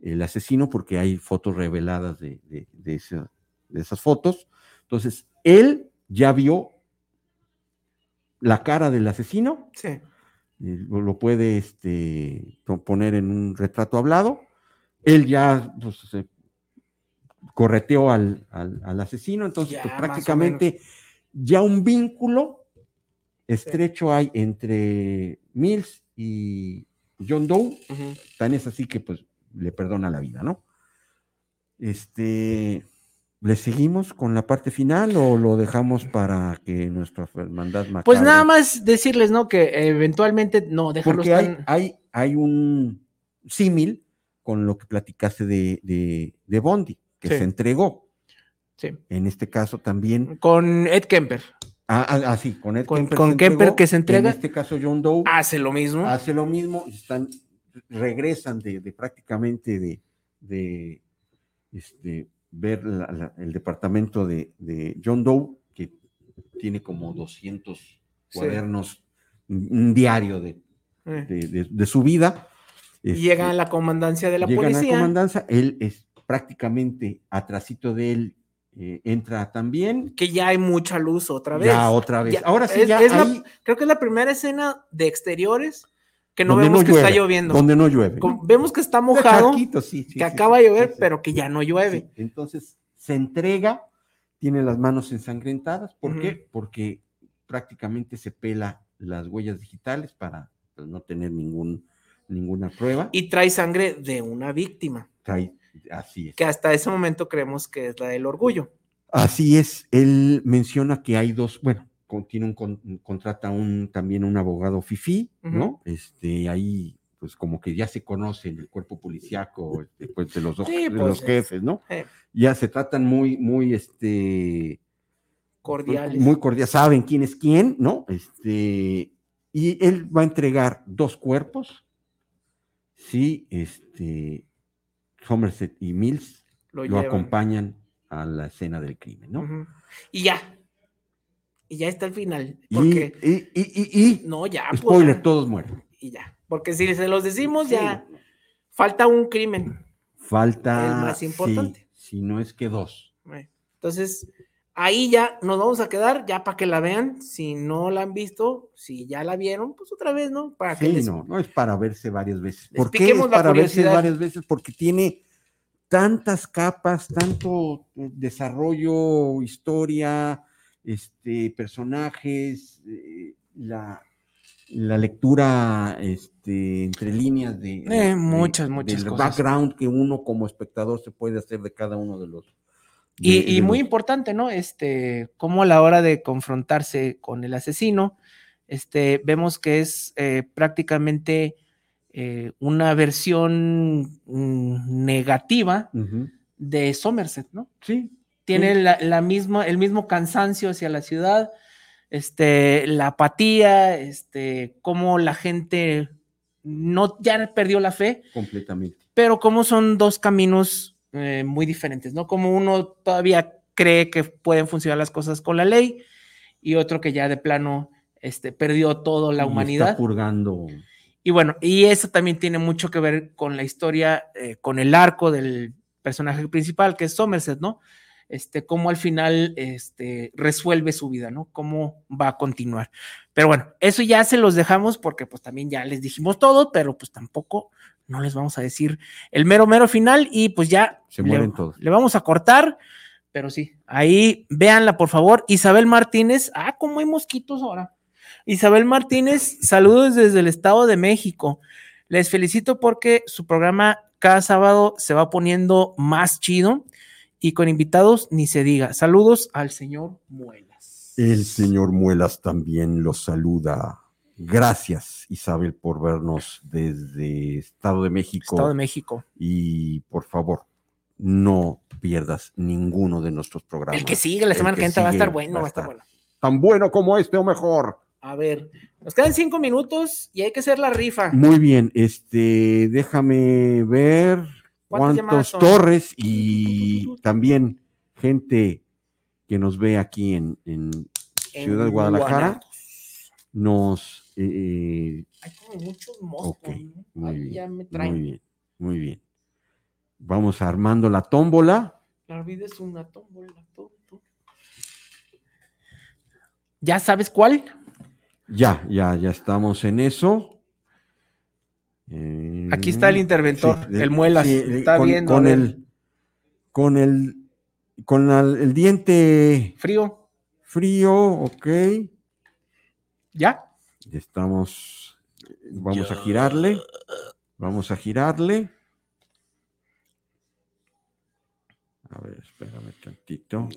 el asesino porque hay fotos reveladas de, de- de esa- de esas fotos. Entonces, él ya vio la cara del asesino Sí. Eh, lo, puede este, po- poner en un retrato hablado. Él ya pues, se correteó al, al- al asesino, entonces Ya, pues, prácticamente ya un vínculo estrecho hay entre Mills y, John Doe, tan es así que pues le perdona la vida, ¿no? Este, ¿le seguimos con la parte final o lo dejamos para que nuestra hermandad macabra? Pues nada más decirles, ¿no? Que eventualmente, no, dejarlos Porque hay, tan- hay, hay un símil con lo que platicaste de, de, de Bondi, que Sí. se entregó. Sí. En este caso también. Con Ed Kemper. Ah, ah, ah, sí, con Ed Con- Kemper con Kemper entregó, que se entrega. En este caso, John Doe Hace lo mismo. hace lo mismo, están, regresan de, de prácticamente de, de este, ver la- la- el departamento de, de John Doe, que tiene como 200 Sí. cuadernos, un un diario de, Eh. de- de- su vida. Este, llegan a la comandancia de la llegan a policía. comandancia, él es prácticamente atrasito de él, eh, entra también. que ya hay mucha luz otra vez. Ya otra vez. Ya, Ahora sí, es- ya es la- creo que es la primera escena de exteriores que no donde vemos que está lloviendo. Donde no llueve. Vemos que está mojado, charquito, sí, sí, que sí, acaba de llover, pero que ya no llueve. Entonces se entrega, tiene las manos ensangrentadas. ¿Por qué? Porque prácticamente se pela las huellas digitales para pues, no tener ningún, ninguna prueba. Y trae sangre de una víctima, Trae- así es. que hasta ese momento creemos que es la del orgullo. Así es. Él menciona que hay dos, bueno, con- tiene un, con- contrata un, también un abogado FIFI, ¿no? Este, ahí, pues como que ya se conoce en el cuerpo policiaco, este, pues de los dos, Sí, de pues, los jefes, ¿no? eh. Ya se tratan muy, muy, este, Cordiales. muy cordial, saben quién es quién, ¿no? Este, y él va a entregar dos cuerpos, sí, este, Somerset y Mills lo acompañan a la escena del crimen, ¿no? Y ya. Y ya está el final. Y, Porque, y, y, y- y- no, ya. pues, spoiler, ya. todos mueren. Y ya. Porque si se los decimos, Sí. ya falta un crimen. Falta, El más sí, importante. si no es que dos. Entonces, ahí ya nos vamos a quedar, ya para que la vean. Si no la han visto, si ya la vieron, pues otra vez, ¿no? Para que Sí, les- no, no es para verse varias veces. les ¿Por qué es para verse varias veces? Porque tiene tantas capas, tanto eh, desarrollo, historia, este, personajes, eh, la, la lectura este, entre líneas de, Eh, de- muchas, muchas del cosas. background que uno como espectador se puede hacer de cada uno de los. Y, de- y de muy los- importante, ¿no? Este, como a la hora de confrontarse con el asesino, este, vemos que es eh, prácticamente eh, una versión mm, negativa de Somerset, ¿no? Sí, Tiene Sí. la, la misma, el mismo cansancio hacia la ciudad, este, la apatía, este, cómo la gente no ya perdió la fe, completamente. pero como son dos caminos eh, muy diferentes, ¿no? Como uno todavía cree que pueden funcionar las cosas con la ley y otro que ya de plano este, perdió todo la Y está humanidad. purgando. Y bueno, y eso también tiene mucho que ver con la historia, eh, con el arco del personaje principal, que es Somerset, ¿no? Este, cómo al final este, resuelve su vida, ¿no? Cómo va a continuar. Pero bueno, eso ya se los dejamos porque pues también ya les dijimos todo, pero pues tampoco no les vamos a decir el mero, mero final y pues ya Se le- mueren todos. le vamos a cortar, pero sí, ahí véanla por favor. Isabel Martínez, ah, cómo hay mosquitos ahora. Isabel Martínez, saludos desde el Estado de México. Les felicito porque su programa cada sábado se va poniendo más chido y con invitados ni se diga. Saludos al señor Muelas. El señor Muelas también los saluda. Gracias, Isabel, por vernos desde Estado de México. Estado de México. Y por favor, no pierdas ninguno de nuestros programas. El que sigue la semana que entra va a estar bueno, va a estar bueno. Tan bueno como este o mejor. A ver, nos quedan cinco minutos y hay que hacer la rifa. Muy bien, este, déjame ver ¿Cuántas llamadas cuántos son? torres y también gente que nos ve aquí en, en En Ciudad de Guadalajara Guanatos. nos eh, Hay como muchos moscos. Ok, ¿no? muy Ahí bien, ya me muy bien, muy bien. Vamos armando la tómbola. La vida es una tómbola. tó, tó. ¿Ya sabes cuál? Ya, ya, ya estamos en eso. Eh, Aquí está el interventor, de- el muelas. sí, está con, viendo. con el, con el, con el diente frío. frío, ok. ¿Ya? Estamos, vamos a girarle. Vamos a girarle. A ver, espérame tantito.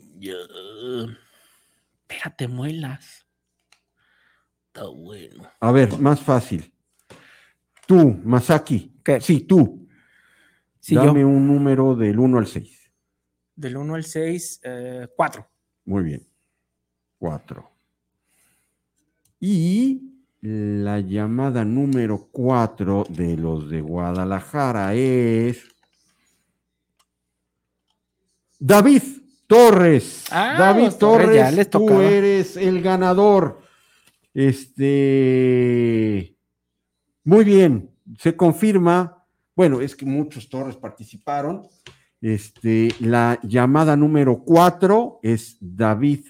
Espérate, muelas. Está bueno. A ver, más fácil. Tú, Masaki. ¿Qué? Sí, tú. Sí, Dame yo. un número del 1 al 6. Del 1 al 6, 4. Muy bien. 4. Y la llamada número 4 de los de Guadalajara es David Torres. Ah, David Torres, Torres, tú eres el ganador. Este, muy bien, se confirma. Bueno, es que muchos Torres participaron. Este, la llamada número 4 es David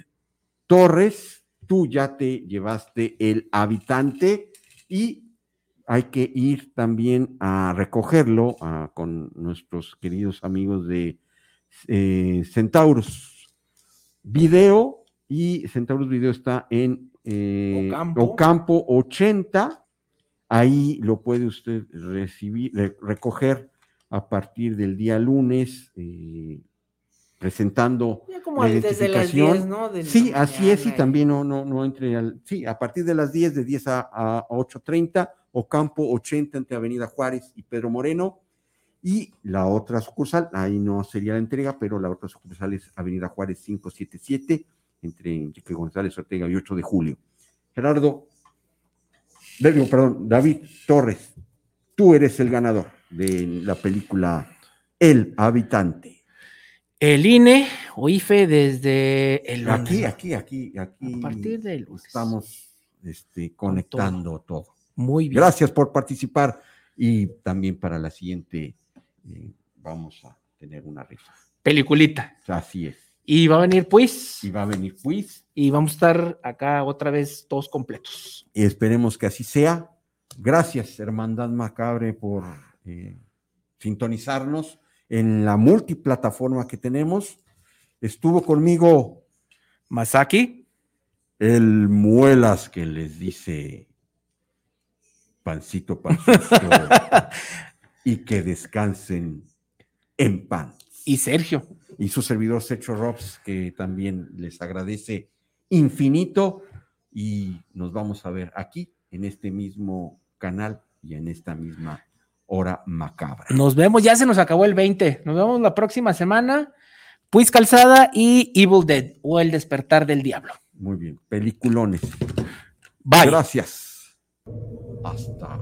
Torres. Tú ya te llevaste el habitante y hay que ir también a recogerlo con nuestros queridos amigos de eh, Centauros Video y Centauros Video está en eh, Ocampo. Ocampo 80. Ahí lo puede usted recibir, re- recoger a partir del día lunes, eh, presentando Ya como la desde las identificación. 10, ¿no? Sí, así es, y también no, no, no entre al. Sí, a partir de las 10, de 10 a, a 8.30, Ocampo 80 entre Avenida Juárez y Pedro Moreno. Y la otra sucursal, ahí no sería la entrega, pero la otra sucursal es Avenida Juárez 577, entre Enrique González Ortega y 8 de julio. Gerardo, digo, perdón, David Torres, tú eres el ganador de la película El Habitante. El INE o IFE desde el lunes. Aquí, aquí, aquí, aquí. A partir del lunes. Estamos este, conectando todo. Muy bien. Gracias por participar y también para la siguiente eh, vamos a tener una rifa. Peliculita. Así es. Y va a venir pues, Y va a venir quiz y vamos a estar acá otra vez todos completos. y esperemos que así sea. Gracias, Hermandad Macabre, por eh, sintonizarnos en la multiplataforma que tenemos. Estuvo conmigo Masaki. el muelas que les dice pancito, pancito, y que descansen en pan. Y Sergio. Y su servidor Secho Robs, que también les agradece infinito, y nos vamos a ver aquí, en este mismo canal y en esta misma hora macabra. Nos vemos, ya se nos acabó el 20. Nos vemos la próxima semana. Pues Calzada y Evil Dead o El Despertar del Diablo. Muy bien, peliculones. Bye. Gracias. Hasta